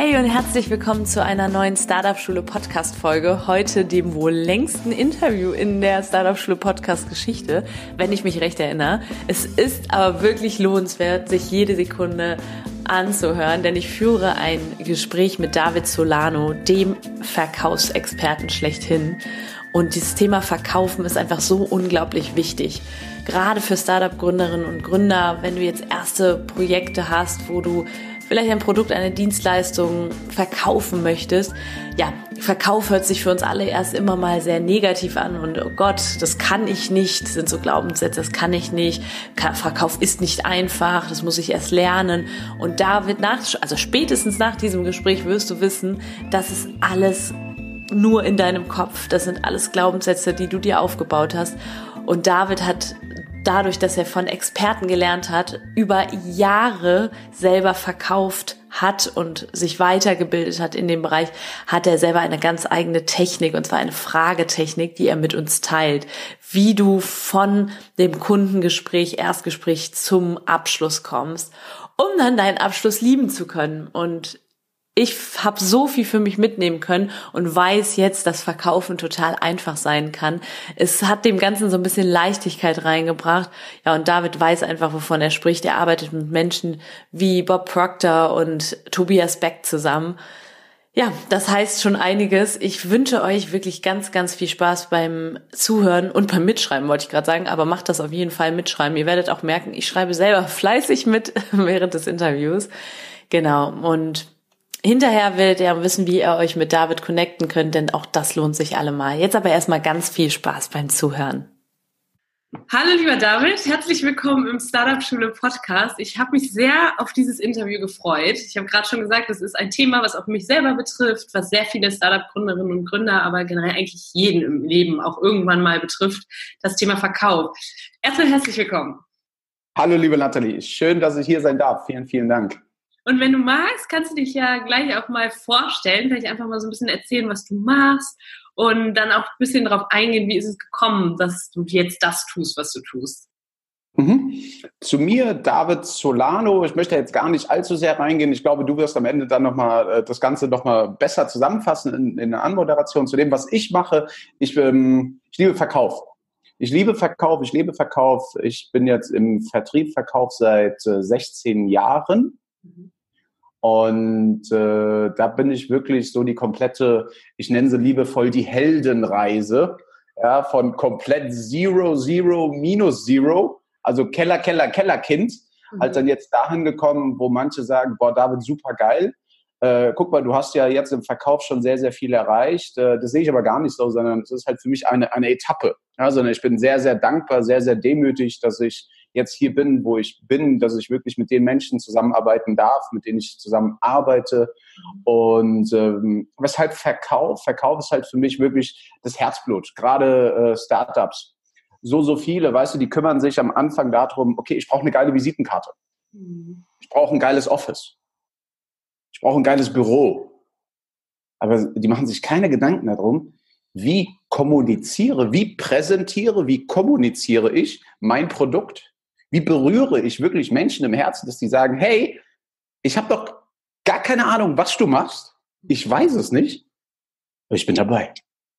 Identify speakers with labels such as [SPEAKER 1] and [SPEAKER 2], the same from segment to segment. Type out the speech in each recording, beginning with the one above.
[SPEAKER 1] Hey und herzlich willkommen zu einer neuen Startup-Schule Podcast-Folge. Heute dem wohl längsten Interview in der Startup-Schule Podcast-Geschichte, wenn ich mich recht erinnere. Es ist aber wirklich lohnenswert, sich jede Sekunde anzuhören, denn ich führe ein Gespräch mit David Solano, dem Verkaufsexperten schlechthin. Und dieses Thema Verkaufen ist einfach so unglaublich wichtig. Gerade für Startup-Gründerinnen und Gründer, wenn du jetzt erste Projekte hast, wo du vielleicht ein Produkt, eine Dienstleistung verkaufen möchtest, ja, Verkauf hört sich für uns alle erst immer mal sehr negativ an und oh Gott, das kann ich nicht, das sind so Glaubenssätze, das kann ich nicht, Verkauf ist nicht einfach, das muss ich erst lernen. Und da wird nach, also spätestens nach diesem Gespräch wirst du wissen, dass es alles nur in deinem Kopf, das sind alles Glaubenssätze, die du dir aufgebaut hast. Und David hat dadurch, dass er von Experten gelernt hat, über Jahre selber verkauft hat und sich weitergebildet hat in dem Bereich, hat er selber eine ganz eigene Technik, und zwar eine Fragetechnik, die er mit uns teilt, wie du von dem Kundengespräch, Erstgespräch zum Abschluss kommst, um dann deinen Abschluss lieben zu können. Und ich habe so viel für mich mitnehmen können und weiß jetzt, dass Verkaufen total einfach sein kann. Es hat dem Ganzen so ein bisschen Leichtigkeit reingebracht. Ja, und David weiß einfach, wovon er spricht. Er arbeitet mit Menschen wie Bob Proctor und Tobias Beck zusammen. Ja, das heißt schon einiges. Ich wünsche euch wirklich ganz, ganz viel Spaß beim Zuhören und beim Mitschreiben, wollte ich gerade sagen, aber macht das auf jeden Fall mitschreiben. Ihr werdet auch merken, ich schreibe selber fleißig mit während des Interviews. Genau. Und Hinterher werdet ihr wissen, wie ihr euch mit David connecten könnt, denn auch das lohnt sich allemal. Jetzt aber erstmal ganz viel Spaß beim Zuhören. Hallo lieber David, herzlich willkommen im Startup Schule Podcast. Ich habe mich sehr auf dieses Interview gefreut. Ich habe gerade schon gesagt, das ist ein Thema, was auch mich selber betrifft, was sehr viele Startup-Gründerinnen und Gründer, aber generell eigentlich jeden im Leben auch irgendwann mal betrifft, das Thema Verkauf. Erstmal herzlich willkommen.
[SPEAKER 2] Hallo liebe Nathalie, schön, dass ich hier sein darf. Vielen, vielen Dank.
[SPEAKER 1] Und wenn du magst, kannst du dich ja gleich auch mal vorstellen, vielleicht einfach mal so ein bisschen erzählen, was du machst und dann auch ein bisschen darauf eingehen, wie ist es gekommen, dass du jetzt das tust, was du tust.
[SPEAKER 2] Mhm. Zu mir, David Solano. Ich möchte jetzt gar nicht allzu sehr reingehen. Ich glaube, du wirst am Ende dann nochmal äh, das Ganze nochmal besser zusammenfassen in, in der Anmoderation zu dem, was ich mache. Ich, ähm, ich liebe Verkauf. Ich liebe Verkauf, ich liebe Verkauf. Ich bin jetzt im Vertrieb Verkauf seit äh, 16 Jahren. Mhm. Und äh, da bin ich wirklich so die komplette, ich nenne sie liebevoll die Heldenreise, ja, von komplett Zero, Zero, Minus Zero, also Keller, Keller, Kellerkind, mhm. als dann jetzt dahin gekommen, wo manche sagen, boah, David, super geil. Äh, guck mal, du hast ja jetzt im Verkauf schon sehr, sehr viel erreicht. Äh, das sehe ich aber gar nicht so, sondern es ist halt für mich eine, eine Etappe. Ja, sondern ich bin sehr, sehr dankbar, sehr, sehr demütig, dass ich jetzt hier bin, wo ich bin, dass ich wirklich mit den Menschen zusammenarbeiten darf, mit denen ich zusammenarbeite. Und ähm, weshalb Verkauf? Verkauf ist halt für mich wirklich das Herzblut, gerade äh, Startups. So, so viele, weißt du, die kümmern sich am Anfang darum, okay, ich brauche eine geile Visitenkarte. Mhm. Ich brauche ein geiles Office. Ich brauche ein geiles Büro. Aber die machen sich keine Gedanken darum, wie kommuniziere, wie präsentiere, wie kommuniziere ich mein Produkt wie berühre ich wirklich Menschen im Herzen, dass die sagen, hey, ich habe doch gar keine Ahnung, was du machst. Ich weiß es nicht, aber ich bin dabei.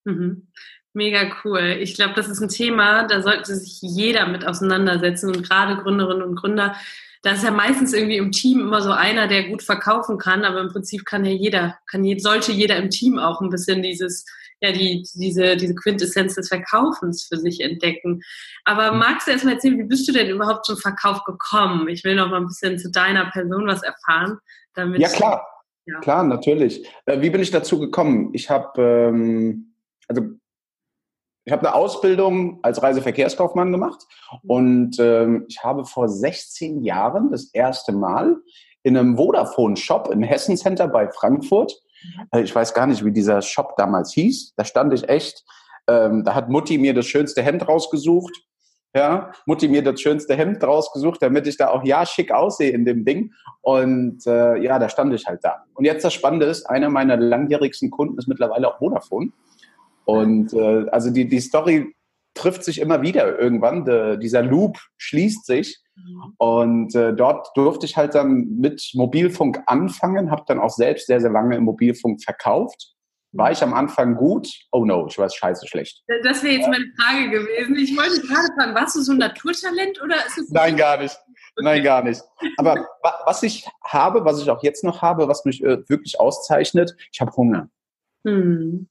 [SPEAKER 1] Mhm. Mega cool. Ich glaube, das ist ein Thema, da sollte sich jeder mit auseinandersetzen und gerade Gründerinnen und Gründer. Da ist ja meistens irgendwie im Team immer so einer, der gut verkaufen kann, aber im Prinzip kann ja jeder, kann, sollte jeder im Team auch ein bisschen dieses ja die, diese, diese Quintessenz des Verkaufens für sich entdecken. Aber mhm. magst du erstmal erzählen, wie bist du denn überhaupt zum Verkauf gekommen? Ich will noch mal ein bisschen zu deiner Person was erfahren.
[SPEAKER 2] Damit ja, klar. Ja. Klar, natürlich. Äh, wie bin ich dazu gekommen? Ich habe ähm, also ich habe eine Ausbildung als Reiseverkehrskaufmann gemacht mhm. und ähm, ich habe vor 16 Jahren das erste Mal in einem Vodafone-Shop im Hessen Center bei Frankfurt ich weiß gar nicht, wie dieser Shop damals hieß. Da stand ich echt, ähm, da hat Mutti mir das schönste Hemd rausgesucht. Ja, Mutti mir das schönste Hemd rausgesucht, damit ich da auch ja schick aussehe in dem Ding. Und äh, ja, da stand ich halt da. Und jetzt das Spannende ist, einer meiner langjährigsten Kunden ist mittlerweile auch Vodafone. Und äh, also die, die Story trifft sich immer wieder irgendwann. De, dieser Loop schließt sich. Mhm. Und äh, dort durfte ich halt dann mit Mobilfunk anfangen, habe dann auch selbst sehr, sehr lange im Mobilfunk verkauft. War ich am Anfang gut? Oh no, ich war scheiße schlecht.
[SPEAKER 3] Das wäre jetzt meine Frage gewesen. Ich wollte gerade fragen, warst du so ein Naturtalent oder ist es.
[SPEAKER 2] Nein, gar nicht. Nein, gar nicht. Aber was ich habe, was ich auch jetzt noch habe, was mich äh, wirklich auszeichnet, ich habe Hunger. Hm.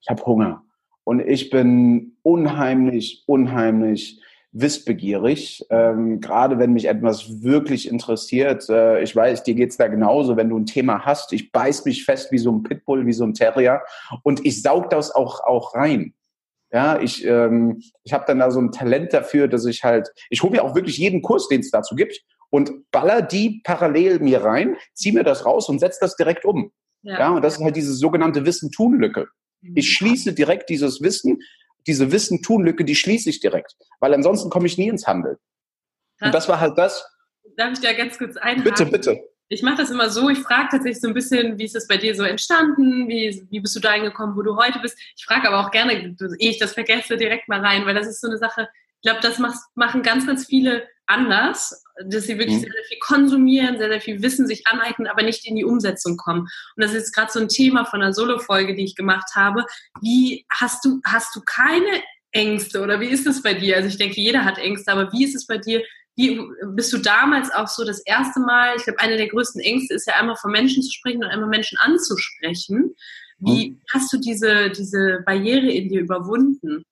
[SPEAKER 2] Ich habe Hunger. Und ich bin unheimlich, unheimlich wissbegierig, ähm, gerade wenn mich etwas wirklich interessiert. Äh, ich weiß, dir geht's da genauso, wenn du ein Thema hast. Ich beiß mich fest wie so ein Pitbull, wie so ein Terrier und ich saug das auch, auch rein. Ja, ich, ähm, ich habe dann da so ein Talent dafür, dass ich halt, ich hole mir auch wirklich jeden Kurs, den es dazu gibt und baller die parallel mir rein, zieh mir das raus und setz das direkt um. Ja. ja, und das ist halt diese sogenannte Wissen-Tun-Lücke. Ich schließe direkt dieses Wissen, diese Wissen-Tun-Lücke, die schließe ich direkt, weil ansonsten komme ich nie ins Handeln. Und das war halt das.
[SPEAKER 3] Darf ich da ganz kurz einhaken?
[SPEAKER 2] Bitte, bitte.
[SPEAKER 3] Ich mache das immer so, ich frage tatsächlich so ein bisschen, wie ist das bei dir so entstanden, wie, wie bist du dahin gekommen, wo du heute bist. Ich frage aber auch gerne, ehe ich das vergesse, direkt mal rein, weil das ist so eine Sache, ich glaube, das machen ganz, ganz viele anders, dass sie wirklich mhm. sehr, sehr viel konsumieren, sehr, sehr viel Wissen sich aneignen, aber nicht in die Umsetzung kommen. Und das ist jetzt gerade so ein Thema von einer Solo-Folge, die ich gemacht habe. Wie hast du, hast du keine Ängste oder wie ist es bei dir? Also ich denke, jeder hat Ängste, aber wie ist es bei dir? Wie bist du damals auch so das erste Mal? Ich glaube, eine der größten Ängste ist ja einmal von Menschen zu sprechen und einmal Menschen anzusprechen. Wie mhm. hast du diese, diese Barriere in dir überwunden?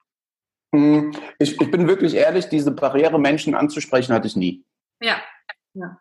[SPEAKER 2] Hm, ich, ich bin wirklich ehrlich, diese Barriere, Menschen anzusprechen, hatte ich nie.
[SPEAKER 3] Ja. ja.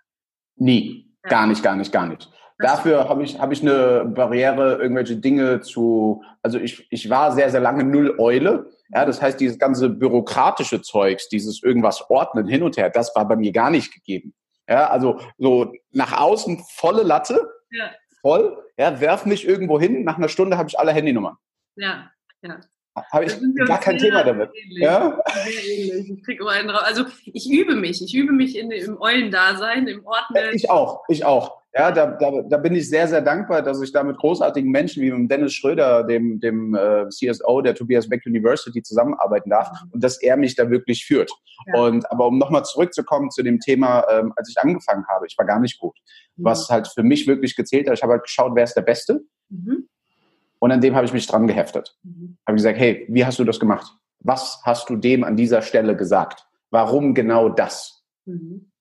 [SPEAKER 2] Nie. Ja. Gar nicht, gar nicht, gar nicht. Dafür habe ich, hab ich eine Barriere, irgendwelche Dinge zu, also ich, ich war sehr, sehr lange null Eule. Ja, das heißt, dieses ganze bürokratische Zeugs, dieses irgendwas ordnen hin und her, das war bei mir gar nicht gegeben. Ja, also so nach außen volle Latte, ja. voll, ja, werf mich irgendwo hin, nach einer Stunde habe ich alle Handynummern.
[SPEAKER 3] Ja, ja
[SPEAKER 2] habe ich gar kein Thema damit.
[SPEAKER 3] Ähnlich. Ja? Sehr ähnlich. Ich krieg immer einen drauf. Also ich übe mich. Ich übe mich in, im Eulendasein, im Ordnen.
[SPEAKER 2] Ich auch, ich auch. Ja, da, da, da bin ich sehr, sehr dankbar, dass ich da mit großartigen Menschen wie mit Dennis Schröder, dem, dem äh, CSO der Tobias Beck University zusammenarbeiten darf mhm. und dass er mich da wirklich führt. Ja. Und aber um nochmal zurückzukommen zu dem Thema, ähm, als ich angefangen habe, ich war gar nicht gut. Mhm. Was halt für mich wirklich gezählt hat, ich habe halt geschaut, wer ist der Beste. Mhm. Und an dem habe ich mich dran geheftet. Mhm. Habe gesagt, hey, wie hast du das gemacht? Was hast du dem an dieser Stelle gesagt? Warum genau das? Mhm.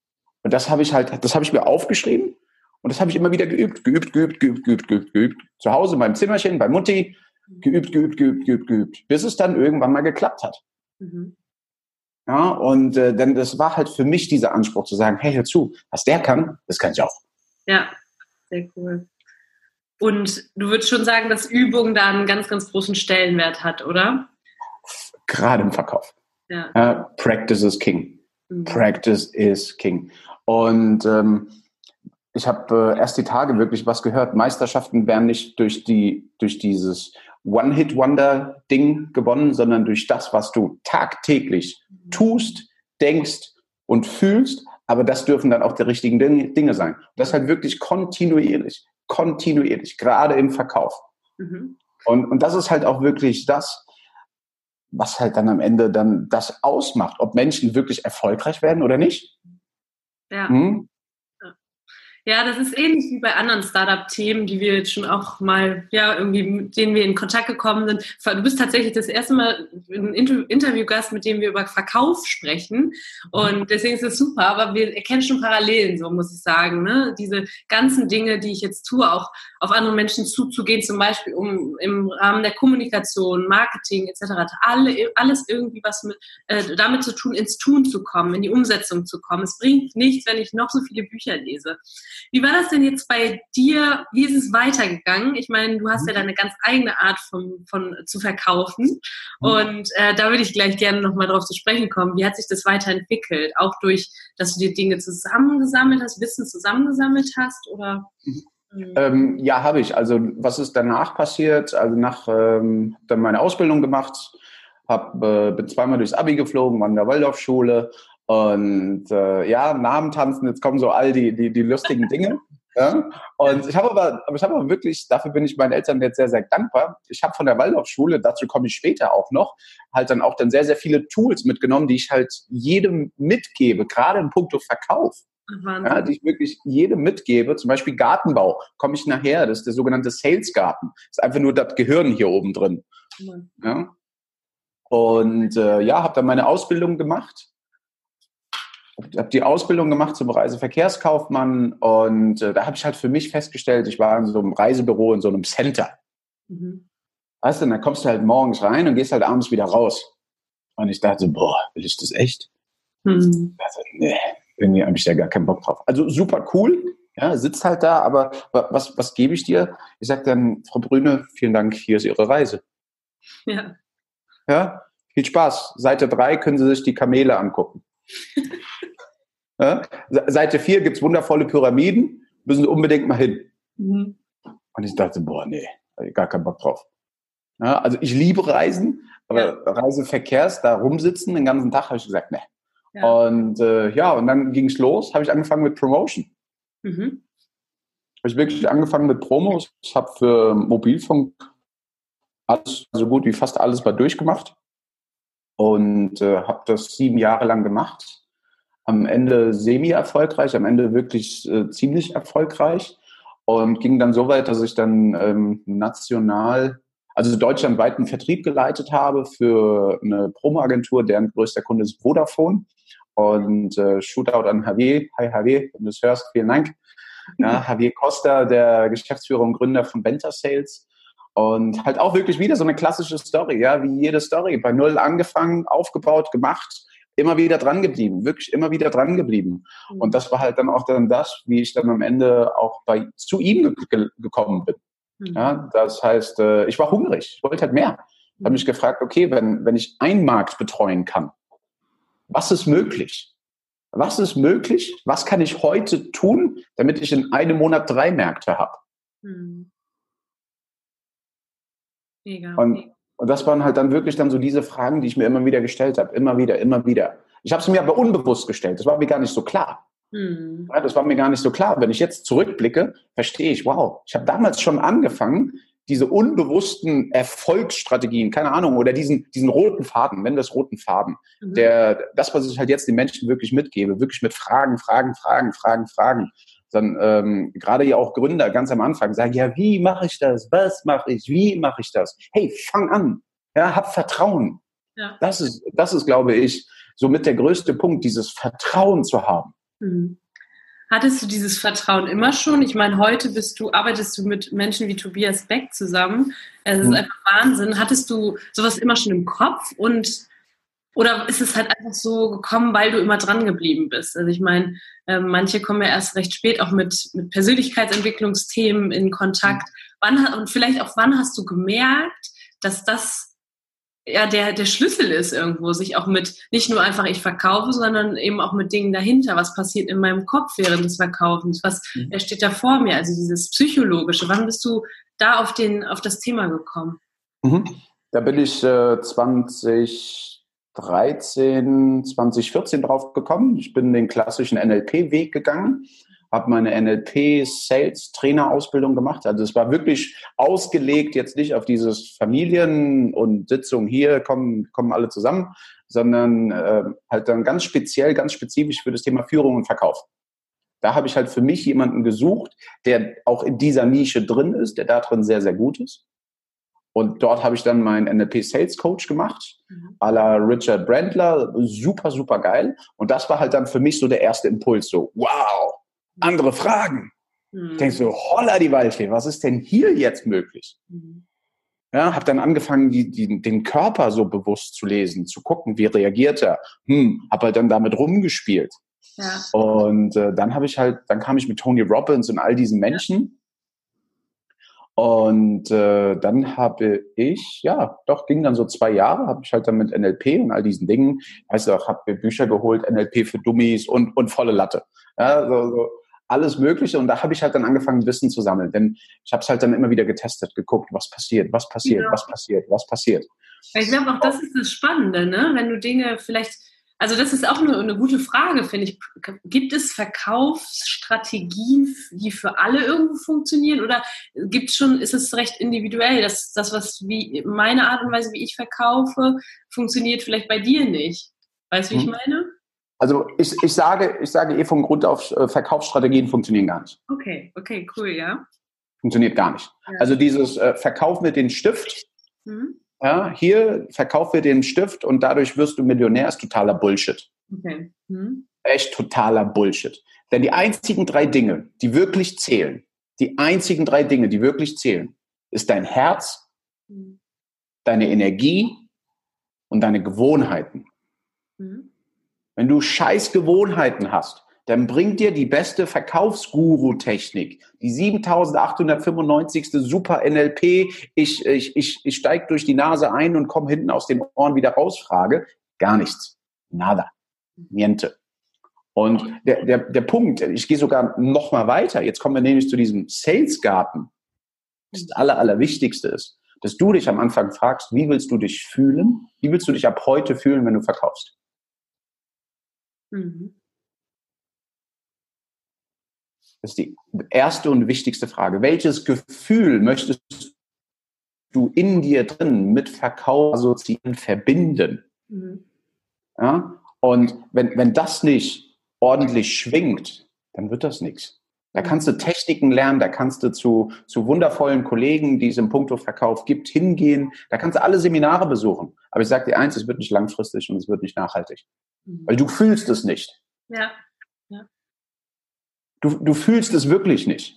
[SPEAKER 2] Und das habe ich halt, das habe ich mir aufgeschrieben und das habe ich immer wieder geübt, geübt, geübt, geübt, geübt, geübt, geübt. Zu Hause meinem Zimmerchen, bei Mutti, mhm. geübt, geübt, geübt, geübt, geübt, bis es dann irgendwann mal geklappt hat. Mhm. Ja, und äh, dann das war halt für mich dieser Anspruch zu sagen, hey, hör zu, was der kann, das kann ich auch.
[SPEAKER 3] Ja, sehr cool. Und du würdest schon sagen, dass Übung da einen ganz, ganz großen Stellenwert hat, oder?
[SPEAKER 2] Gerade im Verkauf. Ja. Uh, practice is king. Mhm. Practice is king. Und ähm, ich habe äh, erst die Tage wirklich was gehört. Meisterschaften werden nicht durch die durch dieses One-Hit-Wonder-Ding gewonnen, sondern durch das, was du tagtäglich mhm. tust, denkst und fühlst. Aber das dürfen dann auch die richtigen Dinge sein. Das halt wirklich kontinuierlich kontinuierlich, gerade im Verkauf. Mhm. Und, und das ist halt auch wirklich das, was halt dann am Ende dann das ausmacht, ob Menschen wirklich erfolgreich werden oder nicht.
[SPEAKER 3] Ja. Hm? Ja, das ist ähnlich wie bei anderen Startup-Themen, die wir jetzt schon auch mal, ja, irgendwie, mit denen wir in Kontakt gekommen sind. Du bist tatsächlich das erste Mal ein Interviewgast, mit dem wir über Verkauf sprechen. Und deswegen ist es super, aber wir erkennen schon Parallelen, so muss ich sagen. Ne? Diese ganzen Dinge, die ich jetzt tue, auch auf andere Menschen zuzugehen, zum Beispiel um im Rahmen der Kommunikation, Marketing etc., alle, alles irgendwie was mit, äh, damit zu tun, ins Tun zu kommen, in die Umsetzung zu kommen. Es bringt nichts, wenn ich noch so viele Bücher lese. Wie war das denn jetzt bei dir? Wie ist es weitergegangen? Ich meine, du hast ja mhm. deine ganz eigene Art von, von zu verkaufen. Mhm. Und äh, da würde ich gleich gerne nochmal drauf zu sprechen kommen. Wie hat sich das weiterentwickelt? Auch durch, dass du dir Dinge zusammengesammelt hast, Wissen zusammengesammelt hast? Oder?
[SPEAKER 2] Mhm. Ähm, ja, habe ich. Also was ist danach passiert? Also nach ähm, dann meine Ausbildung gemacht, hab, äh, bin zweimal durchs Abi geflogen, war in der Waldorfschule und äh, ja, Namen tanzen, jetzt kommen so all die, die, die lustigen Dinge. Ja? Und ich habe aber, aber ich habe aber wirklich, dafür bin ich meinen Eltern jetzt sehr, sehr dankbar. Ich habe von der Waldorfschule, dazu komme ich später auch noch, halt dann auch dann sehr, sehr viele Tools mitgenommen, die ich halt jedem mitgebe, gerade im Puncto Verkauf. Ja, die ich wirklich jedem mitgebe, zum Beispiel Gartenbau, komme ich nachher, das ist der sogenannte Sales-Garten. Das ist einfach nur das Gehirn hier oben drin. Mhm. Ja? Und äh, ja, habe dann meine Ausbildung gemacht habe die Ausbildung gemacht zum Reiseverkehrskaufmann und äh, da habe ich halt für mich festgestellt, ich war in so einem Reisebüro, in so einem Center. Mhm. Weißt du, dann kommst du halt morgens rein und gehst halt abends wieder raus. Und ich dachte, boah, will ich das echt? Mhm. Also, nee, irgendwie habe ich da gar keinen Bock drauf. Also super cool, ja, sitzt halt da, aber was, was gebe ich dir? Ich sage dann, Frau Brüne, vielen Dank, hier ist Ihre Reise. Ja. Ja, viel Spaß. Seite 3 können Sie sich die Kamele angucken. Ja? Seite 4 gibt es wundervolle Pyramiden, müssen unbedingt mal hin. Mhm. Und ich dachte, boah, nee, gar keinen Bock drauf. Ja, also ich liebe Reisen, aber ja. Reiseverkehrs, da rumsitzen den ganzen Tag, habe ich gesagt, nee. Ja. Und äh, ja, und dann ging es los, habe ich angefangen mit Promotion. Mhm. Habe ich wirklich angefangen mit Promos. Ich habe für Mobilfunk alles, so gut wie fast alles mal durchgemacht und äh, habe das sieben Jahre lang gemacht am Ende semi-erfolgreich, am Ende wirklich äh, ziemlich erfolgreich und ging dann so weit, dass ich dann ähm, national, also deutschlandweit einen Vertrieb geleitet habe für eine Promo-Agentur, deren größter Kunde ist Vodafone. Und äh, Shootout an Javier. Hi Javier, wenn du es hörst, vielen Dank. Ja, Javier Costa, der Geschäftsführer und Gründer von Benta Sales. Und halt auch wirklich wieder so eine klassische Story, ja, wie jede Story. Bei Null angefangen, aufgebaut, gemacht immer wieder dran geblieben, wirklich immer wieder dran geblieben. Mhm. Und das war halt dann auch dann das, wie ich dann am Ende auch bei, zu ihm ge gekommen bin. Mhm. Ja, das heißt, äh, ich war hungrig, ich wollte halt mehr. Ich habe mich gefragt, okay, wenn, wenn ich einen Markt betreuen kann, was ist möglich? Was ist möglich? Was kann ich heute tun, damit ich in einem Monat drei Märkte habe? Mega. Und, und das waren halt dann wirklich dann so diese Fragen, die ich mir immer wieder gestellt habe. Immer wieder, immer wieder. Ich habe sie mir aber unbewusst gestellt. Das war mir gar nicht so klar. Hm. Ja, das war mir gar nicht so klar. Wenn ich jetzt zurückblicke, verstehe ich, wow, ich habe damals schon angefangen, diese unbewussten Erfolgsstrategien, keine Ahnung, oder diesen, diesen roten Faden, wenn das roten Faden, mhm. der, das, was ich halt jetzt den Menschen wirklich mitgebe, wirklich mit Fragen, Fragen, Fragen, Fragen, Fragen, dann ähm, gerade ja auch Gründer ganz am Anfang sagen, ja, wie mache ich das? Was mache ich? Wie mache ich das? Hey, fang an. Ja, hab Vertrauen. Ja. Das ist, das ist, glaube ich, somit der größte Punkt, dieses Vertrauen zu haben. Mhm.
[SPEAKER 3] Hattest du dieses Vertrauen immer schon? Ich meine, heute bist du, arbeitest du mit Menschen wie Tobias Beck zusammen. Es ist mhm. einfach Wahnsinn. Hattest du sowas immer schon im Kopf und oder ist es halt einfach so gekommen, weil du immer dran geblieben bist? Also ich meine, äh, manche kommen ja erst recht spät auch mit, mit Persönlichkeitsentwicklungsthemen in Kontakt. Wann, und vielleicht auch wann hast du gemerkt, dass das ja der, der Schlüssel ist irgendwo, sich auch mit, nicht nur einfach ich verkaufe, sondern eben auch mit Dingen dahinter. Was passiert in meinem Kopf während des Verkaufens? Was, mhm. wer steht da vor mir? Also dieses Psychologische. Wann bist du da auf den, auf das Thema gekommen?
[SPEAKER 2] Mhm. Da bin ich äh, 20, 2013, 2014 drauf gekommen. Ich bin den klassischen NLP-Weg gegangen, habe meine NLP-Sales-Trainer-Ausbildung gemacht. Also es war wirklich ausgelegt, jetzt nicht auf dieses Familien- und Sitzung hier, kommen, kommen alle zusammen, sondern äh, halt dann ganz speziell, ganz spezifisch für das Thema Führung und Verkauf. Da habe ich halt für mich jemanden gesucht, der auch in dieser Nische drin ist, der da drin sehr, sehr gut ist und dort habe ich dann meinen NLP Sales Coach gemacht, mhm. à la Richard Brandler, super, super geil. Und das war halt dann für mich so der erste Impuls, so, wow, andere Fragen. Mhm. Denkst du, holla die Waldfee, was ist denn hier jetzt möglich? Mhm. Ja, habe dann angefangen, die, die, den Körper so bewusst zu lesen, zu gucken, wie reagiert er. Hm, habe halt dann damit rumgespielt. Ja. Und äh, dann habe ich halt, dann kam ich mit Tony Robbins und all diesen Menschen und äh, dann habe ich, ja, doch, ging dann so zwei Jahre, habe ich halt dann mit NLP und all diesen Dingen, weißt du, habe mir Bücher geholt, NLP für Dummies und, und volle Latte. Ja, so, so. Alles Mögliche. Und da habe ich halt dann angefangen, Wissen zu sammeln. Denn ich habe es halt dann immer wieder getestet, geguckt, was passiert, was passiert, ja. was passiert, was passiert.
[SPEAKER 3] Ich glaube auch, das ist das Spannende, ne? wenn du Dinge vielleicht also das ist auch eine, eine gute Frage, finde ich. Gibt es Verkaufsstrategien, die für alle irgendwo funktionieren oder gibt schon, ist es recht individuell, dass das, was wie meine Art und Weise, wie ich verkaufe, funktioniert vielleicht bei dir nicht? Weißt du, wie ich hm. meine?
[SPEAKER 2] Also ich, ich sage, ich sage eh vom Grund auf, äh, Verkaufsstrategien funktionieren gar nicht.
[SPEAKER 3] Okay, okay, cool, ja.
[SPEAKER 2] Funktioniert gar nicht. Ja. Also dieses äh, Verkauf mit den Stift, mhm ja, hier verkauf wir den Stift und dadurch wirst du Millionär, ist totaler Bullshit. Okay. Hm. Echt totaler Bullshit. Denn die einzigen drei Dinge, die wirklich zählen, die einzigen drei Dinge, die wirklich zählen, ist dein Herz, hm. deine Energie und deine Gewohnheiten. Hm. Wenn du scheiß Gewohnheiten hast, dann bringt dir die beste Verkaufsguru-Technik, die 7895. Super NLP, ich, ich, ich, ich steige durch die Nase ein und komme hinten aus den Ohren wieder raus, Frage, gar nichts. Nada. Niente. Und der, der, der Punkt, ich gehe sogar noch mal weiter, jetzt kommen wir nämlich zu diesem Salesgarten. Das Aller, Allerwichtigste ist, dass du dich am Anfang fragst, wie willst du dich fühlen? Wie willst du dich ab heute fühlen, wenn du verkaufst? Mhm. Das ist die erste und wichtigste Frage. Welches Gefühl möchtest du in dir drin mit Verkauf assoziieren, verbinden? Mhm. Ja? Und wenn, wenn das nicht ordentlich schwingt, dann wird das nichts. Da kannst du Techniken lernen, da kannst du zu, zu wundervollen Kollegen, die es im Punkto Verkauf gibt, hingehen. Da kannst du alle Seminare besuchen. Aber ich sage dir eins, es wird nicht langfristig und es wird nicht nachhaltig. Mhm. Weil du fühlst es nicht.
[SPEAKER 3] Ja.
[SPEAKER 2] Du, du fühlst es wirklich nicht.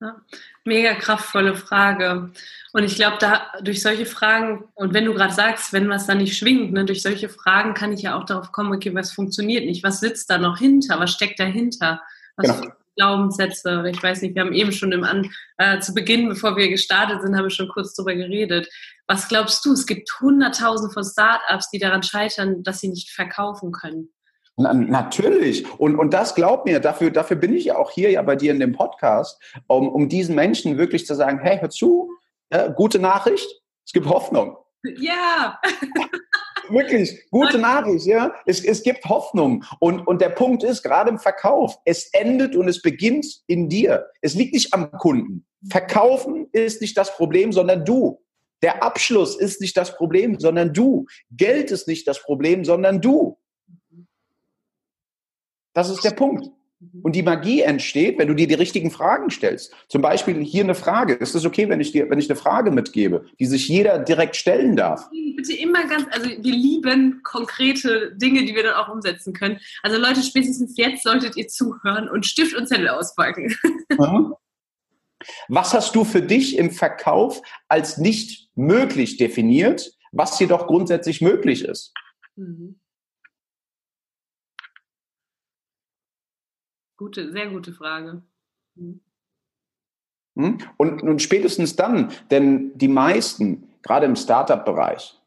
[SPEAKER 3] Ja, mega kraftvolle Frage. Und ich glaube, da durch solche Fragen, und wenn du gerade sagst, wenn was da nicht schwingt, ne, durch solche Fragen kann ich ja auch darauf kommen, okay, was funktioniert nicht? Was sitzt da noch hinter? Was steckt dahinter? Was genau. Glaubenssätze? Ich weiß nicht, wir haben eben schon im An, äh, zu Beginn, bevor wir gestartet sind, haben wir schon kurz darüber geredet. Was glaubst du? Es gibt hunderttausend von Startups, die daran scheitern, dass sie nicht verkaufen können.
[SPEAKER 2] Na, natürlich. Und, und das glaub mir, dafür, dafür bin ich ja auch hier ja bei dir in dem Podcast, um, um diesen Menschen wirklich zu sagen, hey, hör zu, ja, gute Nachricht, es gibt Hoffnung.
[SPEAKER 3] Ja.
[SPEAKER 2] Wirklich, gute Nachricht, ja. Es, es gibt Hoffnung. Und, und der Punkt ist, gerade im Verkauf, es endet und es beginnt in dir. Es liegt nicht am Kunden. Verkaufen ist nicht das Problem, sondern du. Der Abschluss ist nicht das Problem, sondern du. Geld ist nicht das Problem, sondern du. Das ist der Punkt. Mhm. Und die Magie entsteht, wenn du dir die richtigen Fragen stellst. Zum Beispiel hier eine Frage. Ist es okay, wenn ich dir, wenn ich eine Frage mitgebe, die sich jeder direkt stellen darf?
[SPEAKER 3] Bitte immer ganz, also wir lieben konkrete Dinge, die wir dann auch umsetzen können. Also Leute, spätestens jetzt solltet ihr zuhören und Stift und Zettel auspacken.
[SPEAKER 2] Was hast du für dich im Verkauf als nicht möglich definiert, was jedoch grundsätzlich möglich ist? Mhm.
[SPEAKER 3] Gute, sehr gute Frage. Mhm.
[SPEAKER 2] Und, und spätestens dann, denn die meisten, gerade im Startup-Bereich,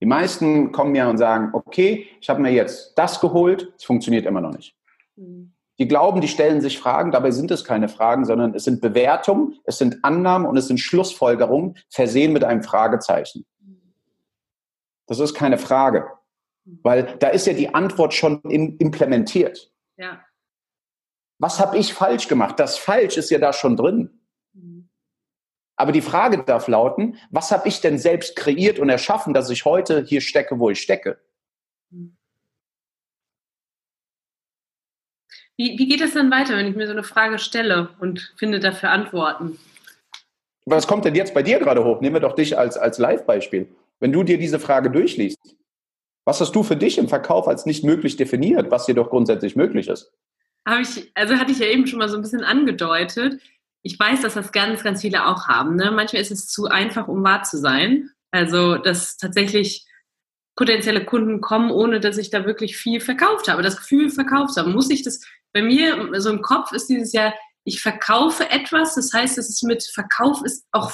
[SPEAKER 2] die meisten kommen ja und sagen, okay, ich habe mir jetzt das geholt, es funktioniert immer noch nicht. Mhm. Die glauben, die stellen sich Fragen, dabei sind es keine Fragen, sondern es sind Bewertungen, es sind Annahmen und es sind Schlussfolgerungen versehen mit einem Fragezeichen. Das ist keine Frage, weil da ist ja die Antwort schon implementiert.
[SPEAKER 3] Ja.
[SPEAKER 2] Was habe ich falsch gemacht? Das Falsch ist ja da schon drin. Aber die Frage darf lauten, was habe ich denn selbst kreiert und erschaffen, dass ich heute hier stecke, wo ich stecke?
[SPEAKER 3] Wie, wie geht es dann weiter, wenn ich mir so eine Frage stelle und finde dafür Antworten?
[SPEAKER 2] Was kommt denn jetzt bei dir gerade hoch? Nehmen wir doch dich als, als Live-Beispiel. Wenn du dir diese Frage durchliest, was hast du für dich im Verkauf als nicht möglich definiert, was jedoch grundsätzlich möglich ist?
[SPEAKER 3] Habe ich, also hatte ich ja eben schon mal so ein bisschen angedeutet. Ich weiß, dass das ganz, ganz viele auch haben. Ne? Manchmal ist es zu einfach, um wahr zu sein. Also, dass tatsächlich potenzielle Kunden kommen, ohne dass ich da wirklich viel verkauft habe. Das Gefühl verkauft habe. Muss ich das, bei mir so im Kopf ist dieses Jahr, ich verkaufe etwas, das heißt, es ist mit Verkauf ist auch,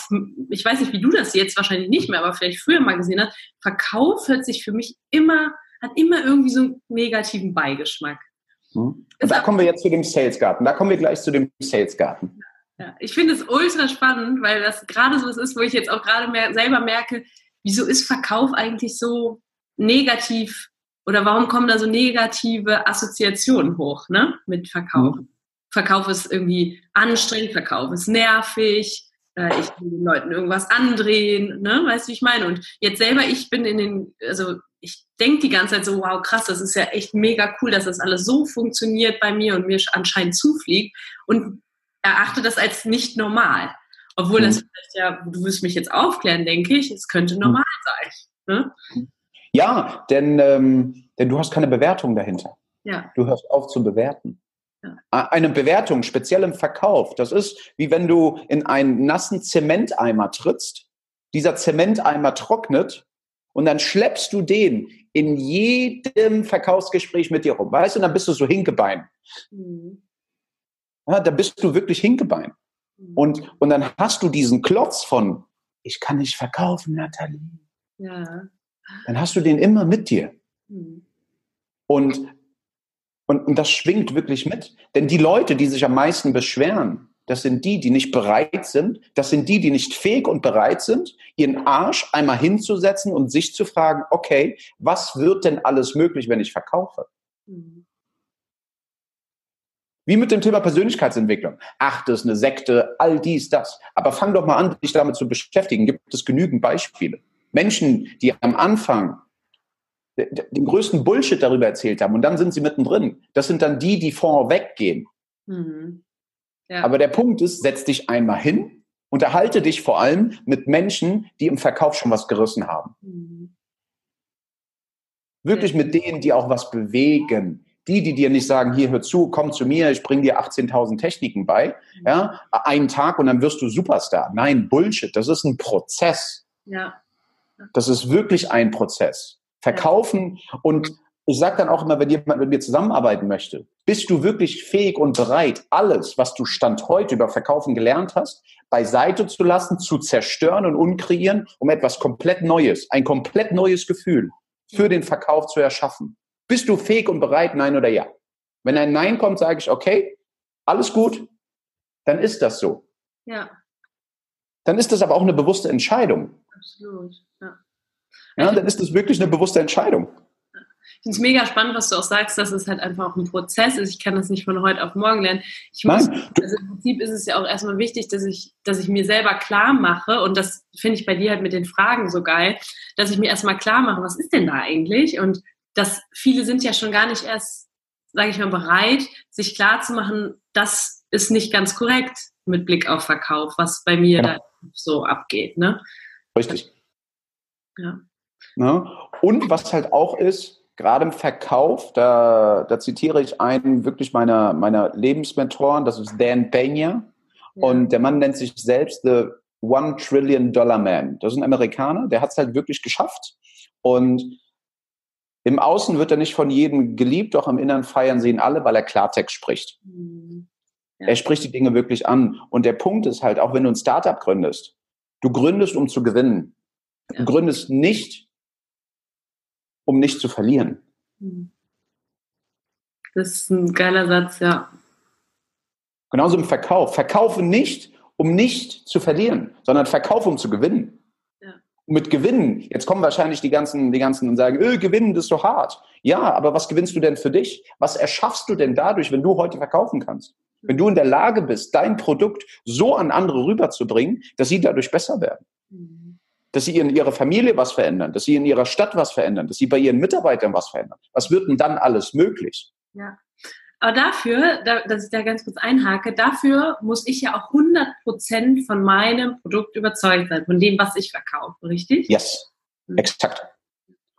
[SPEAKER 3] ich weiß nicht, wie du das jetzt wahrscheinlich nicht mehr, aber vielleicht früher mal gesehen hast, Verkauf hört sich für mich immer, hat immer irgendwie so einen negativen Beigeschmack.
[SPEAKER 2] Hm? Und da kommen wir jetzt zu dem Salesgarten. Da kommen wir gleich zu dem Salesgarten.
[SPEAKER 3] Ja, ich finde es ultra spannend, weil das gerade so was ist, wo ich jetzt auch gerade mehr, selber merke, wieso ist Verkauf eigentlich so negativ oder warum kommen da so negative Assoziationen hoch ne, mit Verkauf? Mhm. Verkauf ist irgendwie anstrengend, Verkauf ist nervig, äh, ich will den Leuten irgendwas andrehen, ne, weißt du, wie ich meine? Und jetzt selber, ich bin in den, also ich denke die ganze Zeit so, wow, krass, das ist ja echt mega cool, dass das alles so funktioniert bei mir und mir anscheinend zufliegt und erachte das als nicht normal. Obwohl mhm. das vielleicht ja, du wirst mich jetzt aufklären, denke ich, es könnte mhm. normal sein. Ne?
[SPEAKER 2] Ja, denn, ähm, denn du hast keine Bewertung dahinter.
[SPEAKER 3] Ja.
[SPEAKER 2] Du hörst auf zu bewerten. Ja. Eine Bewertung, speziell im Verkauf, das ist wie wenn du in einen nassen Zementeimer trittst, dieser Zementeimer trocknet und dann schleppst du den in jedem Verkaufsgespräch mit dir rum, weißt du, und dann bist du so Hinkebein. Mhm. Ja, da bist du wirklich Hinkebein. Mhm. Und, und dann hast du diesen Klotz von, ich kann nicht verkaufen, Nathalie. Ja. Dann hast du den immer mit dir. Mhm. Und, und, und das schwingt wirklich mit. Denn die Leute, die sich am meisten beschweren, das sind die, die nicht bereit sind, das sind die, die nicht fähig und bereit sind, ihren Arsch einmal hinzusetzen und sich zu fragen, okay, was wird denn alles möglich, wenn ich verkaufe? Mhm. Wie mit dem Thema Persönlichkeitsentwicklung. Ach, das ist eine Sekte, all dies, das. Aber fang doch mal an, dich damit zu beschäftigen. Gibt es genügend Beispiele? Menschen, die am Anfang den größten Bullshit darüber erzählt haben und dann sind sie mittendrin. Das sind dann die, die vorweg gehen. Mhm. Ja. Aber der Punkt ist, setz dich einmal hin, unterhalte dich vor allem mit Menschen, die im Verkauf schon was gerissen haben. Mhm. Wirklich mit denen, die auch was bewegen, die, die dir nicht sagen, hier hör zu, komm zu mir, ich bringe dir 18.000 Techniken bei, ja, einen Tag und dann wirst du Superstar. Nein, Bullshit, das ist ein Prozess.
[SPEAKER 3] Ja.
[SPEAKER 2] Das ist wirklich ein Prozess. Verkaufen und ich sage dann auch immer, wenn jemand mit mir zusammenarbeiten möchte, bist du wirklich fähig und bereit, alles, was du Stand heute über Verkaufen gelernt hast, beiseite zu lassen, zu zerstören und unkreieren, um etwas komplett Neues, ein komplett neues Gefühl für den Verkauf zu erschaffen. Bist du fähig und bereit, nein oder ja? Wenn ein Nein kommt, sage ich, okay, alles gut, dann ist das so.
[SPEAKER 3] Ja.
[SPEAKER 2] Dann ist das aber auch eine bewusste Entscheidung.
[SPEAKER 3] Absolut, ja.
[SPEAKER 2] Ja, dann ist das wirklich eine bewusste Entscheidung.
[SPEAKER 3] Ich finde es mega spannend, was du auch sagst, dass es halt einfach auch ein Prozess ist. Ich kann das nicht von heute auf morgen lernen. Ich muss, Nein, also im Prinzip ist es ja auch erstmal wichtig, dass ich, dass ich mir selber klar mache, und das finde ich bei dir halt mit den Fragen so geil, dass ich mir erstmal klar mache, was ist denn da eigentlich? Und dass viele sind ja schon gar nicht erst, sage ich mal, bereit, sich klar zu machen, das ist nicht ganz korrekt mit Blick auf Verkauf, was bei mir genau. da so abgeht. Ne?
[SPEAKER 2] Richtig. Ja. ja. Und was halt auch ist, gerade im Verkauf, da, da zitiere ich einen wirklich meiner, meiner Lebensmentoren, das ist Dan Pena. Ja. Und der Mann nennt sich selbst The One Trillion Dollar Man. Das ist ein Amerikaner, der hat es halt wirklich geschafft. Und im Außen wird er nicht von jedem geliebt, doch im Inneren feiern sie ihn alle, weil er Klartext spricht. Mhm. Er spricht die Dinge wirklich an. Und der Punkt ist halt, auch wenn du ein Startup gründest, du gründest, um zu gewinnen. Du gründest nicht, um nicht zu verlieren. Mhm.
[SPEAKER 3] Das ist ein geiler Satz, ja.
[SPEAKER 2] Genauso im Verkauf. Verkaufe nicht, um nicht zu verlieren, sondern verkaufe, um zu gewinnen mit Gewinnen, jetzt kommen wahrscheinlich die ganzen, die ganzen und sagen, öh, gewinnen, das ist so hart. Ja, aber was gewinnst du denn für dich? Was erschaffst du denn dadurch, wenn du heute verkaufen kannst? Wenn du in der Lage bist, dein Produkt so an andere rüberzubringen, dass sie dadurch besser werden. Dass sie in ihrer Familie was verändern, dass sie in ihrer Stadt was verändern, dass sie bei ihren Mitarbeitern was verändern. Was wird denn dann alles möglich?
[SPEAKER 3] Ja. Aber dafür, dass ich da ganz kurz einhake, dafür muss ich ja auch 100% von meinem Produkt überzeugt sein, von dem, was ich verkaufe, richtig?
[SPEAKER 2] Yes, mhm. exakt.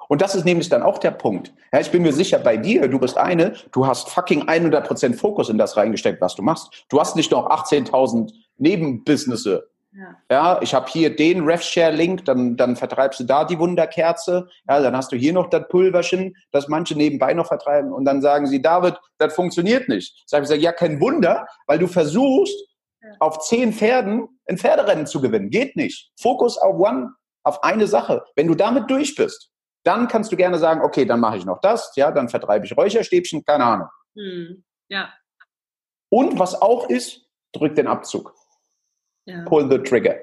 [SPEAKER 2] Und das ist nämlich dann auch der Punkt. Ja, ich bin mir sicher, bei dir, du bist eine, du hast fucking 100% Fokus in das reingesteckt, was du machst. Du hast nicht noch 18.000 Nebenbusinesse ja, ja ich habe hier den RefShare-Link, dann, dann vertreibst du da die Wunderkerze. Ja, dann hast du hier noch das Pulverchen, das manche nebenbei noch vertreiben. Und dann sagen sie, David, das funktioniert nicht. Sag ich, sag, ja, kein Wunder, weil du versuchst, ja. auf zehn Pferden ein Pferderennen zu gewinnen. Geht nicht. Fokus auf one, auf eine Sache. Wenn du damit durch bist, dann kannst du gerne sagen, okay, dann mache ich noch das, ja, dann vertreibe ich Räucherstäbchen, keine Ahnung.
[SPEAKER 3] Hm. Ja.
[SPEAKER 2] Und was auch ist, drück den Abzug. Ja. Pull the trigger.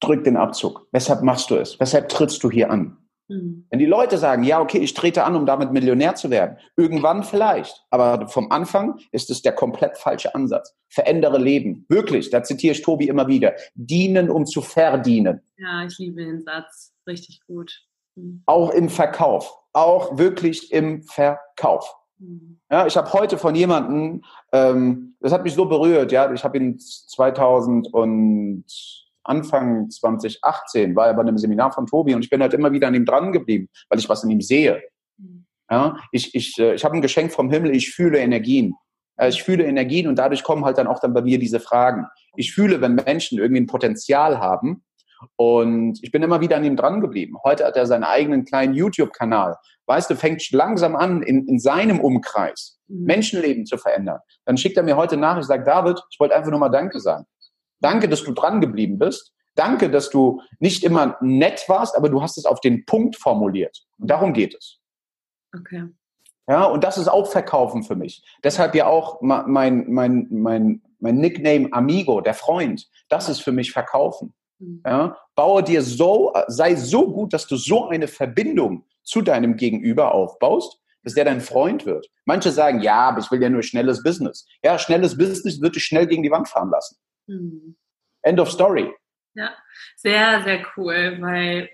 [SPEAKER 2] Drück den Abzug. Weshalb machst du es? Weshalb trittst du hier an? Mhm. Wenn die Leute sagen, ja, okay, ich trete an, um damit Millionär zu werden, irgendwann vielleicht, aber vom Anfang ist es der komplett falsche Ansatz. Verändere Leben. Wirklich, da zitiere ich Tobi immer wieder. Dienen, um zu verdienen.
[SPEAKER 3] Ja, ich liebe den Satz. Richtig gut.
[SPEAKER 2] Mhm. Auch im Verkauf. Auch wirklich im Verkauf. Ja, ich habe heute von jemandem, ähm, das hat mich so berührt, ja, ich habe ihn 2000 und Anfang 2018 war er bei einem Seminar von Tobi und ich bin halt immer wieder an ihm dran geblieben, weil ich was in ihm sehe. Mhm. Ja, ich ich, äh, ich habe ein Geschenk vom Himmel, ich fühle Energien. Ich fühle Energien und dadurch kommen halt dann auch dann bei mir diese Fragen. Ich fühle, wenn Menschen irgendwie ein Potenzial haben und ich bin immer wieder an ihm dran geblieben. Heute hat er seinen eigenen kleinen YouTube-Kanal. Weißt du, fängt langsam an, in, in seinem Umkreis mhm. Menschenleben zu verändern. Dann schickt er mir heute nach, ich sage, David, ich wollte einfach nur mal Danke sagen. Danke, dass du dran geblieben bist. Danke, dass du nicht immer nett warst, aber du hast es auf den Punkt formuliert. Und darum geht es.
[SPEAKER 3] Okay.
[SPEAKER 2] Ja, und das ist auch Verkaufen für mich. Deshalb ja auch mein, mein, mein, mein Nickname Amigo, der Freund. Das ist für mich Verkaufen. Mhm. Ja, baue dir so, sei so gut, dass du so eine Verbindung zu deinem Gegenüber aufbaust, dass der dein Freund wird. Manche sagen, ja, aber ich will ja nur schnelles Business. Ja, schnelles Business wird dich schnell gegen die Wand fahren lassen. Mhm. End of story.
[SPEAKER 3] Ja, sehr, sehr cool, weil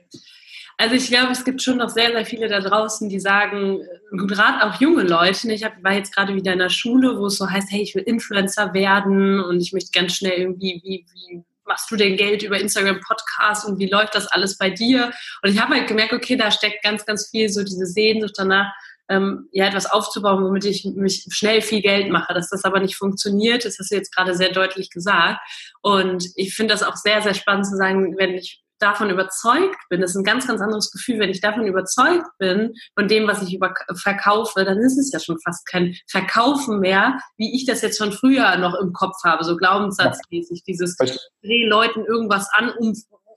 [SPEAKER 3] also ich glaube, es gibt schon noch sehr, sehr viele da draußen, die sagen, gerade auch junge Leute, ich hab, war jetzt gerade wieder in der Schule, wo es so heißt, hey, ich will Influencer werden und ich möchte ganz schnell irgendwie, wie, wie machst du denn Geld über Instagram Podcast und wie läuft das alles bei dir? Und ich habe halt gemerkt, okay, da steckt ganz, ganz viel so diese Sehnsucht danach, ähm, ja, etwas aufzubauen, womit ich mich schnell viel Geld mache. Dass das aber nicht funktioniert, das hast du jetzt gerade sehr deutlich gesagt. Und ich finde das auch sehr, sehr spannend zu sagen, wenn ich davon überzeugt bin, das ist ein ganz, ganz anderes Gefühl. Wenn ich davon überzeugt bin, von dem, was ich über verkaufe, dann ist es ja schon fast kein Verkaufen mehr, wie ich das jetzt schon früher noch im Kopf habe, so glaubenssatzmäßig, dieses dreh Leuten irgendwas an, um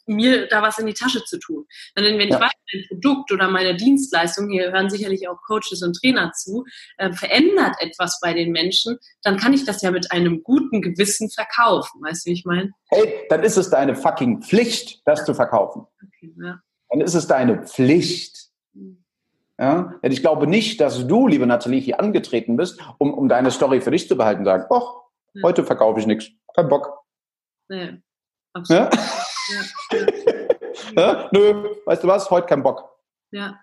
[SPEAKER 3] mir da was in die Tasche zu tun. Sondern wenn ja. ich weiß, mein Produkt oder meine Dienstleistung, hier hören sicherlich auch Coaches und Trainer zu, äh, verändert etwas bei den Menschen, dann kann ich das ja mit einem guten Gewissen verkaufen. Weißt du, wie ich meine?
[SPEAKER 2] Hey, dann ist es deine fucking Pflicht, das zu verkaufen. Okay, ja. Dann ist es deine Pflicht. Hm. Ja? Denn ich glaube nicht, dass du, liebe Nathalie, hier angetreten bist, um, um deine Story für dich zu behalten und sagen, ach, ja. heute verkaufe ich nichts. Kein Bock. Nee, absolut. Ja? Ja. Nö, weißt du was? Heute kein Bock.
[SPEAKER 3] Ja.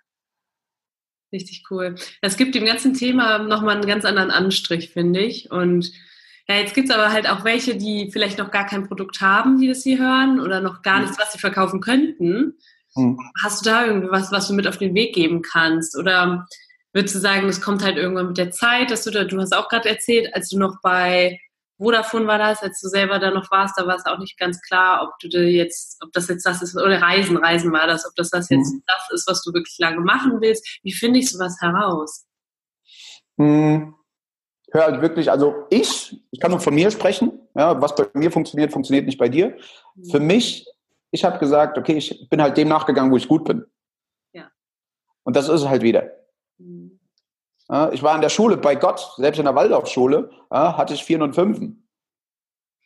[SPEAKER 3] Richtig cool. Es gibt dem ganzen Thema nochmal einen ganz anderen Anstrich, finde ich. Und ja, jetzt gibt es aber halt auch welche, die vielleicht noch gar kein Produkt haben, die das hier hören oder noch gar nichts, was sie verkaufen könnten. Hm. Hast du da irgendwas, was du mit auf den Weg geben kannst? Oder würdest du sagen, das kommt halt irgendwann mit der Zeit, dass du da, du hast auch gerade erzählt, als du noch bei Vodafone war das, als du selber da noch warst, da war es auch nicht ganz klar, ob du jetzt, ob das jetzt das ist, oder Reisen, Reisen war das, ob das das jetzt mhm. das ist, was du wirklich lange machen willst. Wie finde ich sowas heraus?
[SPEAKER 2] Hm. Hör halt wirklich, also ich, ich kann nur von mir sprechen, ja, was bei mir funktioniert, funktioniert nicht bei dir. Mhm. Für mich, ich habe gesagt, okay, ich bin halt dem nachgegangen, wo ich gut bin. Ja. Und das ist es halt wieder. Ich war in der Schule, bei Gott, selbst in der Waldorfschule, hatte ich Vieren und Fünfen.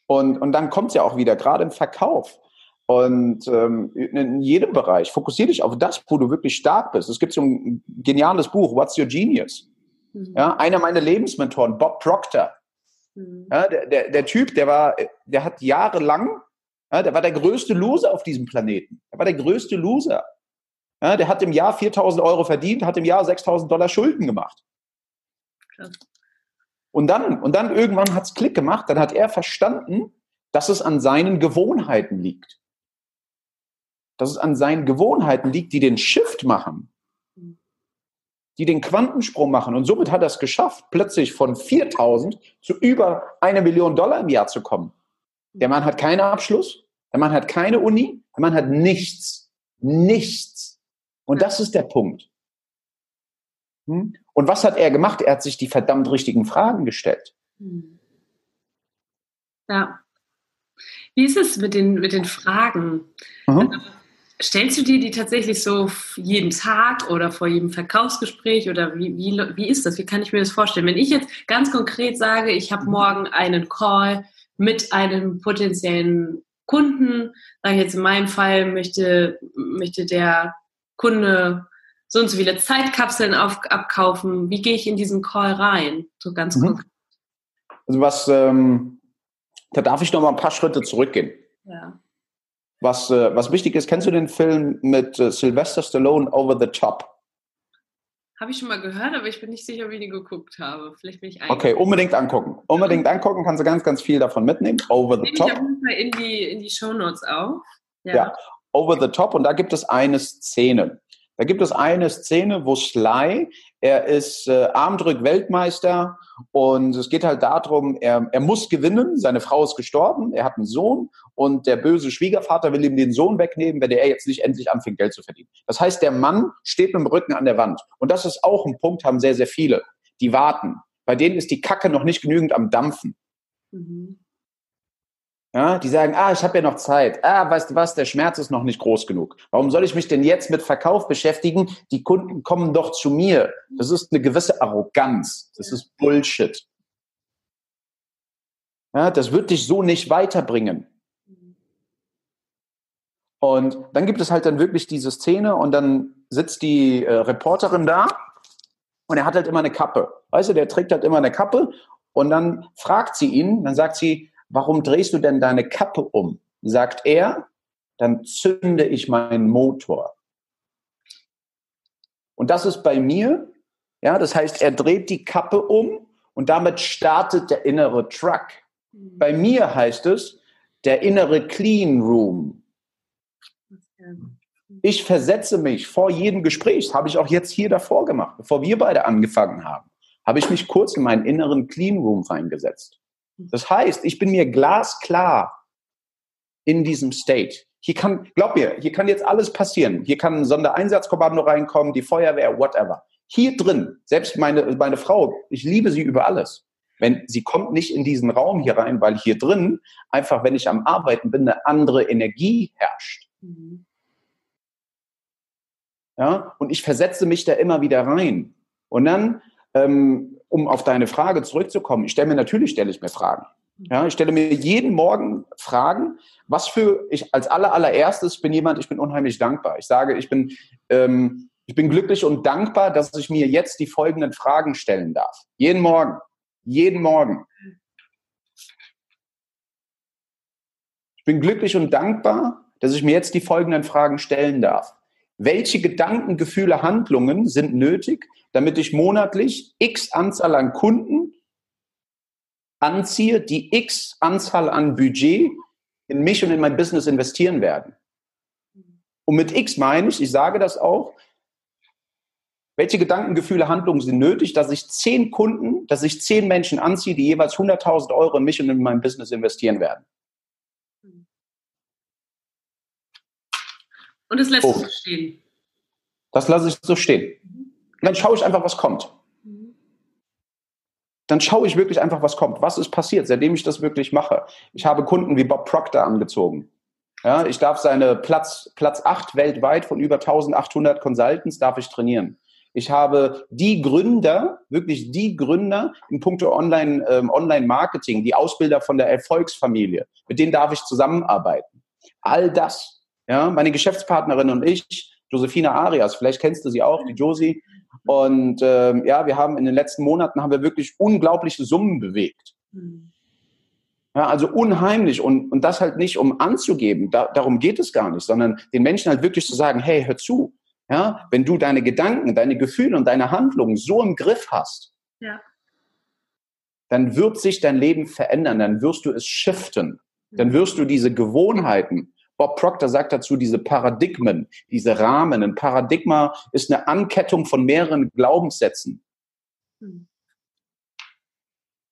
[SPEAKER 2] Und, und dann kommt es ja auch wieder, gerade im Verkauf. Und ähm, in jedem Bereich, fokussiere dich auf das, wo du wirklich stark bist. Es gibt so ein geniales Buch, What's Your Genius? Mhm. Ja, einer meiner Lebensmentoren, Bob Proctor. Mhm. Ja, der, der, der Typ, der war, der hat jahrelang, ja, der war der größte Loser auf diesem Planeten. Er war der größte Loser. Ja, der hat im Jahr 4000 Euro verdient, hat im Jahr 6000 Dollar Schulden gemacht. Krass. Und dann, und dann irgendwann hat es Klick gemacht, dann hat er verstanden, dass es an seinen Gewohnheiten liegt. Dass es an seinen Gewohnheiten liegt, die den Shift machen, die den Quantensprung machen. Und somit hat er es geschafft, plötzlich von 4000 zu über eine Million Dollar im Jahr zu kommen. Der Mann hat keinen Abschluss, der Mann hat keine Uni, der Mann hat nichts. Nichts. Und das ist der Punkt. Hm? Und was hat er gemacht? Er hat sich die verdammt richtigen Fragen gestellt. Hm.
[SPEAKER 3] Ja. Wie ist es mit den, mit den Fragen? Mhm. Also, Stellst du dir die tatsächlich so jeden Tag oder vor jedem Verkaufsgespräch oder wie, wie, wie ist das? Wie kann ich mir das vorstellen? Wenn ich jetzt ganz konkret sage, ich habe morgen einen Call mit einem potenziellen Kunden, sage ich jetzt in meinem Fall, möchte, möchte der Kunde so und so viele Zeitkapseln auf, abkaufen. Wie gehe ich in diesen Call rein? So ganz mhm. konkret.
[SPEAKER 2] Also was, ähm, da darf ich noch mal ein paar Schritte zurückgehen.
[SPEAKER 3] Ja.
[SPEAKER 2] Was, äh, was wichtig ist, kennst du den Film mit äh, Sylvester Stallone Over the Top?
[SPEAKER 3] Habe ich schon mal gehört, aber ich bin nicht sicher, wie ich ihn geguckt habe. Vielleicht bin ich
[SPEAKER 2] Okay, unbedingt angucken. Unbedingt angucken, kannst du ganz, ganz viel davon mitnehmen. Over the Nehme Top. Ich auf
[SPEAKER 3] jeden Fall in die, in die Show Notes auf.
[SPEAKER 2] Ja. ja, Over the Top. Und da gibt es eine Szene. Da gibt es eine Szene, wo Sly, er ist äh, Armdrück-Weltmeister und es geht halt darum, er, er muss gewinnen, seine Frau ist gestorben, er hat einen Sohn und der böse Schwiegervater will ihm den Sohn wegnehmen, wenn er jetzt nicht endlich anfängt, Geld zu verdienen. Das heißt, der Mann steht mit dem Rücken an der Wand. Und das ist auch ein Punkt, haben sehr, sehr viele. Die warten. Bei denen ist die Kacke noch nicht genügend am Dampfen. Mhm. Ja, die sagen, ah, ich habe ja noch Zeit. Ah, weißt du was, der Schmerz ist noch nicht groß genug. Warum soll ich mich denn jetzt mit Verkauf beschäftigen? Die Kunden kommen doch zu mir. Das ist eine gewisse Arroganz. Das ist Bullshit. Ja, das wird dich so nicht weiterbringen. Und dann gibt es halt dann wirklich diese Szene und dann sitzt die äh, Reporterin da und er hat halt immer eine Kappe. Weißt du, der trägt halt immer eine Kappe und dann fragt sie ihn, dann sagt sie, warum drehst du denn deine Kappe um? Sagt er, dann zünde ich meinen Motor. Und das ist bei mir, ja, das heißt, er dreht die Kappe um und damit startet der innere Truck. Mhm. Bei mir heißt es, der innere Clean Room. Ich versetze mich vor jedem Gespräch, das habe ich auch jetzt hier davor gemacht, bevor wir beide angefangen haben, habe ich mich kurz in meinen inneren Clean Room reingesetzt. Das heißt, ich bin mir glasklar in diesem State. Hier kann, glaub mir, hier kann jetzt alles passieren. Hier kann ein Sondereinsatzkommando reinkommen, die Feuerwehr, whatever. Hier drin, selbst meine, meine Frau, ich liebe sie über alles. Wenn sie kommt nicht in diesen Raum hier rein, weil hier drin einfach, wenn ich am Arbeiten bin, eine andere Energie herrscht. Mhm. Ja, und ich versetze mich da immer wieder rein. Und dann ähm, um auf deine Frage zurückzukommen, ich stelle mir natürlich, stelle ich mir Fragen. Ja, ich stelle mir jeden Morgen Fragen, was für ich als aller, allererstes bin jemand, ich bin unheimlich dankbar. Ich sage, ich bin, ähm, ich bin glücklich und dankbar, dass ich mir jetzt die folgenden Fragen stellen darf. Jeden Morgen. Jeden Morgen. Ich bin glücklich und dankbar, dass ich mir jetzt die folgenden Fragen stellen darf. Welche Gedanken, Gefühle, Handlungen sind nötig, damit ich monatlich x Anzahl an Kunden anziehe, die x Anzahl an Budget in mich und in mein Business investieren werden. Und mit x meine ich, ich sage das auch, welche Gedanken, Gefühle, Handlungen sind nötig, dass ich zehn Kunden, dass ich zehn Menschen anziehe, die jeweils 100.000 Euro in mich und in mein Business investieren werden.
[SPEAKER 3] Und das lässt oh. so stehen.
[SPEAKER 2] Das lasse ich so stehen. Dann schaue ich einfach, was kommt. Dann schaue ich wirklich einfach, was kommt. Was ist passiert, seitdem ich das wirklich mache? Ich habe Kunden wie Bob Proctor angezogen. Ja, ich darf seine Platz, Platz 8 weltweit von über 1800 Consultants darf ich trainieren. Ich habe die Gründer, wirklich die Gründer in puncto Online, ähm, Online-Marketing, die Ausbilder von der Erfolgsfamilie, mit denen darf ich zusammenarbeiten. All das, ja, meine Geschäftspartnerin und ich, Josefina Arias, vielleicht kennst du sie auch, die Josie, und ähm, ja, wir haben in den letzten Monaten haben wir wirklich unglaubliche Summen bewegt. Mhm. Ja, also unheimlich und, und das halt nicht, um anzugeben, da, darum geht es gar nicht, sondern den Menschen halt wirklich zu sagen, hey, hör zu, ja, wenn du deine Gedanken, deine Gefühle und deine Handlungen so im Griff hast, ja. dann wird sich dein Leben verändern, dann wirst du es shiften, dann wirst du diese Gewohnheiten Bob Proctor sagt dazu diese Paradigmen, diese Rahmen. Ein Paradigma ist eine Ankettung von mehreren Glaubenssätzen. Hm.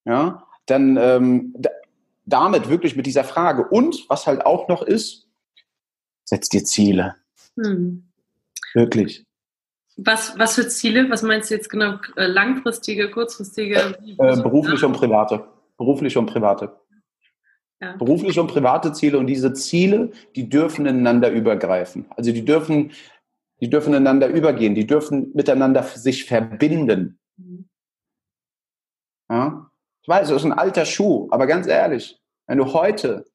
[SPEAKER 2] Ja, dann ähm, damit wirklich mit dieser Frage. Und was halt auch noch ist, setz dir Ziele. Hm. Wirklich.
[SPEAKER 3] Was, was für Ziele? Was meinst du jetzt genau? Langfristige, kurzfristige?
[SPEAKER 2] Äh, berufliche und private. Berufliche und private. Ja. Berufliche und private Ziele und diese Ziele, die dürfen ineinander übergreifen. Also die dürfen, die dürfen ineinander übergehen, die dürfen miteinander sich verbinden. Mhm. Ja? Ich weiß, es ist ein alter Schuh, aber ganz ehrlich, wenn du heute,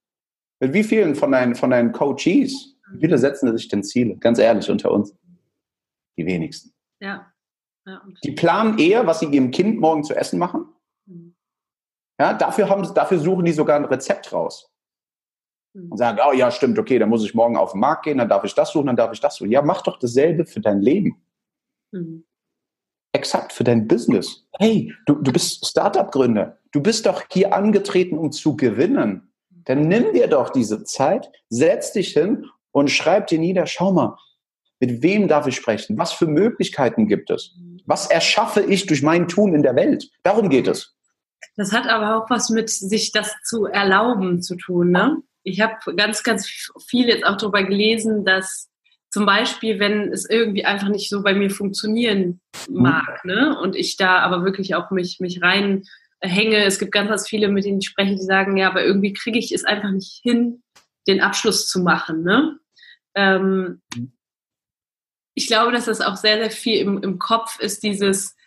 [SPEAKER 2] mit wie vielen von deinen, von deinen Coaches, wie viele setzen sich denn Ziele? Ganz ehrlich unter uns. Die wenigsten.
[SPEAKER 3] Ja.
[SPEAKER 2] ja die planen eher, was sie ihrem Kind morgen zu essen machen. Ja, dafür, haben, dafür suchen die sogar ein Rezept raus. Und sagen, oh ja, stimmt, okay, dann muss ich morgen auf den Markt gehen, dann darf ich das suchen, dann darf ich das suchen. Ja, mach doch dasselbe für dein Leben. Mhm. Exakt für dein Business. Hey, du, du bist Startup-Gründer. Du bist doch hier angetreten, um zu gewinnen. Dann nimm dir doch diese Zeit, setz dich hin und schreib dir nieder, schau mal, mit wem darf ich sprechen? Was für Möglichkeiten gibt es? Was erschaffe ich durch mein Tun in der Welt? Darum geht es.
[SPEAKER 3] Das hat aber auch was mit sich das zu erlauben zu tun. Ne? Ich habe ganz, ganz viel jetzt auch darüber gelesen, dass zum Beispiel, wenn es irgendwie einfach nicht so bei mir funktionieren mag, mhm. ne? Und ich da aber wirklich auch mich, mich rein hänge. Es gibt ganz, ganz viele, mit denen ich spreche, die sagen, ja, aber irgendwie kriege ich es einfach nicht hin, den Abschluss zu machen, ne? Ähm, mhm. ich glaube, dass das auch sehr, sehr viel im, im Kopf ist, dieses,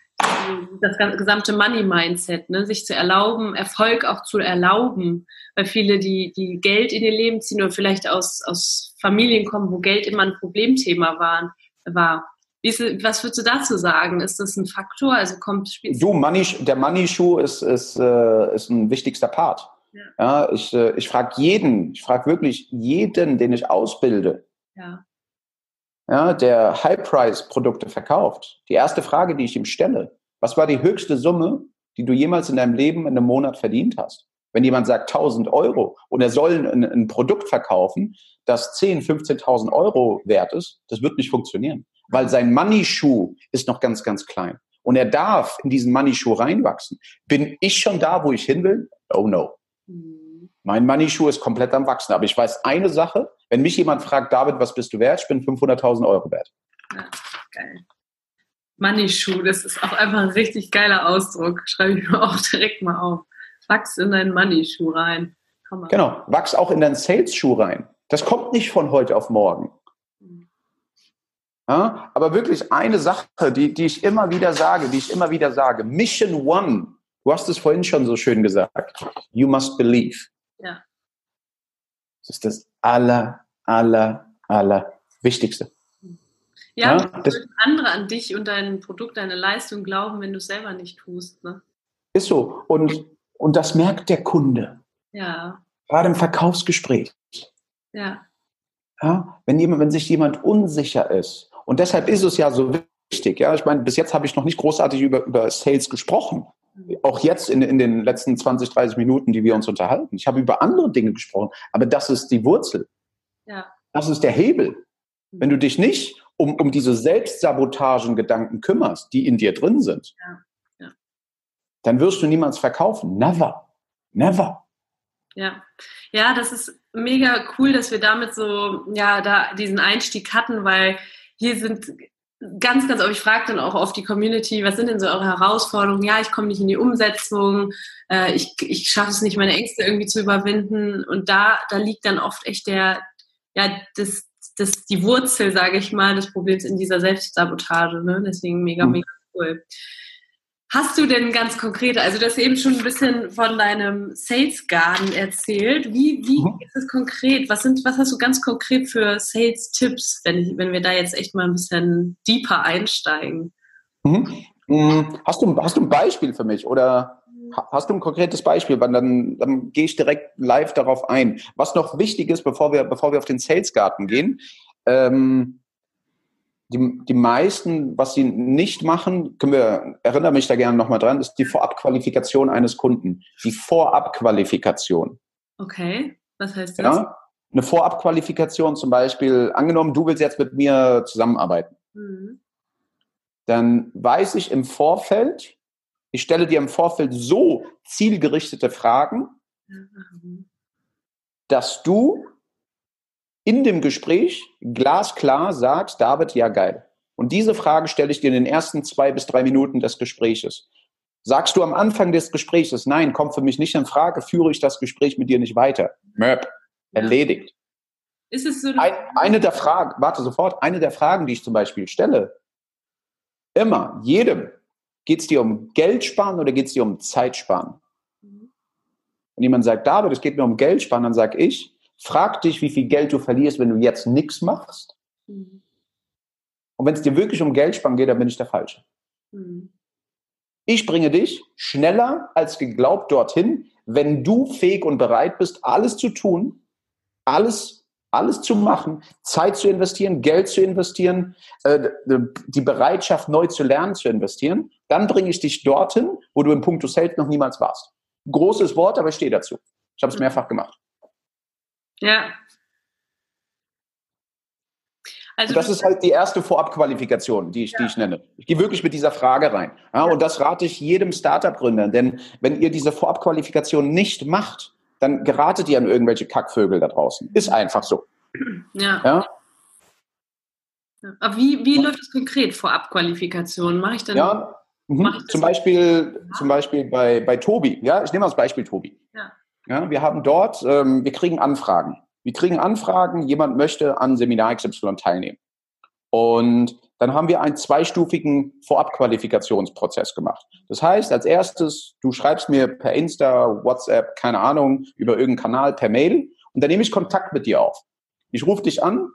[SPEAKER 3] das gesamte Money-Mindset, ne? sich zu erlauben, Erfolg auch zu erlauben. Weil viele, die, die Geld in ihr Leben ziehen oder vielleicht aus, aus Familien kommen, wo Geld immer ein Problemthema waren, war. Ist, was würdest du dazu sagen? Ist das ein Faktor? Also kommt
[SPEAKER 2] Du, Money, der Money-Schuh ist, ist, äh, ist ein wichtigster Part. Ja. ja ich äh, ich frage jeden, ich frage wirklich jeden, den ich ausbilde, ja ja, der High-Price-Produkte verkauft, die erste Frage, die ich ihm stelle, was war die höchste Summe, die du jemals in deinem Leben in einem Monat verdient hast? Wenn jemand sagt 1000 Euro und er soll ein, ein Produkt verkaufen, das 10, 15.000 Euro wert ist, das wird nicht funktionieren, weil sein Money-Schuh ist noch ganz, ganz klein. Und er darf in diesen Money-Schuh reinwachsen. Bin ich schon da, wo ich hin will? Oh no. Mein Money-Schuh ist komplett am Wachsen. Aber ich weiß eine Sache, wenn mich jemand fragt, David, was bist du wert? Ich bin 500.000 Euro wert.
[SPEAKER 3] Ja, geil. Money Shoe, das ist auch einfach ein richtig geiler Ausdruck. Schreibe ich mir auch direkt mal auf. Wachs in deinen Money Shoe rein.
[SPEAKER 2] Genau, wachs auch in deinen Sales Schuh rein. Das kommt nicht von heute auf morgen. Ja, aber wirklich eine Sache, die, die ich immer wieder sage, die ich immer wieder sage. Mission One. Du hast es vorhin schon so schön gesagt. You must believe. Ja. Das ist das aller, aller, aller Wichtigste.
[SPEAKER 3] Ja, ja das andere an dich und dein Produkt, deine Leistung glauben, wenn du es selber nicht tust. Ne?
[SPEAKER 2] Ist so. Und, und das merkt der Kunde.
[SPEAKER 3] Ja.
[SPEAKER 2] Gerade im Verkaufsgespräch.
[SPEAKER 3] Ja.
[SPEAKER 2] ja wenn, jemand, wenn sich jemand unsicher ist. Und deshalb ist es ja so wichtig. Ja, ich meine, bis jetzt habe ich noch nicht großartig über, über Sales gesprochen. Mhm. Auch jetzt in, in den letzten 20, 30 Minuten, die wir uns unterhalten. Ich habe über andere Dinge gesprochen, aber das ist die Wurzel.
[SPEAKER 3] Ja.
[SPEAKER 2] Das ist der Hebel. Wenn du dich nicht um, um diese Selbstsabotagen-Gedanken kümmerst, die in dir drin sind, ja. Ja. dann wirst du niemals verkaufen. Never. Never.
[SPEAKER 3] Ja. Ja, das ist mega cool, dass wir damit so, ja, da diesen Einstieg hatten, weil hier sind ganz, ganz oft, ich frage dann auch oft die Community, was sind denn so eure Herausforderungen? Ja, ich komme nicht in die Umsetzung, äh, ich, ich schaffe es nicht, meine Ängste irgendwie zu überwinden. Und da, da liegt dann oft echt der, ja, das, das, die Wurzel, sage ich mal, des Problems in dieser Selbstsabotage. Ne? Deswegen mega, mhm. mega cool. Hast du denn ganz konkret, also du hast eben schon ein bisschen von deinem Sales Garden erzählt. Wie, wie mhm. ist es konkret? Was, sind, was hast du ganz konkret für Sales-Tipps, wenn, wenn wir da jetzt echt mal ein bisschen deeper einsteigen?
[SPEAKER 2] Mhm. mhm. Hast, du, hast du ein Beispiel für mich oder hast du ein konkretes Beispiel? Weil dann, dann gehe ich direkt live darauf ein. Was noch wichtig ist, bevor wir, bevor wir auf den Sales Garden gehen, ähm, die, die meisten, was sie nicht machen, können wir, erinnere mich da gerne nochmal dran, ist die Vorabqualifikation eines Kunden. Die Vorabqualifikation.
[SPEAKER 3] Okay, was heißt das? Ja?
[SPEAKER 2] Eine Vorabqualifikation zum Beispiel, angenommen, du willst jetzt mit mir zusammenarbeiten. Mhm. Dann weiß ich im Vorfeld, ich stelle dir im Vorfeld so zielgerichtete Fragen, mhm. dass du in dem Gespräch glasklar sagt, David, ja geil. Und diese Frage stelle ich dir in den ersten zwei bis drei Minuten des Gespräches. Sagst du am Anfang des Gesprächs, nein, kommt für mich nicht in Frage, führe ich das Gespräch mit dir nicht weiter. Möp. Erledigt.
[SPEAKER 3] Ist es so?
[SPEAKER 2] Ein, eine der Fragen, warte sofort, eine der Fragen, die ich zum Beispiel stelle, immer, jedem, geht es dir um Geld sparen oder geht es dir um Zeit sparen? Mhm. Wenn jemand sagt, David, es geht mir um Geld sparen, dann sage ich, frag dich, wie viel Geld du verlierst, wenn du jetzt nichts machst. Mhm. Und wenn es dir wirklich um Geld sparen geht, dann bin ich der Falsche. Mhm. Ich bringe dich schneller als geglaubt dorthin, wenn du fähig und bereit bist, alles zu tun, alles, alles zu machen, Zeit zu investieren, Geld zu investieren, äh, die Bereitschaft, neu zu lernen, zu investieren, dann bringe ich dich dorthin, wo du im Punktus Sales noch niemals warst. Großes Wort, aber ich stehe dazu. Ich habe es mehrfach gemacht.
[SPEAKER 3] Ja,
[SPEAKER 2] also das ist halt die erste Vorabqualifikation, die ich, ja. die ich nenne. Ich gehe wirklich mit dieser Frage rein. Ja, ja. Und das rate ich jedem Startup-Gründer, denn wenn ihr diese Vorabqualifikation nicht macht, dann geratet ihr an irgendwelche Kackvögel da draußen. Ist einfach so.
[SPEAKER 3] Ja. ja? Aber wie, wie läuft das konkret, Vorabqualifikation? Mache ich dann?
[SPEAKER 2] Ja, mhm. zum Beispiel, zum Beispiel bei, bei Tobi. Ja, ich nehme als Beispiel Tobi. Ja. Ja, wir haben dort, ähm, wir kriegen Anfragen. Wir kriegen Anfragen, jemand möchte an Seminar XY teilnehmen. Und dann haben wir einen zweistufigen Vorabqualifikationsprozess gemacht. Das heißt, als erstes, du schreibst mir per Insta, WhatsApp, keine Ahnung, über irgendeinen Kanal, per Mail und dann nehme ich Kontakt mit dir auf. Ich rufe dich an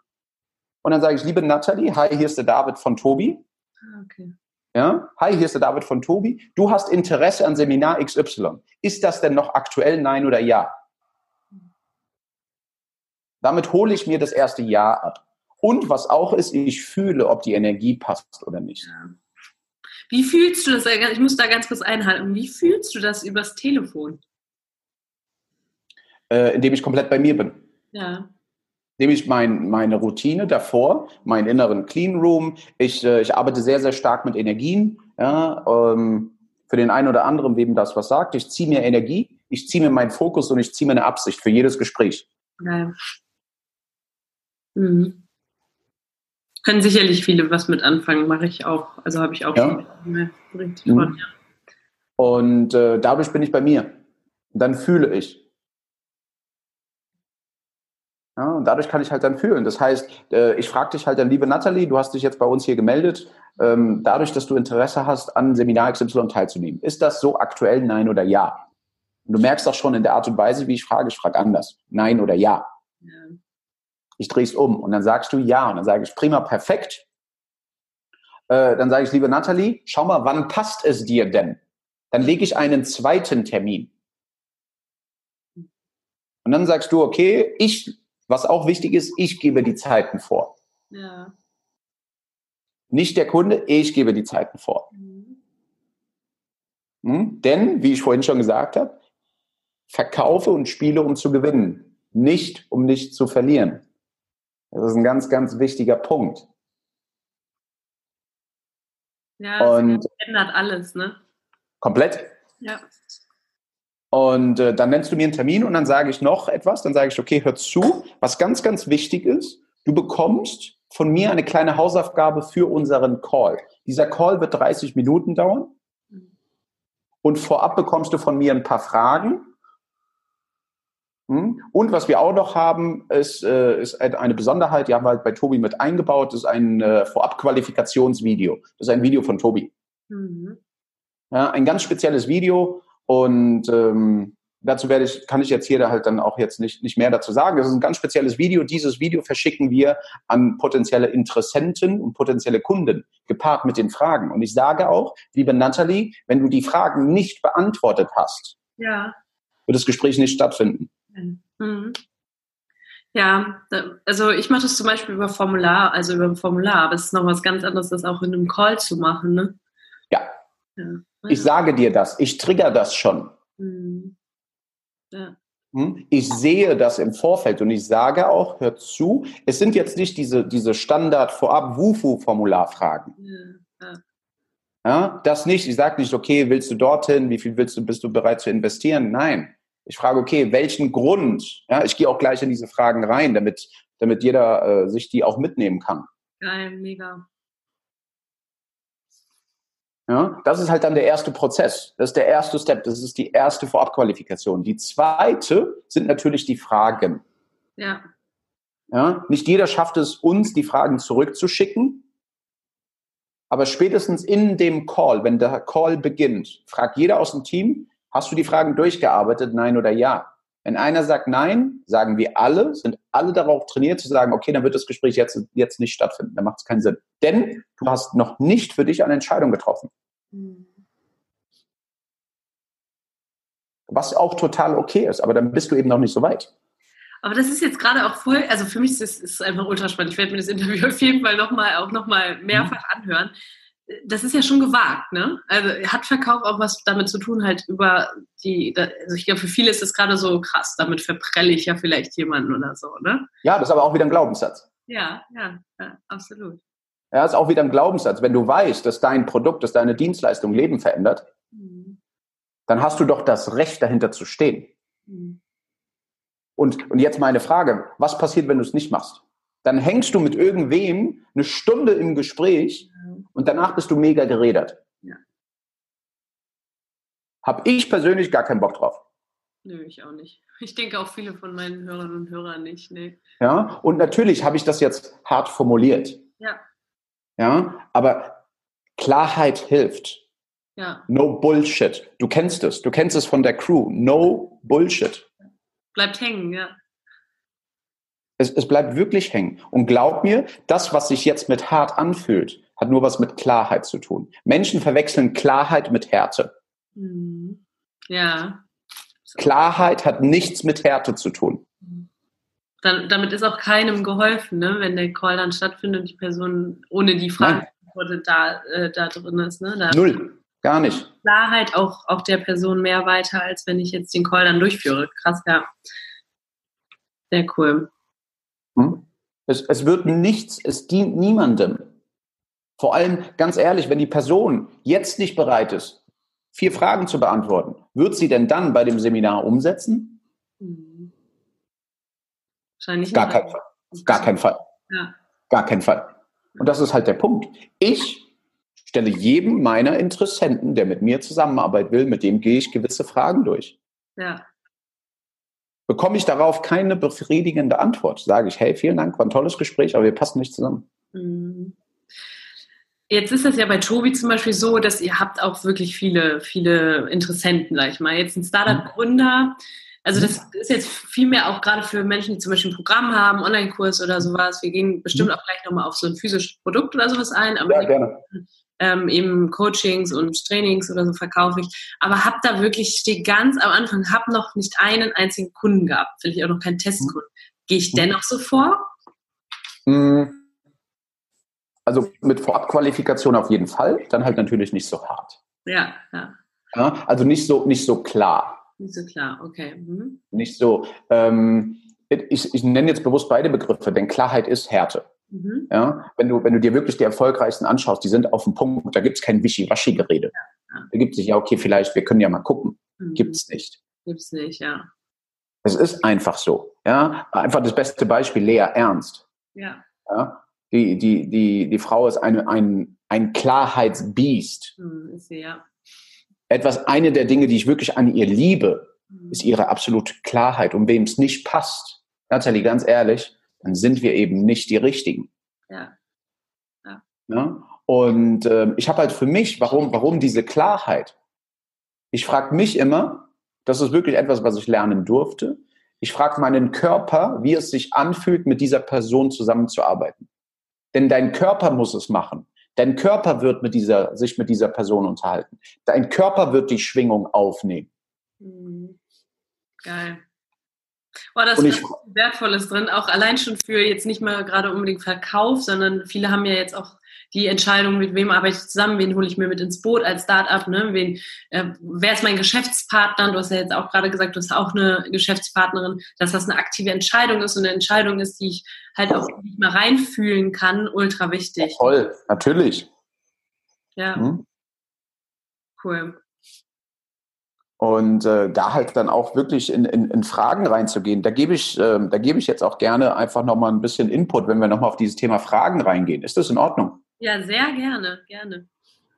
[SPEAKER 2] und dann sage ich, liebe Nathalie, hi, hier ist der David von Tobi. Ah, okay. Ja, hi, hier ist der David von Tobi. Du hast Interesse an Seminar XY. Ist das denn noch aktuell, nein oder ja? Damit hole ich mir das erste Jahr ab. Und was auch ist, ich fühle, ob die Energie passt oder nicht. Ja.
[SPEAKER 3] Wie fühlst du das? Ich muss da ganz kurz einhalten. Wie fühlst du das übers Telefon?
[SPEAKER 2] Äh, indem ich komplett bei mir bin. Ja. Indem ich mein, meine Routine davor, meinen inneren Clean Room, ich, äh, ich arbeite sehr, sehr stark mit Energien. Ja, ähm, für den einen oder anderen, wem das was sagt. Ich ziehe mir Energie, ich ziehe mir meinen Fokus und ich ziehe mir eine Absicht für jedes Gespräch. Ja.
[SPEAKER 3] Mhm. Können sicherlich viele was mit anfangen, mache ich auch. Also habe ich auch ja.
[SPEAKER 2] richtig mhm. von, ja. Und äh, dadurch bin ich bei mir. Dann fühle ich. Ja, und dadurch kann ich halt dann fühlen. Das heißt, äh, ich frage dich halt dann, liebe Nathalie, du hast dich jetzt bei uns hier gemeldet, ähm, dadurch, dass du Interesse hast, an Seminar XY teilzunehmen. Ist das so aktuell, nein oder ja? Und du merkst auch schon in der Art und Weise, wie ich frage, ich frage anders. Nein oder ja. ja ich drehe es um. Und dann sagst du ja. Und dann sage ich, prima, perfekt. Äh, dann sage ich, liebe Nathalie, schau mal, wann passt es dir denn? Dann lege ich einen zweiten Termin. Und dann sagst du, okay, ich, was auch wichtig ist, ich gebe die Zeiten vor. Ja. Nicht der Kunde, ich gebe die Zeiten vor. Mhm. Hm? Denn, wie ich vorhin schon gesagt habe, verkaufe und spiele, um zu gewinnen, nicht um nicht zu verlieren. Das ist ein ganz, ganz wichtiger Punkt.
[SPEAKER 3] Ja, und ändert alles, ne?
[SPEAKER 2] Komplett. Ja. Und äh, dann nennst du mir einen Termin und dann sage ich noch etwas. Dann sage ich, okay, hör zu. Was ganz, ganz wichtig ist, du bekommst von mir eine kleine Hausaufgabe für unseren Call. Dieser Call wird 30 Minuten dauern. Und vorab bekommst du von mir ein paar Fragen hm? Und was wir auch noch haben, ist, äh, ist eine Besonderheit, die haben wir halt bei Tobi mit eingebaut, das ist ein äh, Vorabqualifikationsvideo. Das ist ein Video von Tobi. Mhm. Ja, ein ganz spezielles Video und ähm, dazu werde ich, kann ich jetzt hier halt dann auch jetzt nicht, nicht mehr dazu sagen. Das ist ein ganz spezielles Video. Dieses Video verschicken wir an potenzielle Interessenten und potenzielle Kunden, gepaart mit den Fragen. Und ich sage auch, liebe Natalie, wenn du die Fragen nicht beantwortet hast, ja. wird das Gespräch nicht stattfinden. Mhm.
[SPEAKER 3] Ja, also ich mache das zum Beispiel über Formular, also über ein Formular, aber es ist noch was ganz anderes, das auch in einem Call zu machen, ne?
[SPEAKER 2] Ja. ja. Ich sage dir das, ich trigger das schon. Mhm. Ja. Hm? Ich sehe das im Vorfeld und ich sage auch, hör zu, es sind jetzt nicht diese, diese Standard-Vorab-Wufu-Formularfragen. Ja. ja. das nicht. Ich sage nicht, okay, willst du dorthin, wie viel willst du, bist du bereit zu investieren? Nein. Ich frage, okay, welchen Grund? Ja, ich gehe auch gleich in diese Fragen rein, damit, damit jeder äh, sich die auch mitnehmen kann.
[SPEAKER 3] Geil, mega.
[SPEAKER 2] Ja, das ist halt dann der erste Prozess. Das ist der erste Step. Das ist die erste Vorabqualifikation. Die zweite sind natürlich die Fragen.
[SPEAKER 3] Ja.
[SPEAKER 2] Ja, nicht jeder schafft es, uns die Fragen zurückzuschicken. Aber spätestens in dem Call, wenn der Call beginnt, fragt jeder aus dem Team, hast du die Fragen durchgearbeitet, nein oder ja? Wenn einer sagt nein, sagen wir alle, sind alle darauf trainiert zu sagen, okay, dann wird das Gespräch jetzt, jetzt nicht stattfinden, dann macht es keinen Sinn. Denn du hast noch nicht für dich eine Entscheidung getroffen. Mhm. Was auch total okay ist, aber dann bist du eben noch nicht so weit.
[SPEAKER 3] Aber das ist jetzt gerade auch voll, also für mich ist es einfach ultra spannend. Ich werde mir das Interview auf jeden Fall nochmal auch nochmal mehrfach anhören das ist ja schon gewagt, ne? Also hat Verkauf auch was damit zu tun, halt über die, also ich glaube, für viele ist das gerade so krass, damit verprelle ich ja vielleicht jemanden oder so, ne?
[SPEAKER 2] Ja, das ist aber auch wieder ein Glaubenssatz.
[SPEAKER 3] Ja, ja, ja absolut.
[SPEAKER 2] Ja, ist auch wieder ein Glaubenssatz. Wenn du weißt, dass dein Produkt, dass deine Dienstleistung Leben verändert, mhm. dann hast du doch das Recht, dahinter zu stehen. Mhm. Und, und jetzt meine Frage, was passiert, wenn du es nicht machst? Dann hängst du mit irgendwem eine Stunde im Gespräch und danach bist du mega geredet. Ja. Hab ich persönlich gar keinen Bock drauf.
[SPEAKER 3] Nö, ich auch nicht. Ich denke auch viele von meinen Hörerinnen und Hörern nicht. Nee.
[SPEAKER 2] Ja, und natürlich habe ich das jetzt hart formuliert.
[SPEAKER 3] Ja.
[SPEAKER 2] Ja, aber Klarheit hilft.
[SPEAKER 3] Ja.
[SPEAKER 2] No Bullshit. Du kennst es. Du kennst es von der Crew. No Bullshit.
[SPEAKER 3] Bleibt hängen, ja.
[SPEAKER 2] Es, es bleibt wirklich hängen. Und glaub mir, das, was sich jetzt mit hart anfühlt, hat nur was mit Klarheit zu tun. Menschen verwechseln Klarheit mit Härte.
[SPEAKER 3] Mhm. Ja.
[SPEAKER 2] Klarheit hat nichts mit Härte zu tun.
[SPEAKER 3] Dann, damit ist auch keinem geholfen, ne? wenn der Call dann stattfindet und die Person ohne die Frage da, äh, da drin ist. Ne? Da
[SPEAKER 2] Null, gar nicht.
[SPEAKER 3] Klarheit auch, auch der Person mehr weiter, als wenn ich jetzt den Call dann durchführe. Krass, ja. Sehr cool.
[SPEAKER 2] Hm? Es, es wird nichts, es dient niemandem. Vor allem, ganz ehrlich, wenn die Person jetzt nicht bereit ist, vier Fragen zu beantworten, wird sie denn dann bei dem Seminar umsetzen?
[SPEAKER 3] Mhm. Wahrscheinlich
[SPEAKER 2] Gar kein Fall. Gar kein Fall.
[SPEAKER 3] Ja.
[SPEAKER 2] Gar kein Fall. Und das ist halt der Punkt. Ich stelle jedem meiner Interessenten, der mit mir zusammenarbeiten will, mit dem gehe ich gewisse Fragen durch.
[SPEAKER 3] Ja.
[SPEAKER 2] Bekomme ich darauf keine befriedigende Antwort, sage ich, hey, vielen Dank, war ein tolles Gespräch, aber wir passen nicht zusammen.
[SPEAKER 3] Mhm. Jetzt ist es ja bei Tobi zum Beispiel so, dass ihr habt auch wirklich viele, viele Interessenten, sag ich mal. Jetzt ein Startup-Gründer. Also das ist jetzt vielmehr auch gerade für Menschen, die zum Beispiel ein Programm haben, Online-Kurs oder sowas. Wir gehen bestimmt mhm. auch gleich nochmal auf so ein physisches Produkt oder sowas ein.
[SPEAKER 2] Aber ja, gerne.
[SPEAKER 3] Ähm, eben Coachings und Trainings oder so verkaufe ich. Aber hab da wirklich, stehe ganz am Anfang, hab noch nicht einen einzigen Kunden gehabt. Vielleicht auch noch keinen Testkunden. Gehe ich mhm. dennoch so vor?
[SPEAKER 2] Mhm also mit Vorabqualifikation auf jeden Fall, dann halt natürlich nicht so hart.
[SPEAKER 3] Ja, ja.
[SPEAKER 2] ja also nicht so, nicht so klar.
[SPEAKER 3] Nicht so klar, okay. Mhm.
[SPEAKER 2] Nicht so, ähm, ich, ich nenne jetzt bewusst beide Begriffe, denn Klarheit ist Härte. Mhm. Ja, wenn du, wenn du dir wirklich die erfolgreichsten anschaust, die sind auf dem Punkt, da gibt es kein Wischi-Waschi-Gerede. Ja, ja. Da gibt es nicht, ja, okay, vielleicht, wir können ja mal gucken. Mhm. Gibt es nicht.
[SPEAKER 3] Gibt es nicht, ja.
[SPEAKER 2] Es ist einfach so. Ja, einfach das beste Beispiel, Lea Ernst.
[SPEAKER 3] Ja.
[SPEAKER 2] ja? Die, die, die, die Frau ist eine, ein, ein Klarheitsbiest.
[SPEAKER 3] Hm, ist sie, ja.
[SPEAKER 2] Etwas, eine der Dinge, die ich wirklich an ihr liebe, hm. ist ihre absolute Klarheit. Und wem es nicht passt, Nathalie, ganz ehrlich, dann sind wir eben nicht die Richtigen.
[SPEAKER 3] Ja. ja.
[SPEAKER 2] ja? Und äh, ich habe halt für mich, warum, warum diese Klarheit? Ich frage mich immer, das ist wirklich etwas, was ich lernen durfte. Ich frage meinen Körper, wie es sich anfühlt, mit dieser Person zusammenzuarbeiten. Denn dein Körper muss es machen. Dein Körper wird mit dieser, sich mit dieser Person unterhalten. Dein Körper wird die Schwingung aufnehmen.
[SPEAKER 3] Mhm. Geil. Boah, das ist Wertvolles drin, auch allein schon für jetzt nicht mal gerade unbedingt Verkauf, sondern viele haben ja jetzt auch die Entscheidung, mit wem arbeite ich zusammen, wen hole ich mir mit ins Boot als Startup, ne? wen, äh, wer ist mein Geschäftspartner? Du hast ja jetzt auch gerade gesagt, du hast auch eine Geschäftspartnerin, dass das eine aktive Entscheidung ist und eine Entscheidung ist, die ich halt auch nicht mal reinfühlen kann, ultra wichtig.
[SPEAKER 2] Toll, natürlich.
[SPEAKER 3] Ja. Hm? Cool.
[SPEAKER 2] Und äh, da halt dann auch wirklich in, in, in Fragen reinzugehen. Da gebe ich, äh, da gebe ich jetzt auch gerne einfach nochmal ein bisschen Input, wenn wir nochmal auf dieses Thema Fragen reingehen. Ist das in Ordnung?
[SPEAKER 3] Ja, sehr gerne, gerne.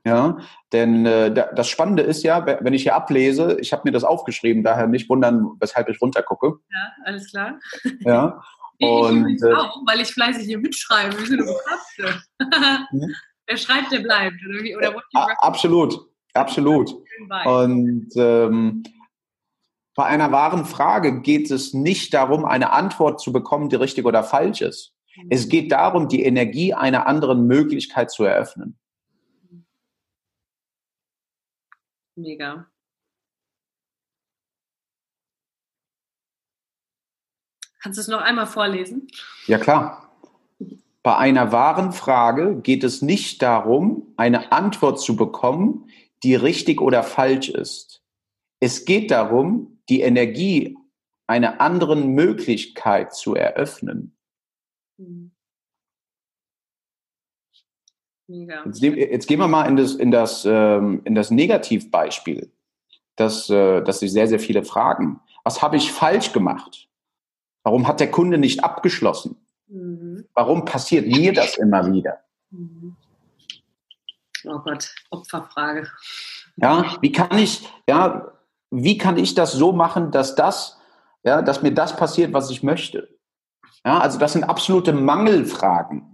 [SPEAKER 2] Ja, denn äh, das Spannende ist ja, wenn ich hier ablese, ich habe mir das aufgeschrieben, daher nicht wundern, weshalb ich runtergucke.
[SPEAKER 3] Ja, alles klar.
[SPEAKER 2] Ja.
[SPEAKER 3] Und, ich äh, auch, weil ich fleißig hier mitschreibe, Bekannte. Mhm. Wer schreibt, der bleibt. Oder oder
[SPEAKER 2] absolut, absolut. Und ähm, bei einer wahren Frage geht es nicht darum, eine Antwort zu bekommen, die richtig oder falsch ist. Es geht darum, die Energie einer anderen Möglichkeit zu eröffnen.
[SPEAKER 3] Mega. Kannst du es noch einmal vorlesen?
[SPEAKER 2] Ja, klar. Bei einer wahren Frage geht es nicht darum, eine Antwort zu bekommen, die richtig oder falsch ist. Es geht darum, die Energie einer anderen Möglichkeit zu eröffnen. Mhm. Mega. Jetzt, jetzt, gehen wir mal in das, in das, ähm, in das Negativbeispiel, das, äh, das sich sehr, sehr viele fragen. Was habe ich falsch gemacht? Warum hat der Kunde nicht abgeschlossen? Mhm. Warum passiert mir das immer wieder? Mhm.
[SPEAKER 3] Oh Gott, Opferfrage.
[SPEAKER 2] Ja, wie kann ich, ja, wie kann ich das so machen, dass das, ja, dass mir das passiert, was ich möchte? Ja, also das sind absolute Mangelfragen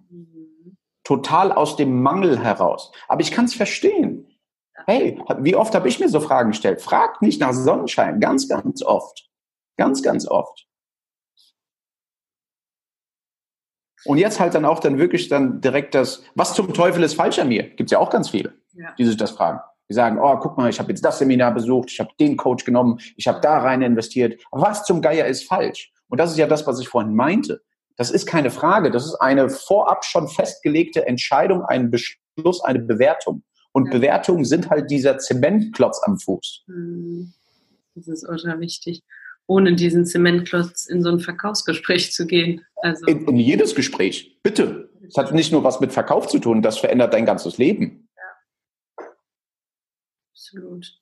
[SPEAKER 2] total aus dem Mangel heraus. Aber ich kann es verstehen. Hey, wie oft habe ich mir so Fragen gestellt? Fragt nicht nach Sonnenschein, ganz, ganz oft. Ganz, ganz oft. Und jetzt halt dann auch dann wirklich dann direkt das, was zum Teufel ist falsch an mir? Gibt es ja auch ganz viele, ja. die sich das fragen. Die sagen, oh, guck mal, ich habe jetzt das Seminar besucht, ich habe den Coach genommen, ich habe da rein investiert. Was zum Geier ist falsch? Und das ist ja das, was ich vorhin meinte. Das ist keine Frage. Das ist eine vorab schon festgelegte Entscheidung, ein Beschluss, eine Bewertung. Und. Bewertungen sind halt dieser Zementklotz am Fuß.
[SPEAKER 3] Hm. Das ist ultra wichtig. Ohne diesen Zementklotz in so ein Verkaufsgespräch zu gehen.
[SPEAKER 2] Also in, in jedes Gespräch, bitte. Es hat nicht nur was mit Verkauf zu tun, das verändert dein ganzes Leben. Ja.
[SPEAKER 3] Absolut.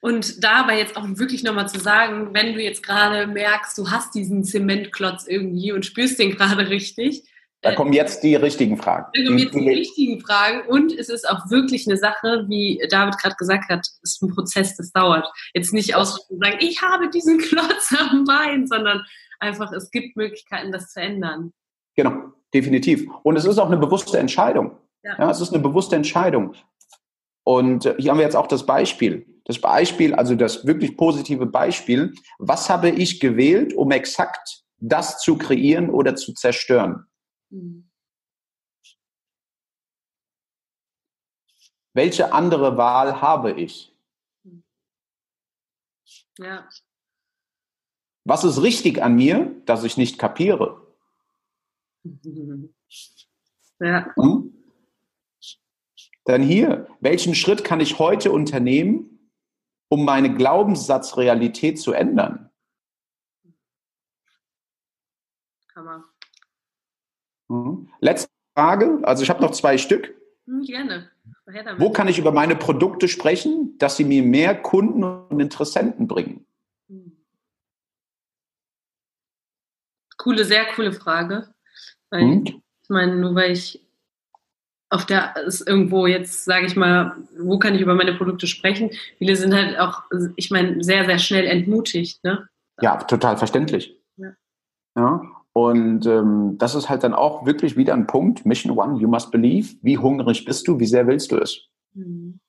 [SPEAKER 3] Und dabei jetzt auch wirklich nochmal zu sagen, wenn du jetzt gerade merkst, du hast diesen Zementklotz irgendwie und spürst den gerade richtig.
[SPEAKER 2] Da kommen jetzt die richtigen Fragen.
[SPEAKER 3] Da kommen jetzt die, richtigen Fragen und es ist auch wirklich eine Sache, wie David gerade gesagt hat, es ist ein Prozess, das dauert. Jetzt nicht aus zu sagen, ich habe diesen Klotz am Bein, sondern einfach, es gibt Möglichkeiten, das zu ändern.
[SPEAKER 2] Genau, definitiv. Und es ist auch eine bewusste Entscheidung. Ja. ja es ist eine bewusste Entscheidung. Und äh, hier haben wir jetzt auch das Beispiel. Das Beispiel, also das wirklich positive Beispiel. Was habe ich gewählt, um exakt das zu kreieren oder zu zerstören? Mhm. Welche andere Wahl habe ich?
[SPEAKER 3] Ja.
[SPEAKER 2] Was ist richtig an mir, dass ich nicht kapiere?
[SPEAKER 3] Ja. Hm?
[SPEAKER 2] Dann hier, welchen Schritt kann ich heute unternehmen, um meine Glaubenssatzrealität zu ändern?
[SPEAKER 3] Hammer.
[SPEAKER 2] Mhm. Letzte Frage, also ich habe noch zwei Stück.
[SPEAKER 3] Hm, gerne.
[SPEAKER 2] Wo kann ich über meine Produkte sprechen, dass sie mir mehr Kunden und Interessenten bringen?
[SPEAKER 3] Coole, sehr coole Frage. Weil, hm? Ich meine, nur weil ich auf der ist irgendwo jetzt, sage ich mal, wo kann ich über meine Produkte sprechen? Viele sind halt auch, ich meine, sehr, sehr schnell entmutigt. Ne?
[SPEAKER 2] Ja, total verständlich. Ja. ja. Und ähm, das ist halt dann auch wirklich wieder ein Punkt. Mission One, you must believe. Wie hungrig bist du? Wie sehr willst du es? Mhm.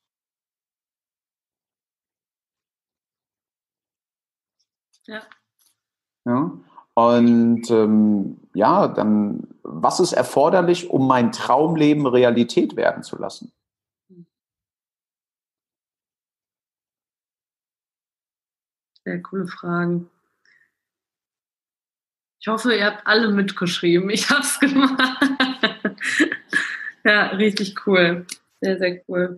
[SPEAKER 3] Ja.
[SPEAKER 2] Ja. Und ähm, ja, dann, was ist erforderlich, um mein Traumleben Realität werden zu lassen?
[SPEAKER 3] Sehr coole Fragen. Ich hoffe, ihr habt alle mitgeschrieben. Ich habe es gemacht. ja, richtig cool. Sehr, sehr cool.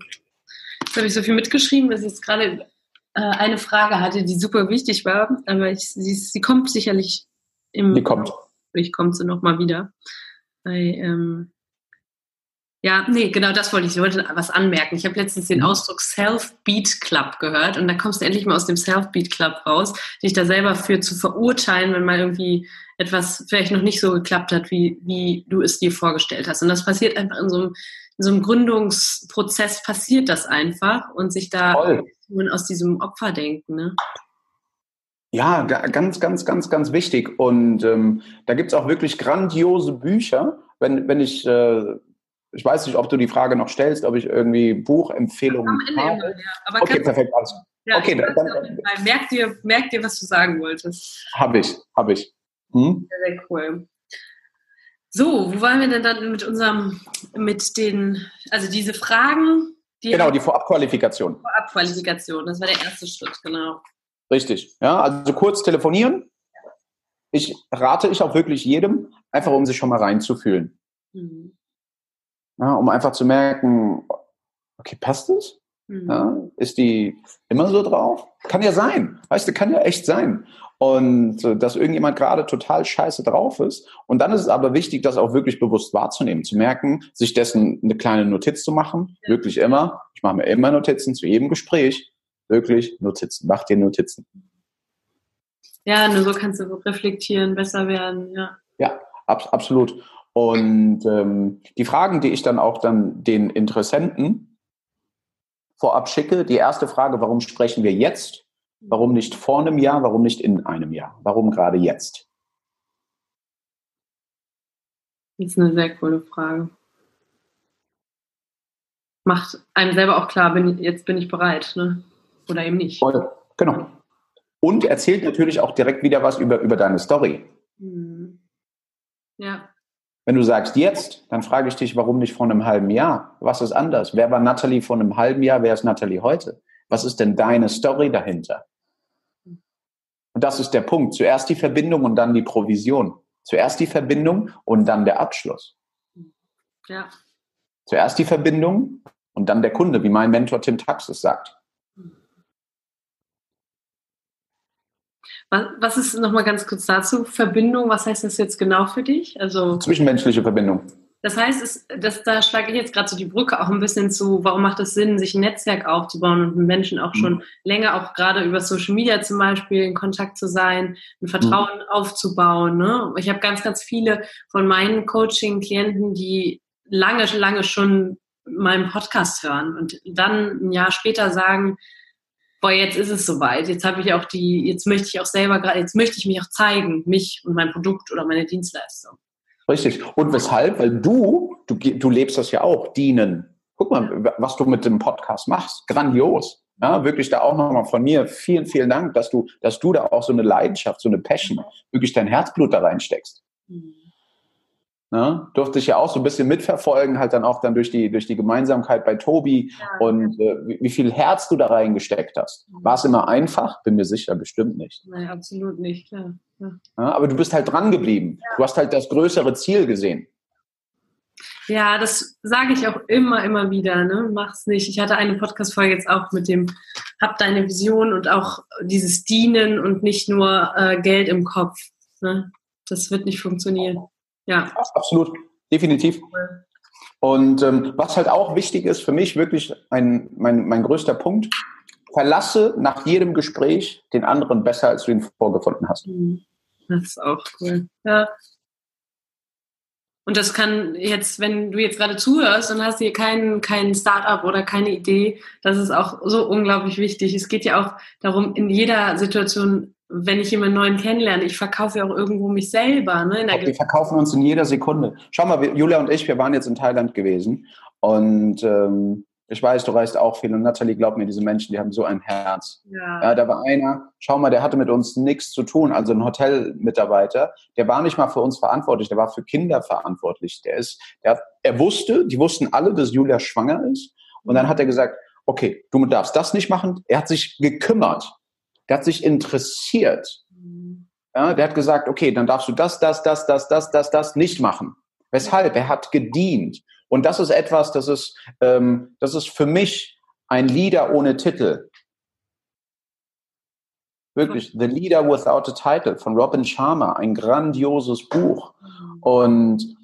[SPEAKER 3] Jetzt habe ich so viel mitgeschrieben, dass ich jetzt gerade äh, eine Frage hatte, die super wichtig war, aber ich, sie, sie kommt sicherlich im,
[SPEAKER 2] die kommt.
[SPEAKER 3] Ich komme sie nochmal wieder. Weil, ähm, Ja, nee, genau das wollte ich. Ich wollte was anmerken. Ich habe letztens den mhm. Ausdruck Self-Beat Club gehört und da kommst du endlich mal aus dem Self-Beat Club raus, dich da selber für zu verurteilen, wenn mal irgendwie etwas vielleicht noch nicht so geklappt hat, wie, wie du es dir vorgestellt hast. Und das passiert einfach in so einem, in so einem Gründungsprozess passiert das einfach und sich da aus diesem Opferdenken, ne?
[SPEAKER 2] Ja, ganz, ganz, ganz, ganz wichtig. Und ähm, da gibt's auch wirklich grandiose Bücher. Wenn, wenn ich äh, ich weiß nicht, ob du die Frage noch stellst, ob ich irgendwie Buchempfehlungen habe. Ja. okay, perfekt. Alles.
[SPEAKER 3] Ja, okay, dann, dann, merk, dir, merk dir, was du sagen wolltest.
[SPEAKER 2] Habe ich, habe ich. Hm?
[SPEAKER 3] Sehr, sehr cool. So, wo waren wir denn dann mit unserem, mit den, also diese Fragen?
[SPEAKER 2] Die genau, die Vorabqualifikation.
[SPEAKER 3] Vorabqualifikation, das war der erste Schritt, genau.
[SPEAKER 2] Richtig, ja, also kurz telefonieren. Ich rate ich auch wirklich jedem, einfach um sich schon mal reinzufühlen. Mhm. Ja, um einfach zu merken, okay, passt es? Mhm. Ja, ist die immer so drauf? Kann ja sein. Weißt du, kann ja echt sein. Und äh, dass irgendjemand gerade total scheiße drauf ist. Und dann ist es aber wichtig, das auch wirklich bewusst wahrzunehmen, zu merken, sich dessen eine kleine Notiz zu machen. Ja. Wirklich immer. Ich mache mir immer Notizen zu jedem Gespräch. Wirklich Notizen. Mach dir Notizen.
[SPEAKER 3] Ja, nur so kannst du reflektieren, besser werden. Ja,
[SPEAKER 2] ja ab, absolut. Und ähm, die Fragen, die ich dann auch dann den Interessenten vorab schicke, die erste Frage, warum sprechen wir jetzt? Warum nicht vor einem Jahr? Warum nicht in einem Jahr? Warum gerade jetzt?
[SPEAKER 3] Das ist eine sehr coole Frage. Macht einem selber auch klar, bin, jetzt bin ich bereit, ne? Oder eben nicht.
[SPEAKER 2] Voll. Genau. Und erzählt natürlich auch direkt wieder was über, über deine Story.
[SPEAKER 3] Mhm. Ja.
[SPEAKER 2] Wenn du sagst jetzt, dann frage ich dich, warum nicht vor einem halben Jahr? Was ist anders? Wer war Natalie vor einem halben Jahr? Wer ist Natalie heute? Was ist denn deine Story dahinter? Und das ist der Punkt. Zuerst die Verbindung und dann die Provision. Zuerst die Verbindung und dann der Abschluss.
[SPEAKER 3] Ja.
[SPEAKER 2] Zuerst die Verbindung und dann der Kunde, wie mein Mentor Tim Taxis sagt.
[SPEAKER 3] Was ist nochmal ganz kurz dazu? Verbindung, was heißt das jetzt genau für dich?
[SPEAKER 2] Also Zwischenmenschliche Verbindung.
[SPEAKER 3] Das heißt, es, das, da schlage ich jetzt gerade so die Brücke auch ein bisschen zu, warum macht es Sinn, sich ein Netzwerk aufzubauen und mit Menschen auch schon mhm. länger, auch gerade über Social Media zum Beispiel, in Kontakt zu sein, ein Vertrauen mhm. aufzubauen. Ne? Ich habe ganz, ganz viele von meinen Coaching-Klienten, die lange, lange schon meinen Podcast hören und dann ein Jahr später sagen, boah, jetzt ist es soweit. Jetzt habe ich auch die, jetzt möchte ich auch selber gerade, jetzt möchte ich mich auch zeigen, mich und mein Produkt oder meine Dienstleistung.
[SPEAKER 2] Richtig. Und weshalb? Weil du, du, du lebst das ja auch, dienen. Guck mal, was du mit dem Podcast machst. Grandios. Ja, wirklich da auch nochmal von mir vielen, vielen Dank, dass du, dass du da auch so eine Leidenschaft, so eine Passion, wirklich dein Herzblut da reinsteckst. Mhm. Ne? Durfte ich ja auch so ein bisschen mitverfolgen, halt dann auch dann durch die, durch die Gemeinsamkeit bei Tobi ja, und äh, wie, wie, viel Herz du da reingesteckt hast. Mhm. War es immer einfach? Bin mir sicher, bestimmt nicht.
[SPEAKER 3] Nein, absolut nicht, klar. Ja.
[SPEAKER 2] Ja, aber du bist halt dran geblieben. Du hast halt das größere Ziel gesehen.
[SPEAKER 3] Ja, das sage ich auch immer, immer wieder. Ne? Mach's nicht. Ich hatte eine Podcast-Folge jetzt auch mit dem Hab deine Vision und auch dieses Dienen und nicht nur äh, Geld im Kopf. Ne? Das wird nicht funktionieren. Ja.
[SPEAKER 2] Absolut, definitiv. Und ähm, was halt auch wichtig ist, für mich wirklich ein, mein, mein größter Punkt, verlasse nach jedem Gespräch den anderen besser, als du ihn vorgefunden hast. Mhm.
[SPEAKER 3] Das ist auch cool. Ja. Und das kann jetzt, wenn du jetzt gerade zuhörst und hast hier kein, kein Startup oder keine Idee, das ist auch so unglaublich wichtig. Es geht ja auch darum, in jeder Situation wenn ich jemanden neuen kennenlerne, ich verkaufe ja auch irgendwo mich selber. Ne,
[SPEAKER 2] wir verkaufen uns in jeder Sekunde. Schau mal, Julia und ich, wir waren jetzt in Thailand gewesen und ähm, ich weiß, du reist auch viel und Natalie, glaub mir, diese Menschen, die haben so ein Herz. Ja. ja da war einer, schau mal, der hatte mit uns nichts zu tun, also ein Hotelmitarbeiter, der war nicht mal für uns verantwortlich, der war für Kinder verantwortlich. Der ist, der, er wusste, die wussten alle, dass Julia schwanger ist und dann hat er gesagt, okay, du darfst das nicht machen. Er hat sich gekümmert der hat sich interessiert. Mhm. Ja, der hat gesagt, okay, dann darfst du das, das, das, das, das, das, das nicht machen. Weshalb? Er hat gedient. Und das ist etwas, das ist, ähm, das ist für mich ein Leader ohne Titel. Wirklich, The Leader Without a Title von Robin Sharma, ein grandioses Buch. Mhm. Und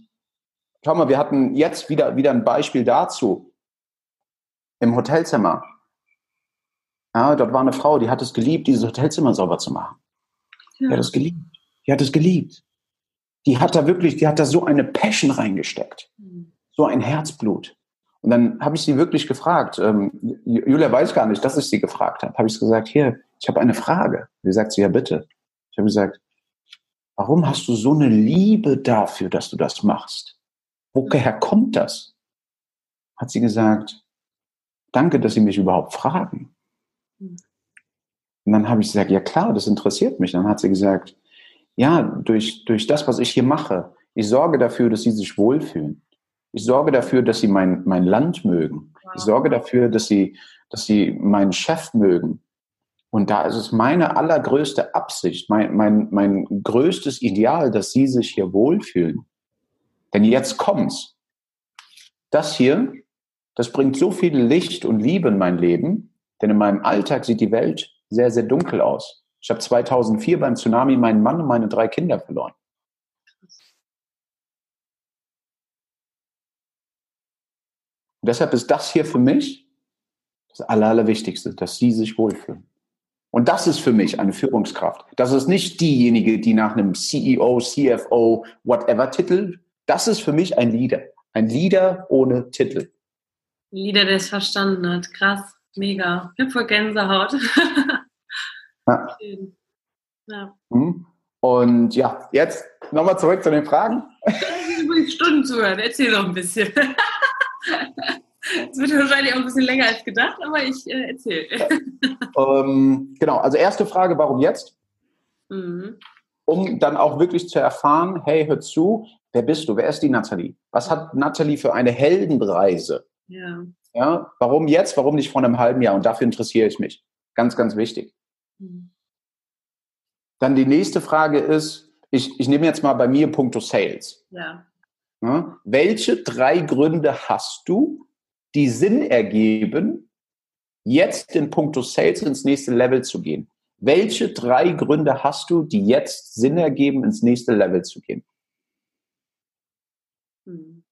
[SPEAKER 2] schau mal, wir hatten jetzt wieder, wieder ein Beispiel dazu. Im Hotelzimmer. Ja, dort war eine Frau, die hat es geliebt, dieses Hotelzimmer sauber zu machen. Ja. Die hat es geliebt. Die hat es geliebt. Die hat da wirklich, die hat da so eine Passion reingesteckt. Mhm. So ein Herzblut. Und dann habe ich sie wirklich gefragt. Ähm, Julia weiß gar nicht, dass ich sie gefragt habe. Habe ich gesagt, hier, ich habe eine Frage. Wie sagt sie, ja bitte. Ich habe gesagt, warum hast du so eine Liebe dafür, dass du das machst? Woher kommt das? Hat sie gesagt, danke, dass Sie mich überhaupt fragen. Und dann habe ich gesagt, ja klar, das interessiert mich. Dann hat sie gesagt, ja, durch, durch das, was ich hier mache, ich sorge dafür, dass Sie sich wohlfühlen. Ich sorge dafür, dass Sie mein, mein Land mögen. Ich sorge dafür, dass Sie, dass Sie meinen Chef mögen. Und da ist es meine allergrößte Absicht, mein, mein, mein größtes Ideal, dass Sie sich hier wohlfühlen. Denn jetzt kommt's. Das hier, das bringt so viel Licht und Liebe in mein Leben, denn in meinem Alltag sieht die Welt sehr, sehr dunkel aus. Ich habe 2004 beim Tsunami meinen Mann und meine drei Kinder verloren. Und deshalb ist das hier für mich das Aller, Allerwichtigste, dass Sie sich wohlfühlen. Und das ist für mich eine Führungskraft. Das ist nicht diejenige, die nach einem CEO, CFO, whatever Titel das ist für mich ein Leader. Ein Leader ohne Titel.
[SPEAKER 3] Leader, der es verstanden hat. Krass, mega. Ich habe voll Gänsehaut.
[SPEAKER 2] ja. Ja. Hm? Und ja, jetzt nochmal zurück zu den Fragen.
[SPEAKER 3] Ich muss Stunden zuhören. Erzähl noch ein bisschen. Es wird wahrscheinlich auch ein bisschen länger als gedacht, aber ich äh, erzähle.
[SPEAKER 2] ähm, genau, also erste Frage, warum jetzt? Mhm. Um dann auch wirklich zu erfahren, hey, hör zu, Wer bist du? Wer ist die Nathalie? Was hat Nathalie für eine Heldenreise? Ja. Ja. Warum jetzt? Warum nicht vor einem halben Jahr? Und dafür interessiere ich mich. Ganz, ganz wichtig. Mhm. Dann die nächste Frage ist, ich, ich nehme jetzt mal bei mir Punkto Sales. Ja. ja. Welche drei Gründe hast du, die Sinn ergeben, jetzt in puncto Sales ins nächste Level zu gehen? Welche drei Gründe hast du, die jetzt Sinn ergeben, ins nächste Level zu gehen? Mhm.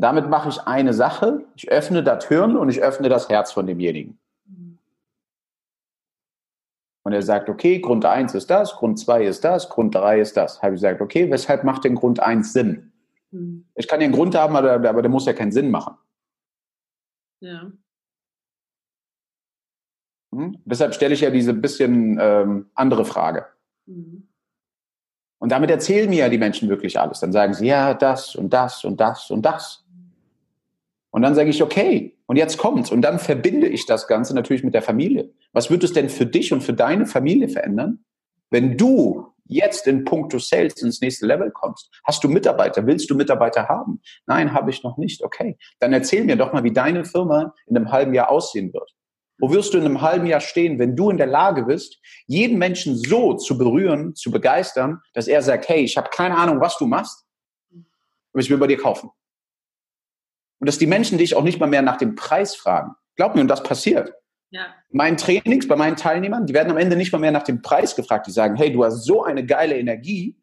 [SPEAKER 2] Damit mache ich eine Sache, ich öffne das Hirn und ich öffne das Herz von demjenigen. Und er sagt, okay, Grund 1 ist das, Grund 2 ist das, Grund 3 ist das. Habe ich gesagt, okay, weshalb macht denn Grund 1 Sinn? Mhm. Ich kann ja einen Grund haben, aber, aber der muss ja keinen Sinn machen. Ja. Hm? Deshalb stelle ich ja diese bisschen ähm, andere Frage. Mhm. Und damit erzählen mir ja die Menschen wirklich alles. Dann sagen sie, ja, das und das und das und das. Und dann sage ich, okay, und jetzt kommt's. Und dann verbinde ich das Ganze natürlich mit der Familie. Was wird es denn für dich und für deine Familie verändern, wenn du jetzt in puncto Sales ins nächste Level kommst? Hast du Mitarbeiter? Willst du Mitarbeiter haben? Nein, habe ich noch nicht. Okay. Dann erzähl mir doch mal, wie deine Firma in einem halben Jahr aussehen wird. Wo wirst du in einem halben Jahr stehen, wenn du in der Lage bist, jeden Menschen so zu berühren, zu begeistern, dass er sagt, hey, ich habe keine Ahnung, was du machst, aber ich will bei dir kaufen. Und dass die Menschen dich auch nicht mal mehr nach dem Preis fragen. Glaub mir, und das passiert. Ja. Meinen Trainings bei meinen Teilnehmern, die werden am Ende nicht mal mehr nach dem Preis gefragt. Die sagen, hey, du hast so eine geile Energie,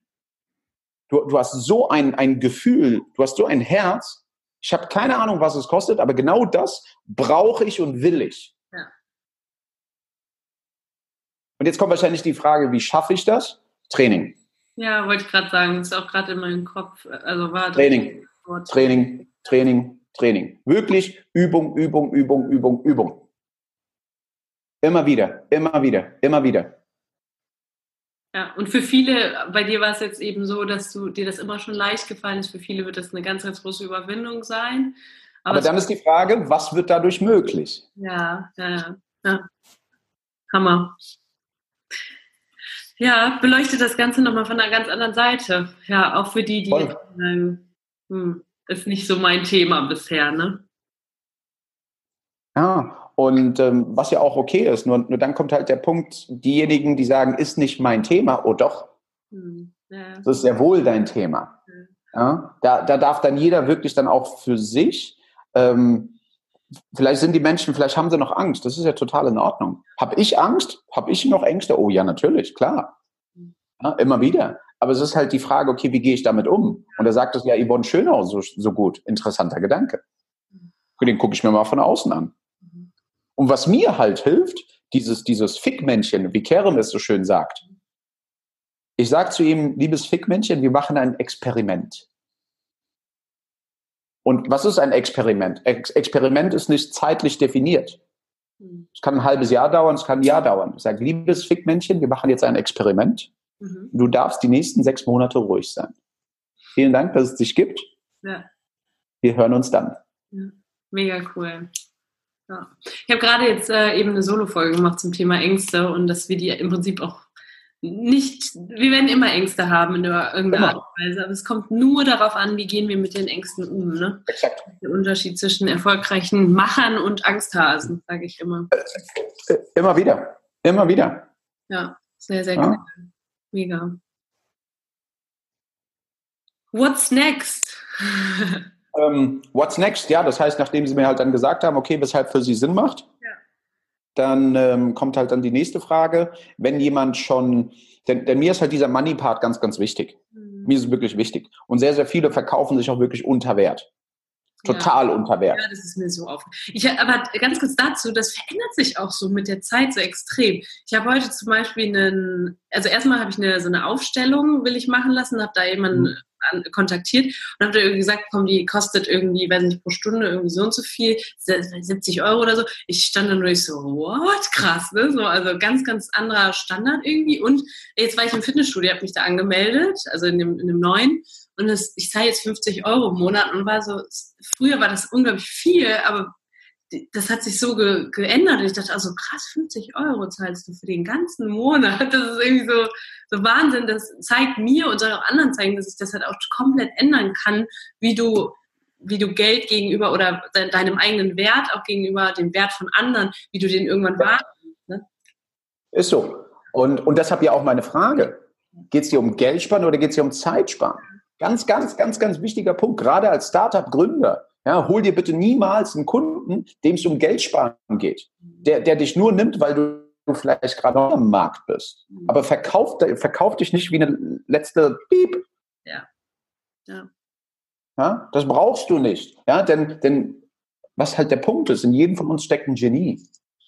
[SPEAKER 2] du, du hast so ein, ein Gefühl, du hast so ein Herz. Ich habe keine Ahnung, was es kostet, aber genau das brauche ich und will ich. Und jetzt kommt wahrscheinlich die Frage, wie schaffe ich das? Training.
[SPEAKER 3] Ja, wollte ich gerade sagen, ist auch gerade in meinem Kopf. Also war
[SPEAKER 2] Training, Training, Training, Training. Wirklich Übung, Übung, Übung, Übung, Übung. Immer wieder, immer wieder, immer wieder.
[SPEAKER 3] Ja, und für viele, bei dir war es jetzt eben so, dass du dir das immer schon leicht gefallen ist. Für viele wird das eine ganz, ganz große Überwindung sein.
[SPEAKER 2] Aber, Aber dann ist die Frage, was wird dadurch möglich?
[SPEAKER 3] Ja, ja, ja. Hammer ja, beleuchtet das Ganze nochmal von einer ganz anderen Seite. Ja, auch für die, die sagen, hm, ist nicht so mein Thema bisher, ne?
[SPEAKER 2] Ja, und ähm, was ja auch okay ist, nur, nur dann kommt halt der Punkt, diejenigen, die sagen, ist nicht mein Thema, oh doch. Hm, ja. Das ist sehr wohl dein Thema. Ja. ja. da, da darf dann jeder wirklich dann auch für sich ähm, Vielleicht sind die Menschen, vielleicht haben sie noch Angst. Das ist ja total in Ordnung. Habe ich Angst? Habe ich noch Ängste? Oh ja, natürlich, klar. Ja, immer wieder. Aber es ist halt die Frage, okay, wie gehe ich damit um? Und da sagt es ja Yvonne Schönau so, so gut. Interessanter Gedanke. Den gucke ich mir mal von außen an. Und was mir halt hilft, dieses, dieses Fickmännchen, wie Kerem es so schön sagt. Ich sage zu ihm, liebes Fickmännchen, wir machen ein Experiment. Und was ist ein Experiment? Ex Experiment ist nicht zeitlich definiert. Hm. Es kann ein halbes Jahr dauern, es kann ein Jahr dauern. Ich sage, liebes Fickmännchen, wir machen jetzt ein Experiment. Mhm. Du darfst die nächsten sechs Monate ruhig sein. Vielen Dank, dass es dich gibt. Ja. Wir hören uns dann.
[SPEAKER 3] Ja. Mega cool. Ja. Ich habe gerade jetzt äh, eben eine Solo-Folge gemacht zum Thema Ängste und dass wir die im Prinzip auch nicht, wir werden immer Ängste haben in irgendeiner. Art und Weise, aber es kommt nur darauf an, wie gehen wir mit den Ängsten um. Ne? Exakt. Der Unterschied zwischen erfolgreichen Machern und Angsthasen, sage ich immer.
[SPEAKER 2] Äh, äh, immer wieder, immer wieder.
[SPEAKER 3] Ja, sehr, sehr ja. cool. Mega. What's next?
[SPEAKER 2] ähm, what's next? Ja, das heißt, nachdem Sie mir halt dann gesagt haben, okay, weshalb für Sie Sinn macht, dann ähm, kommt halt dann die nächste Frage. Wenn jemand schon, denn, denn mir ist halt dieser Money-Part ganz, ganz wichtig. Mhm. Mir ist es wirklich wichtig. Und sehr, sehr viele verkaufen sich auch wirklich unter Wert. Total
[SPEAKER 3] ja.
[SPEAKER 2] unter Wert.
[SPEAKER 3] Ja, das ist mir so auf. Ich, aber ganz kurz dazu, das verändert sich auch so mit der Zeit so extrem. Ich habe heute zum Beispiel einen, also erstmal habe ich eine, so eine Aufstellung, will ich machen lassen, habe da jemanden mhm an, kontaktiert und habe irgendwie gesagt, komm, die kostet irgendwie, weiß nicht, pro Stunde irgendwie so und so viel, 70 Euro oder so. Ich stand dann durch so, what? Krass, ne? So, also ganz, ganz anderer Standard irgendwie. Und jetzt war ich im Fitnessstudio, habe mich da angemeldet, also in dem, in dem neuen. Und das, ich zahle jetzt 50 Euro im Monat und war so, früher war das unglaublich viel, aber das hat sich so ge geändert. Und ich dachte, also krass, 50 Euro zahlst du für den ganzen Monat. Das ist irgendwie so, so Wahnsinn. Das zeigt mir und soll auch anderen zeigen, dass ich das halt auch komplett ändern kann, wie du, wie du Geld gegenüber oder de deinem eigenen Wert auch gegenüber dem Wert von anderen, wie du den irgendwann wahrnimmst. Ne?
[SPEAKER 2] Ist so. Und, und deshalb ja auch meine Frage. Geht es dir um Geld sparen oder geht es dir um Zeit sparen? Ganz, ganz, ganz, ganz wichtiger Punkt, gerade als Startup-Gründer. Ja, hol dir bitte niemals einen Kunden, dem es um Geld sparen geht, der, der dich nur nimmt, weil du vielleicht gerade am Markt bist. Mhm. Aber verkauf, verkauf dich nicht wie eine letzte Piep.
[SPEAKER 3] Ja. ja.
[SPEAKER 2] Ja, das brauchst du nicht. Ja, denn, denn was halt der Punkt ist, in jedem von uns steckt ein Genie.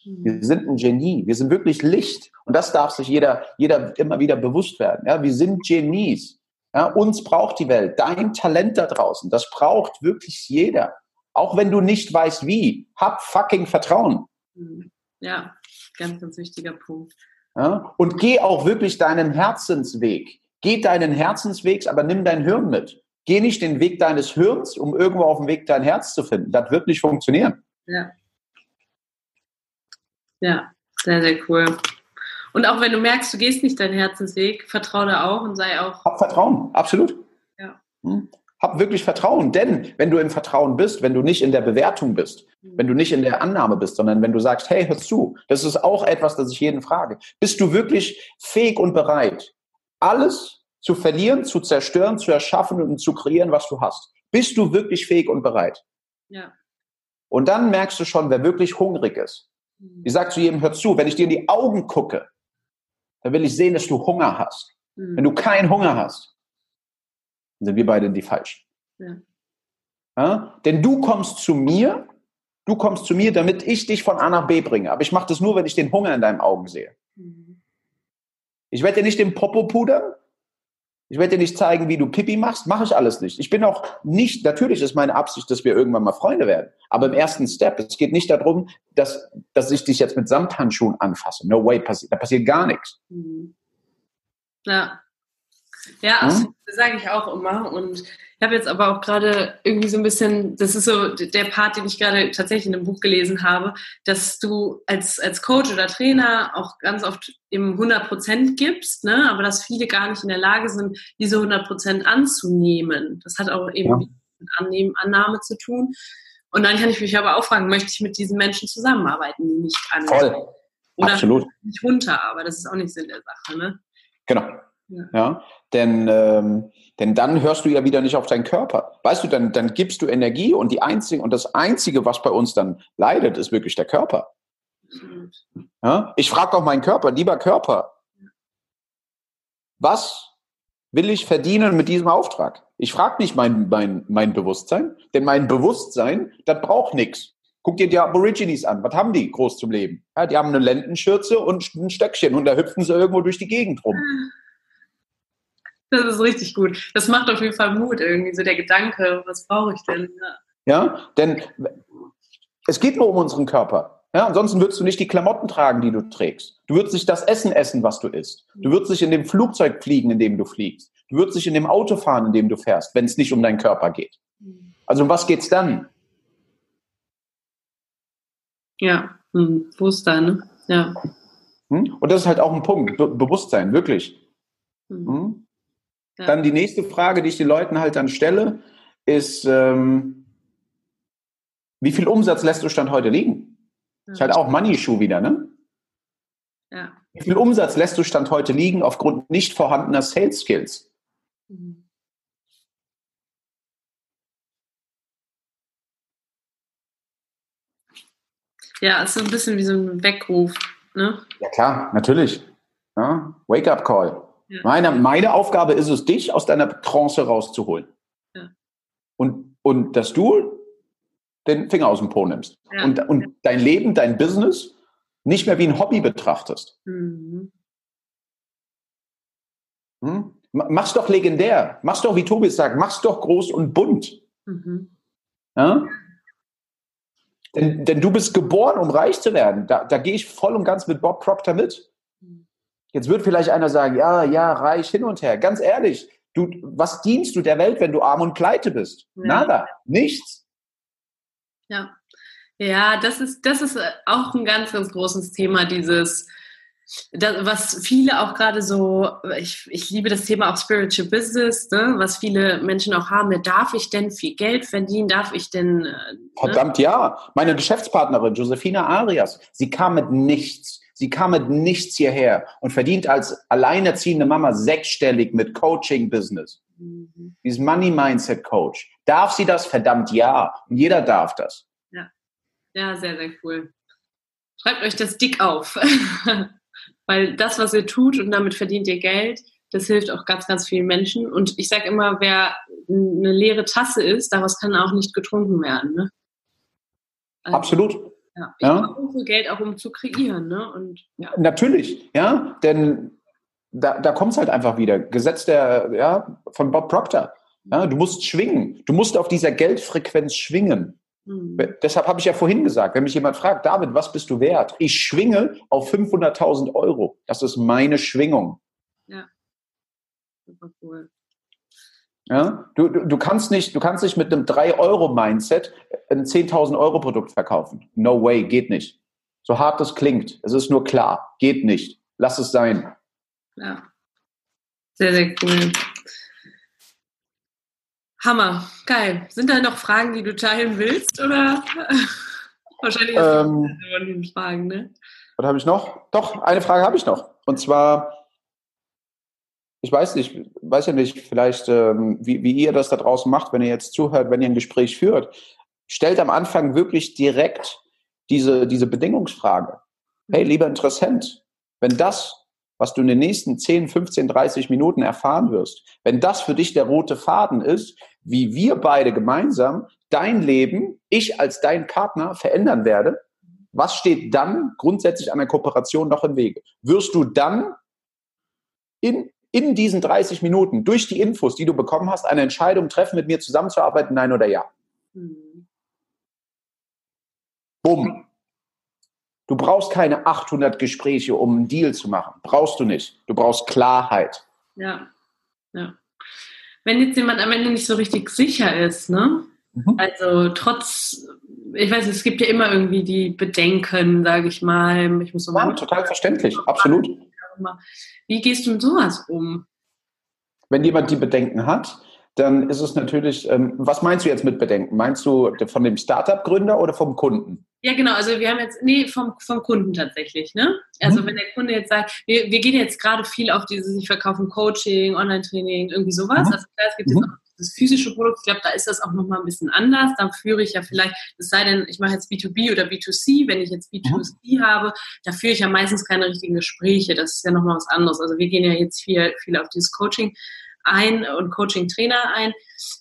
[SPEAKER 2] Mhm. Wir sind ein Genie. Wir sind wirklich Licht. Und das darf sich jeder, jeder immer wieder bewusst werden. Ja, wir sind Genies. Ja, uns braucht die Welt. Dein Talent da draußen, das braucht wirklich jeder. Auch wenn du nicht weißt wie. Hab fucking Vertrauen.
[SPEAKER 3] Mhm. Ja, ganz, ganz wichtiger Punkt.
[SPEAKER 2] Ja, und geh auch wirklich deinen Herzensweg. Geh deinen Herzensweg, aber nimm dein Hirn mit. Geh nicht den Weg deines Hirns, um irgendwo auf dem Weg dein Herz zu finden. Das wird nicht funktionieren.
[SPEAKER 3] Ja. Ja, sehr, sehr cool. Und auch wenn du merkst, du gehst nicht deinen Herzensweg, vertraue da auch und sei auch.
[SPEAKER 2] Hab Vertrauen, absolut. Ja. Hm? Hab wirklich Vertrauen, denn wenn du im Vertrauen bist, wenn du nicht in der Bewertung bist, mhm. wenn du nicht in der Annahme bist, sondern wenn du sagst, hey, hör zu, das ist auch etwas, das ich jeden frage. Bist du wirklich fähig und bereit, alles zu verlieren, zu zerstören, zu erschaffen und zu kreieren, was du hast? Bist du wirklich fähig und bereit?
[SPEAKER 3] Ja.
[SPEAKER 2] Und dann merkst du schon, wer wirklich hungrig ist. Mhm. Ich sage zu jedem, hör zu, wenn ich dir in die Augen gucke, dann will ich sehen, dass du Hunger hast. Mhm. Wenn du keinen Hunger hast, dann sind wir beide die Falschen. Ja. Ja? Denn du kommst zu mir, du kommst zu mir, damit ich dich von A nach B bringe. Aber ich mache das nur, wenn ich den Hunger in deinen Augen sehe. Mhm. Ich werde dir nicht den Popo pudern, ich werde dir nicht zeigen, wie du Pipi machst, mache ich alles nicht. Ich bin auch nicht, natürlich ist meine Absicht, dass wir irgendwann mal Freunde werden. Aber im ersten Step, es geht nicht darum, dass, dass ich dich jetzt mit Samthandschuhen anfasse. No way, da passiert gar nichts. Mhm.
[SPEAKER 3] Ja. Ja, hm? das sage ich auch immer. Und ich habe jetzt aber auch gerade irgendwie so ein bisschen, das ist so der Part, den ich gerade tatsächlich in einem Buch gelesen habe, dass du als, als Coach oder Trainer auch ganz oft eben 100 Prozent gibst, ne? aber dass viele gar nicht in der Lage sind, diese 100 Prozent anzunehmen. Das hat auch eben ja. mit Annehmen, Annahme zu tun. Und dann kann ich mich aber auch fragen, möchte ich mit diesen Menschen zusammenarbeiten, die nicht annehmen? Voll. Oder Absolut. nicht runter, aber das ist auch nicht Sinn der Sache. Ne?
[SPEAKER 2] Genau. Ja. ja? Denn, ähm, denn dann hörst du ja wieder nicht auf deinen Körper. Weißt du, dann, dann gibst du Energie und die einzige, und das Einzige, was bei uns dann leidet, ist wirklich der Körper. Ja? Ich frage auch meinen Körper, lieber Körper, was will ich verdienen mit diesem Auftrag? Ich frage nicht mein, mein, mein Bewusstsein, denn mein Bewusstsein, das braucht nichts. Guck dir die Aborigines an. Was haben die groß zum Leben? Ja, die haben eine Lendenschürze und ein Stöckchen und da hüpfen sie irgendwo durch die Gegend rum.
[SPEAKER 3] Das ist richtig gut. Das macht auf jeden Fall Mut, irgendwie so der Gedanke, was brauche ich denn?
[SPEAKER 2] Ja, denn es geht nur um unseren Körper. Ja, ansonsten würdest du nicht die Klamotten tragen, die du trägst. Du würdest nicht das Essen essen, was du isst. Du würdest nicht in dem Flugzeug fliegen, in dem du fliegst. Du würdest nicht in dem Auto fahren, in dem du fährst, wenn es nicht um deinen Körper geht. Also um was geht's dann?
[SPEAKER 3] Ja, hm, Bewusstsein, ne? Ja.
[SPEAKER 2] Hm? Und das ist halt auch ein Punkt, Be Bewusstsein, wirklich. Hm. Ja. Dann die nächste Frage, die ich den Leuten halt dann stelle, ist, ähm, wie viel Umsatz lässt du Stand heute liegen? Ist halt auch Money Shoe wieder, ne? Ja. Wie viel Umsatz lässt du Stand heute liegen aufgrund nicht vorhandener Sales Skills? Mhm.
[SPEAKER 3] Ja, es ist ein bisschen wie so ein Weckruf, ne?
[SPEAKER 2] Ja, klar, natürlich. Ja, Wake-up-Call. Ja. Meine, meine Aufgabe ist es, dich aus deiner Trance rauszuholen. Ja. Und, und dass du den Finger aus dem Po nimmst ja. und, und dein Leben, dein Business nicht mehr wie ein Hobby betrachtest. Mhm. Hm? Mach's doch legendär. Mach's doch, wie Tobi sagt, mach's doch groß und bunt. Mhm. Ja? Denn, denn, du bist geboren, um reich zu werden. Da, da gehe ich voll und ganz mit Bob Proctor mit. Jetzt wird vielleicht einer sagen, ja, ja, reich hin und her. Ganz ehrlich, du, was dienst du der Welt, wenn du arm und pleite bist? Ja. Nada, nichts.
[SPEAKER 3] Ja. Ja, das ist, das ist auch ein ganz, ganz großes Thema, dieses, das, was viele auch gerade so, ich, ich liebe das Thema auch Spiritual Business, ne, was viele Menschen auch haben, ne, darf ich denn viel Geld verdienen, darf ich denn... Äh,
[SPEAKER 2] ne? Verdammt, ja. Meine Geschäftspartnerin, Josefina Arias, sie kam mit nichts. Sie kam mit nichts hierher und verdient als alleinerziehende Mama sechsstellig mit Coaching-Business. Mhm. Dieses Money-Mindset-Coach. Darf sie das? Verdammt ja. Und jeder darf das.
[SPEAKER 3] Ja, ja sehr, sehr cool. Schreibt euch das dick auf. Weil das, was ihr tut und damit verdient ihr Geld, das hilft auch ganz, ganz vielen Menschen. Und ich sage immer, wer eine leere Tasse ist, daraus kann auch nicht getrunken werden. Ne?
[SPEAKER 2] Also, Absolut.
[SPEAKER 3] Ja, ich ja. brauche Geld auch, um zu kreieren. Ne? Und,
[SPEAKER 2] ja. Natürlich, ja, denn da, da kommt es halt einfach wieder. Gesetz der, ja, von Bob Proctor. Ja, du musst schwingen. Du musst auf dieser Geldfrequenz schwingen. Mhm. Deshalb habe ich ja vorhin gesagt, wenn mich jemand fragt, David, was bist du wert? Ich schwinge auf 500.000 Euro. Das ist meine Schwingung. Ja. Super cool. Ja, du, du, du, kannst nicht, du kannst nicht mit einem 3-Euro-Mindset ein 10.000 Euro Produkt verkaufen. No way, geht nicht. So hart das klingt, es ist nur klar, geht nicht. Lass es sein.
[SPEAKER 3] Ja. Sehr, sehr cool. Hammer, geil. Sind da noch Fragen, die du teilen willst? Oder wahrscheinlich hast ähm,
[SPEAKER 2] du Fragen, ne? Was habe ich noch? Doch, eine Frage habe ich noch. Und zwar, ich weiß nicht, weiß ja nicht, vielleicht, ähm, wie, wie ihr das da draußen macht, wenn ihr jetzt zuhört, wenn ihr ein Gespräch führt. Stellt am Anfang wirklich direkt diese, diese Bedingungsfrage. Hey, lieber Interessent, wenn das was du in den nächsten 10, 15, 30 Minuten erfahren wirst, wenn das für dich der rote Faden ist, wie wir beide gemeinsam dein Leben, ich als dein Partner verändern werde, was steht dann grundsätzlich an der Kooperation noch im Wege? Wirst du dann in, in diesen 30 Minuten durch die Infos, die du bekommen hast, eine Entscheidung treffen, mit mir zusammenzuarbeiten, nein oder ja? Mhm. Bumm. Du brauchst keine 800 Gespräche, um einen Deal zu machen. Brauchst du nicht. Du brauchst Klarheit.
[SPEAKER 3] Ja, ja. Wenn jetzt jemand am Ende nicht so richtig sicher ist, ne? Mhm. Also trotz, ich weiß, es gibt ja immer irgendwie die Bedenken, sage ich mal. Ich muss
[SPEAKER 2] ja, total verständlich, absolut.
[SPEAKER 3] Wie gehst du mit sowas um?
[SPEAKER 2] Wenn jemand die Bedenken hat, dann ist es natürlich, ähm, was meinst du jetzt mit Bedenken? Meinst du von dem Startup-Gründer oder vom Kunden?
[SPEAKER 3] Ja, genau. Also wir haben jetzt, nee, vom, vom Kunden tatsächlich, ne? Also mhm. wenn der Kunde jetzt sagt, wir, wir gehen jetzt gerade viel auf dieses, ich verkaufe Coaching, Online-Training, irgendwie sowas. Mhm. Also klar, es gibt mhm. jetzt auch das physische Produkt. Ich glaube, da ist das auch nochmal ein bisschen anders. Da führe ich ja vielleicht, es sei denn, ich mache jetzt B2B oder B2C. Wenn ich jetzt B2C mhm. habe, da führe ich ja meistens keine richtigen Gespräche. Das ist ja nochmal was anderes. Also wir gehen ja jetzt viel, viel auf dieses Coaching. ein und Coaching-Trainer ein.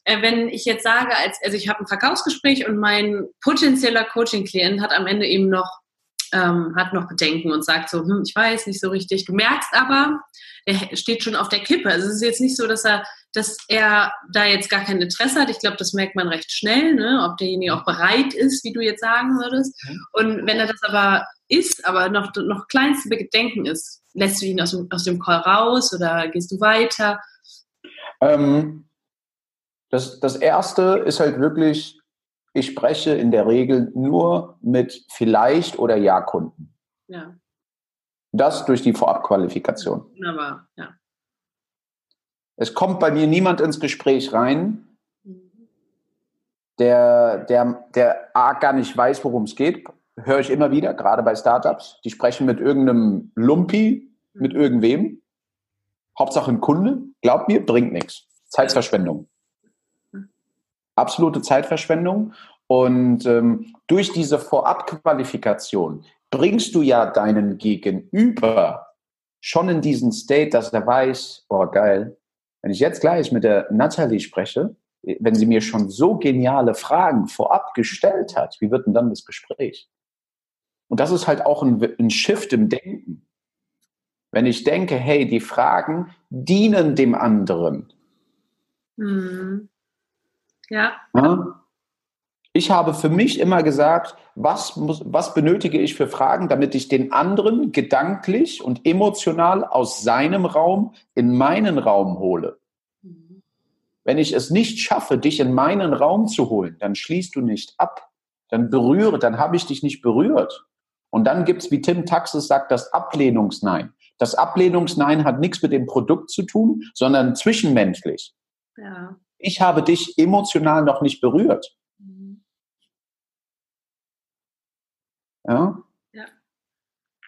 [SPEAKER 3] Äh, wenn ich jetzt sage, als, also ich habe ein Verkaufsgespräch und mein potenzieller Coaching-Klient hat am Ende eben noch ähm, hat noch Bedenken und sagt so, hm, ich weiß nicht so richtig. Du merkst aber, er steht schon auf der Kippe. Also es ist jetzt nicht so, dass er, dass er da jetzt gar kein Interesse hat. Ich glaube, das merkt man recht schnell, ne? ob derjenige auch bereit ist, wie du jetzt sagen würdest. Und wenn er das aber ist, aber noch, noch kleinste Bedenken ist, lässt du ihn aus dem, aus dem Call raus oder gehst du weiter?
[SPEAKER 2] Ähm, das, das erste ist halt wirklich, ich spreche in der Regel nur mit vielleicht oder Ja-Kunden. Ja. Das durch die Vorabqualifikation. Wunderbar, ja. Es kommt bei mir niemand ins Gespräch rein, der, der, der gar nicht weiß, worum es geht. Höre ich immer wieder, gerade bei Startups. Die sprechen mit irgendeinem Lumpi, mit irgendwem. Hauptsache ein Kunde. Glaubt mir, bringt nichts. Zeitverschwendung. Absolute Zeitverschwendung. Und ähm, durch diese Vorabqualifikation bringst du ja deinen Gegenüber schon in diesen State, dass er weiß, boah, geil, wenn ich jetzt gleich mit der Natalie spreche, wenn sie mir schon so geniale Fragen vorab gestellt hat, wie wird denn dann das Gespräch? Und das ist halt auch ein, ein Shift im Denken. Wenn ich denke, hey, die Fragen dienen dem anderen. Mhm. Ja. ja. Ich habe für mich immer gesagt, was, muss, was benötige ich für Fragen, damit ich den anderen gedanklich und emotional aus seinem Raum in meinen Raum hole. Wenn ich es nicht schaffe, dich in meinen Raum zu holen, dann schließt du nicht ab. Dann berühre, dann habe ich dich nicht berührt. Und dann gibt es, wie Tim Taxis sagt, das Ablehnungsnein. Das Ablehnungsnein hat nichts mit dem Produkt zu tun, sondern zwischenmenschlich. Ja. Ich habe dich emotional noch nicht berührt. Ja? ja.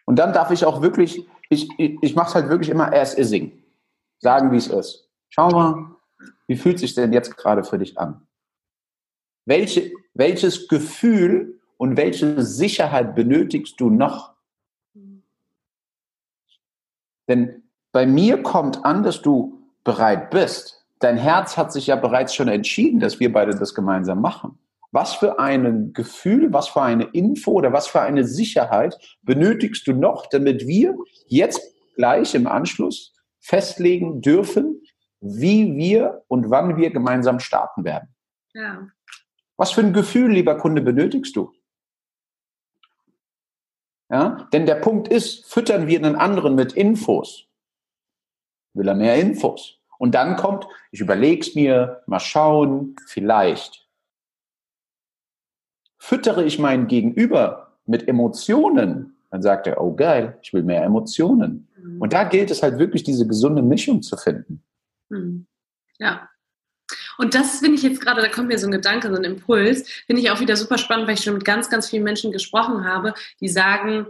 [SPEAKER 2] Und dann darf ich auch wirklich, ich, ich, ich mache es halt wirklich immer as ising. Sagen, wie es ist. Schau mal, wie fühlt sich denn jetzt gerade für dich an? Welche, welches Gefühl und welche Sicherheit benötigst du noch? Denn bei mir kommt an, dass du bereit bist. Dein Herz hat sich ja bereits schon entschieden, dass wir beide das gemeinsam machen. Was für ein Gefühl, was für eine Info oder was für eine Sicherheit benötigst du noch, damit wir jetzt gleich im Anschluss festlegen dürfen, wie wir und wann wir gemeinsam starten werden? Ja. Was für ein Gefühl, lieber Kunde, benötigst du? Ja, denn der Punkt ist, füttern wir einen anderen mit Infos, will er mehr Infos. Und dann kommt, ich überlege es mir, mal schauen, vielleicht füttere ich meinen Gegenüber mit Emotionen, dann sagt er, oh geil, ich will mehr Emotionen. Mhm. Und da gilt es halt wirklich, diese gesunde Mischung zu finden.
[SPEAKER 3] Mhm. Ja. Und das finde ich jetzt gerade, da kommt mir so ein Gedanke, so ein Impuls, finde ich auch wieder super spannend, weil ich schon mit ganz, ganz vielen Menschen gesprochen habe, die sagen,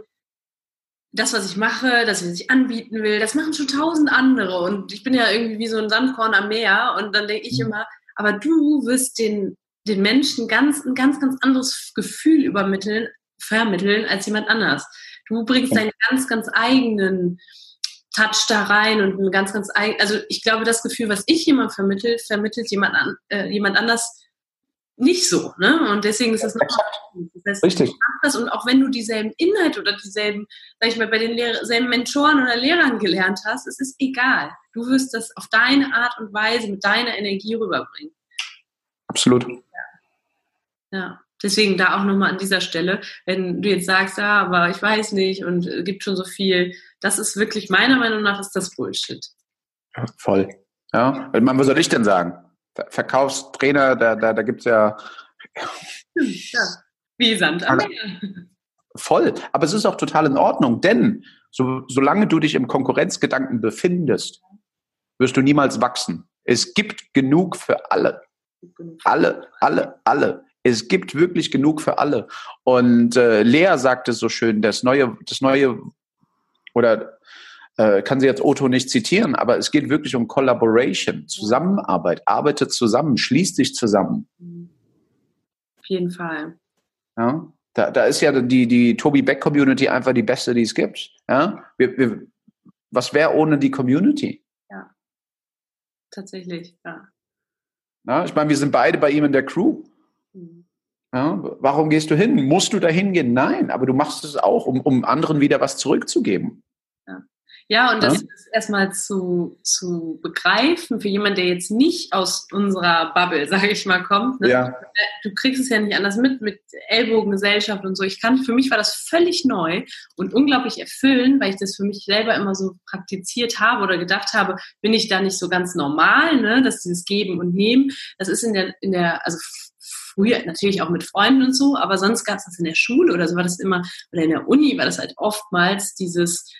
[SPEAKER 3] das, was ich mache, das, was ich anbieten will, das machen schon tausend andere. Und ich bin ja irgendwie wie so ein Sandkorn am Meer. Und dann denke ich mhm. immer, aber du wirst den den Menschen ganz, ein ganz, ganz anderes Gefühl übermitteln, vermitteln als jemand anders. Du bringst deinen ganz, ganz eigenen Touch da rein und ein ganz, ganz eigen, also ich glaube, das Gefühl, was ich jemand vermittelt, vermittelt jemand, an, äh, jemand anders nicht so, ne? Und deswegen ist das noch das heißt, Richtig. Das und auch wenn du dieselben Inhalte oder dieselben, sag ich mal, bei den selben Mentoren oder Lehrern gelernt hast, es ist egal. Du wirst das auf deine Art und Weise mit deiner Energie rüberbringen.
[SPEAKER 2] Absolut.
[SPEAKER 3] Ja, deswegen da auch nochmal an dieser Stelle, wenn du jetzt sagst, ja, aber ich weiß nicht und es gibt schon so viel, das ist wirklich meiner Meinung nach ist das Bullshit.
[SPEAKER 2] Voll. Ja, was soll ich denn sagen? Verkaufstrainer, da, da, da gibt es ja,
[SPEAKER 3] ja. Wie Sand am Meer.
[SPEAKER 2] Voll. Aber es ist auch total in Ordnung, denn so, solange du dich im Konkurrenzgedanken befindest, wirst du niemals wachsen. Es gibt genug für alle. Alle, alle, alle es gibt wirklich genug für alle. Und äh, Lea sagte so schön, das neue, das neue, oder äh, kann sie jetzt Otto nicht zitieren, aber es geht wirklich um Collaboration, Zusammenarbeit, arbeitet zusammen, schließt sich zusammen.
[SPEAKER 3] Auf jeden Fall.
[SPEAKER 2] Ja, da, da ist ja die, die Tobi Beck Community einfach die beste, die es gibt. Ja, wir, wir, was wäre ohne die Community? Ja.
[SPEAKER 3] tatsächlich, ja.
[SPEAKER 2] Na, ich meine, wir sind beide bei ihm in der Crew. Mhm. Ja, warum gehst du hin? Musst du da hingehen? Nein, aber du machst es auch, um, um anderen wieder was zurückzugeben.
[SPEAKER 3] Ja, und das ja? ist erstmal zu, zu begreifen für jemanden, der jetzt nicht aus unserer Bubble, sage ich mal, kommt. Ne? Ja. Du kriegst es ja nicht anders mit, mit Ellbogengesellschaft und so. Ich kann, für mich war das völlig neu und unglaublich erfüllend, weil ich das für mich selber immer so praktiziert habe oder gedacht habe, bin ich da nicht so ganz normal, ne? dass dieses Geben und Nehmen, das ist in der, in der, also früher natürlich auch mit Freunden und so, aber sonst gab es das in der Schule oder so war das immer, oder in der Uni war das halt oftmals dieses,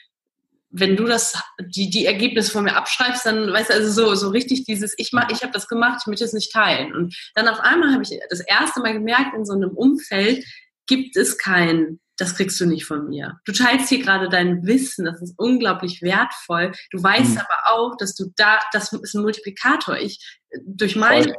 [SPEAKER 3] wenn du das, die, die Ergebnisse von mir abschreibst, dann weißt du, also so, so richtig dieses, ich mach, ich habe das gemacht, ich möchte es nicht teilen. Und dann auf einmal habe ich das erste Mal gemerkt, in so einem Umfeld gibt es kein, das kriegst du nicht von mir. Du teilst hier gerade dein Wissen, das ist unglaublich wertvoll. Du weißt mhm. aber auch, dass du da, das ist ein Multiplikator. Ich, durch meine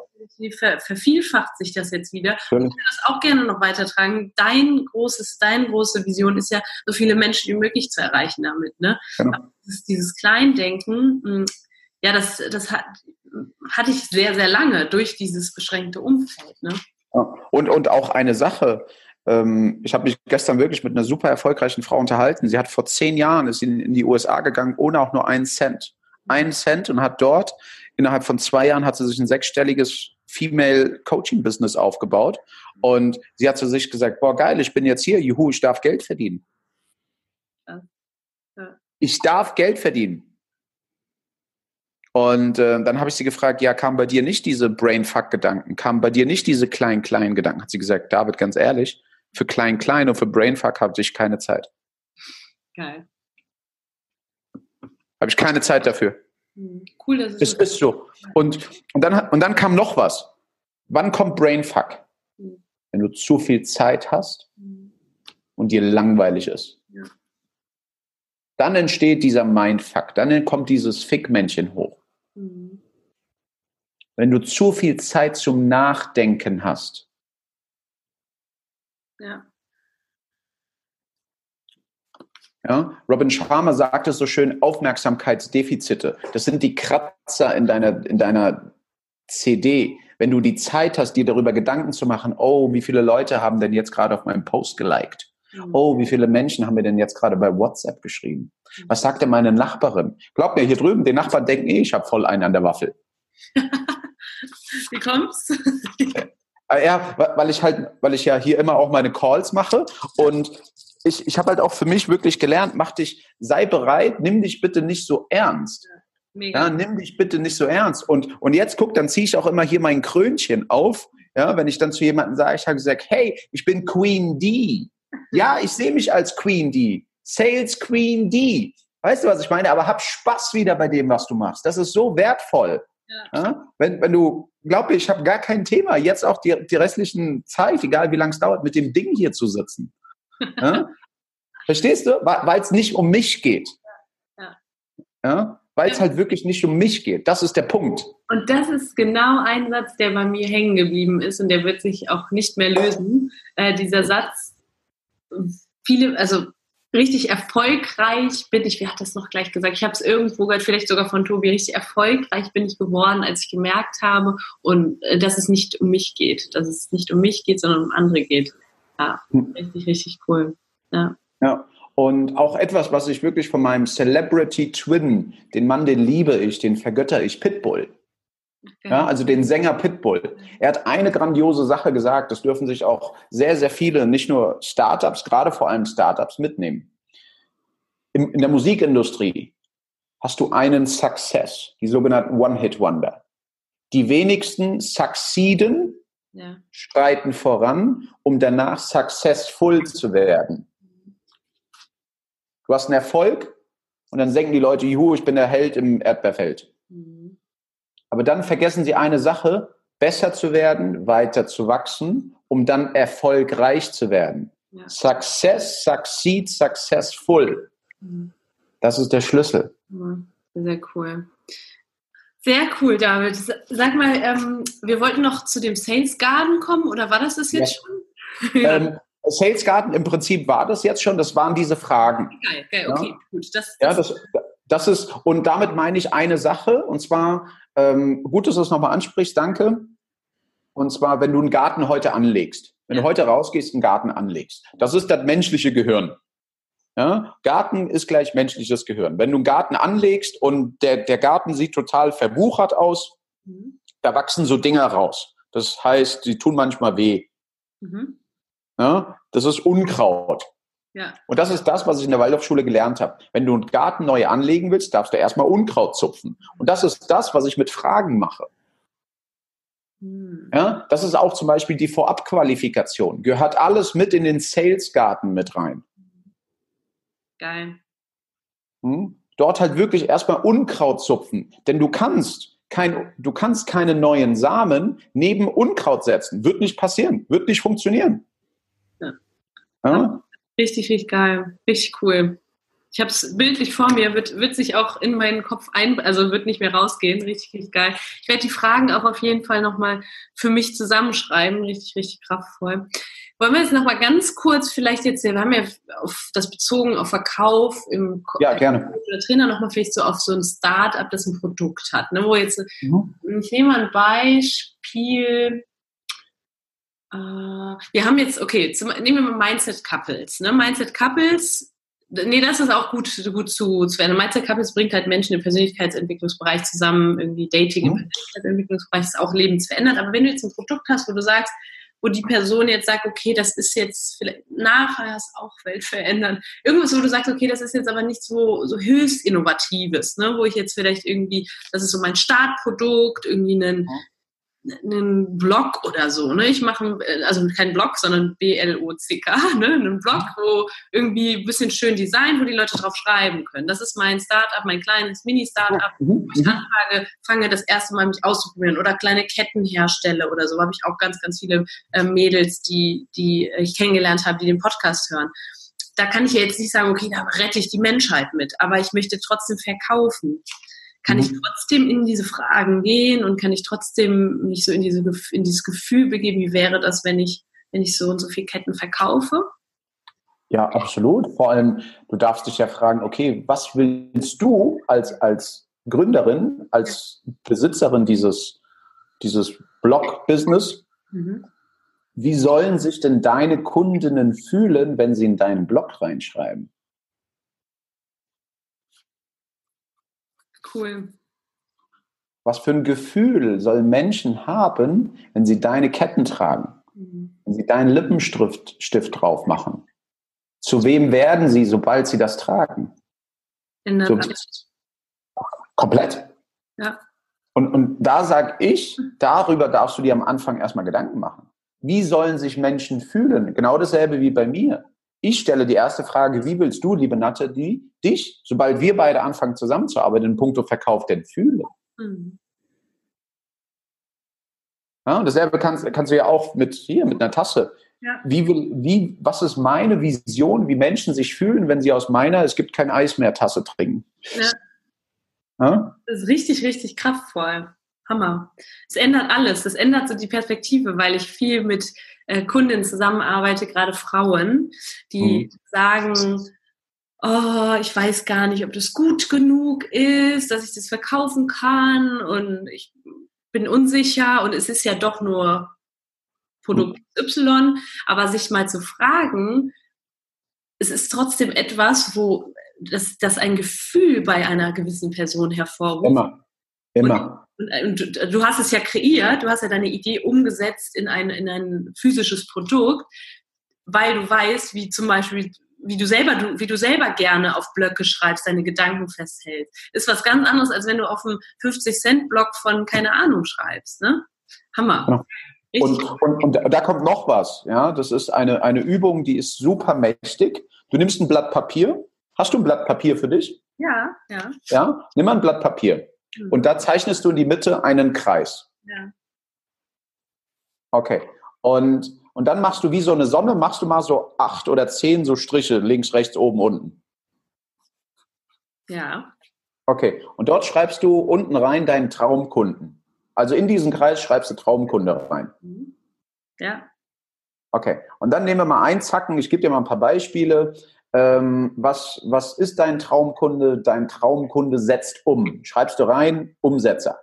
[SPEAKER 3] ver, vervielfacht sich das jetzt wieder. Ich würde das auch gerne noch weitertragen. Dein großes, deine große Vision ist ja, so viele Menschen wie möglich zu erreichen damit. Ne? Genau. Dieses, dieses Kleindenken, hm, ja, das, das hat, hatte ich sehr, sehr lange durch dieses beschränkte Umfeld. Ne?
[SPEAKER 2] Ja. Und, und auch eine Sache, ähm, ich habe mich gestern wirklich mit einer super erfolgreichen Frau unterhalten. Sie hat vor zehn Jahren ist in, in die USA gegangen, ohne auch nur einen Cent. Einen Cent und hat dort innerhalb von zwei Jahren hat sie sich ein sechsstelliges Female Coaching Business aufgebaut. Und sie hat zu sich gesagt, boah, geil, ich bin jetzt hier, juhu, ich darf Geld verdienen. Ja. Ja. Ich darf Geld verdienen. Und äh, dann habe ich sie gefragt, ja, kam bei dir nicht diese Brainfuck-Gedanken? Kamen bei dir nicht diese kleinen-kleinen Gedanken? Hat sie gesagt, David, ganz ehrlich, für klein-klein und für Brainfuck habe ich keine Zeit. Geil. Habe ich keine Zeit dafür. Hm, cool, dass es, es ist so. Und, und, dann, und dann kam noch was. Wann kommt Brainfuck? Hm. Wenn du zu viel Zeit hast hm. und dir langweilig ist. Ja. Dann entsteht dieser Mindfuck. Dann kommt dieses Fickmännchen hoch. Mhm. Wenn du zu viel Zeit zum Nachdenken hast. Ja. Ja, Robin Sharma sagt es so schön, Aufmerksamkeitsdefizite. Das sind die Kratzer in deiner, in deiner CD. Wenn du die Zeit hast, dir darüber Gedanken zu machen, oh, wie viele Leute haben denn jetzt gerade auf meinem Post geliked? Mhm. Oh, wie viele Menschen haben mir denn jetzt gerade bei WhatsApp geschrieben? Was sagt denn meine Nachbarin? Glaub mir, hier drüben, die Nachbarn denken eh, ich habe voll einen an der Waffel.
[SPEAKER 3] wie kommt's?
[SPEAKER 2] Äh, ja, weil ich halt, weil ich ja hier immer auch meine Calls mache und ich, ich habe halt auch für mich wirklich gelernt, mach dich, sei bereit, nimm dich bitte nicht so ernst. Mega. Ja, nimm dich bitte nicht so ernst. Und, und jetzt guck, dann ziehe ich auch immer hier mein Krönchen auf. Ja, wenn ich dann zu jemandem sage, ich habe gesagt, hey, ich bin Queen D. Ja, ich sehe mich als Queen D. Sales Queen D. Weißt du, was ich meine? Aber hab Spaß wieder bei dem, was du machst. Das ist so wertvoll. Ja. Ja? Wenn, wenn du, glaub mir, ich habe gar kein Thema, jetzt auch die, die restlichen Zeit, egal wie lange es dauert, mit dem Ding hier zu sitzen. Ja? Verstehst du? Weil es nicht um mich geht. Ja. ja? Weil es halt wirklich nicht um mich geht. Das ist der Punkt.
[SPEAKER 3] Und das ist genau ein Satz, der bei mir hängen geblieben ist und der wird sich auch nicht mehr lösen. Äh, dieser Satz, viele, also richtig erfolgreich bin ich, wie hat das noch gleich gesagt? Ich habe es irgendwo gehört, vielleicht sogar von Tobi, richtig erfolgreich bin ich geworden, als ich gemerkt habe und äh, dass es nicht um mich geht, dass es nicht um mich geht, sondern um andere geht. Ja, hm. richtig, richtig cool. Ja.
[SPEAKER 2] ja. Und auch etwas, was ich wirklich von meinem Celebrity Twin, den Mann, den liebe ich, den vergötter ich, Pitbull. Ja, also den Sänger Pitbull. Er hat eine grandiose Sache gesagt, das dürfen sich auch sehr, sehr viele, nicht nur Startups, gerade vor allem Startups mitnehmen. In, in der Musikindustrie hast du einen Success, die sogenannten One-Hit-Wonder. Die wenigsten succeeden, ja. streiten voran, um danach successful zu werden. Du hast einen Erfolg und dann denken die Leute, juhu, ich bin der Held im Erdbeerfeld. Mhm. Aber dann vergessen sie eine Sache, besser zu werden, weiter zu wachsen, um dann erfolgreich zu werden. Ja. Success, succeed, successful. Mhm. Das ist der Schlüssel.
[SPEAKER 3] Sehr cool. Sehr cool, David. Sag mal, ähm, wir wollten noch zu dem Sales Garden kommen oder war das das jetzt ja.
[SPEAKER 2] schon? Ähm, Sales Garden im Prinzip war das jetzt schon, das waren diese Fragen.
[SPEAKER 3] Geil, geil, okay, ja? gut.
[SPEAKER 2] Das, das, ja, das, das ist, und damit meine ich eine Sache, und zwar, ähm, gut, dass du es nochmal ansprichst, danke. Und zwar, wenn du einen Garten heute anlegst, wenn du heute rausgehst, einen Garten anlegst, das ist das menschliche Gehirn. Ja? Garten ist gleich menschliches Gehirn. Wenn du einen Garten anlegst und der, der Garten sieht total verwuchert aus, mhm. da wachsen so Dinger raus. Das heißt, die tun manchmal weh. Mhm. Ja? Das ist Unkraut. Ja. Und das ist das, was ich in der Waldorfschule gelernt habe. Wenn du einen Garten neu anlegen willst, darfst du erstmal Unkraut zupfen. Und das ist das, was ich mit Fragen mache. Hm. Ja, das ist auch zum Beispiel die Vorabqualifikation. Gehört alles mit in den Salesgarten mit rein.
[SPEAKER 3] Geil.
[SPEAKER 2] Hm? Dort halt wirklich erstmal Unkraut zupfen. Denn du kannst kein, du kannst keine neuen Samen neben Unkraut setzen. Wird nicht passieren. Wird nicht funktionieren.
[SPEAKER 3] Ja. Ja? Richtig, richtig geil. Richtig cool. Ich habe es bildlich vor mir, wird, wird sich auch in meinen Kopf ein, also wird nicht mehr rausgehen. Richtig, richtig geil. Ich werde die Fragen auch auf jeden Fall nochmal für mich zusammenschreiben. Richtig, richtig kraftvoll. Wollen wir jetzt nochmal ganz kurz vielleicht jetzt, wir haben ja auf das bezogen auf Verkauf im
[SPEAKER 2] ja, gerne.
[SPEAKER 3] Der Trainer nochmal vielleicht so auf so ein Start-up, das ein Produkt hat, ne, wo jetzt, mhm. ich nehme mal ein Beispiel, wir haben jetzt, okay, zum, nehmen wir mal Mindset Couples. Ne? Mindset Couples, nee, das ist auch gut, gut zu, zu werden. Mindset Couples bringt halt Menschen im Persönlichkeitsentwicklungsbereich zusammen, irgendwie Dating mhm. im Persönlichkeitsentwicklungsbereich ist auch lebensverändert. Aber wenn du jetzt ein Produkt hast, wo du sagst, wo die Person jetzt sagt, okay, das ist jetzt vielleicht nachher ist auch weltverändernd. Irgendwas, wo du sagst, okay, das ist jetzt aber nicht so, so höchst innovatives, ne? wo ich jetzt vielleicht irgendwie, das ist so mein Startprodukt, irgendwie einen, mhm einen Blog oder so. Ne? Ich mache, also kein Blog, sondern B-L-O-C-K, ne? einen Blog, wo irgendwie ein bisschen schön Design, wo die Leute drauf schreiben können. Das ist mein Startup, mein kleines Mini-Startup, mhm. wo ich anfange, fange das erste Mal mich auszuprobieren oder kleine Ketten herstelle oder so. Habe ich auch ganz, ganz viele äh, Mädels, die, die ich kennengelernt habe, die den Podcast hören. Da kann ich ja jetzt nicht sagen, okay, da rette ich die Menschheit mit, aber ich möchte trotzdem verkaufen kann ich mhm. trotzdem in diese Fragen gehen und kann ich trotzdem mich so in, diese, in dieses Gefühl begeben, wie wäre das, wenn ich, wenn ich so und so viele Ketten verkaufe?
[SPEAKER 2] Ja, absolut. Vor allem, du darfst dich ja fragen, okay, was willst du als, als Gründerin, als Besitzerin dieses, dieses Blog-Business, mhm. wie sollen sich denn deine Kundinnen fühlen, wenn sie in deinen Blog reinschreiben?
[SPEAKER 3] Cool.
[SPEAKER 2] Was für ein Gefühl sollen Menschen haben, wenn sie deine Ketten tragen? Mhm. Wenn sie deinen Lippenstift Stift drauf machen? Zu wem werden sie, sobald sie das tragen?
[SPEAKER 3] In der so,
[SPEAKER 2] komplett.
[SPEAKER 3] Ja.
[SPEAKER 2] Und, und da sage ich, darüber darfst du dir am Anfang erstmal Gedanken machen. Wie sollen sich Menschen fühlen? Genau dasselbe wie bei mir. Ich stelle die erste Frage, wie willst du, liebe Natte, die, dich, sobald wir beide anfangen zusammenzuarbeiten, in puncto Verkauf denn fühlen? Mhm. Ja, und dasselbe kannst, kannst du ja auch mit hier, mit einer Tasse. Ja. Wie, will, wie, was ist meine Vision, wie Menschen sich fühlen, wenn sie aus meiner Es gibt kein Eis mehr Tasse trinken? Ja.
[SPEAKER 3] ja? Das ist richtig, richtig kraftvoll. Hammer. Es ändert alles. Es ändert so die Perspektive, weil ich viel mit äh, Kundinnen zusammenarbeite, gerade Frauen, die mhm. sagen, oh, ich weiß gar nicht, ob das gut genug ist, dass ich das verkaufen kann und ich bin unsicher und es ist ja doch nur Produkt mhm. Y, aber sich mal zu fragen, es ist trotzdem etwas, wo das, das ein Gefühl bei einer gewissen Person hervorruft.
[SPEAKER 2] Immer. Immer.
[SPEAKER 3] Und, du hast es ja kreiert, du hast ja deine Idee umgesetzt in ein, in ein physisches Produkt, weil du weißt, wie zum Beispiel, wie du selber, du, wie du selber gerne auf Blöcke schreibst, deine Gedanken festhältst. Ist was ganz anderes, als wenn du auf einem 50-Cent-Block von keine Ahnung schreibst. Ne? Hammer.
[SPEAKER 2] Genau. Und, und, und, da kommt noch was. Ja, das ist eine, eine Übung, die ist super mächtig. Du nimmst ein Blatt Papier. Hast du ein Blatt Papier für dich?
[SPEAKER 3] Ja, ja.
[SPEAKER 2] Ja, nimm mal ein Blatt Papier. Und da zeichnest du in die Mitte einen Kreis. Ja. Okay. Und, und dann machst du wie so eine Sonne, machst du mal so acht oder zehn so Striche, links, rechts, oben, unten.
[SPEAKER 3] Ja.
[SPEAKER 2] Okay. Und dort schreibst du unten rein deinen Traumkunden. Also in diesen Kreis schreibst du Traumkunde rein.
[SPEAKER 3] Mhm. Ja.
[SPEAKER 2] Okay. Und dann nehmen wir mal ein Zacken. Ich gebe dir mal ein paar Beispiele. Ähm, was, was ist dein Traumkunde? Dein Traumkunde setzt um. Schreibst du rein, Umsetzer.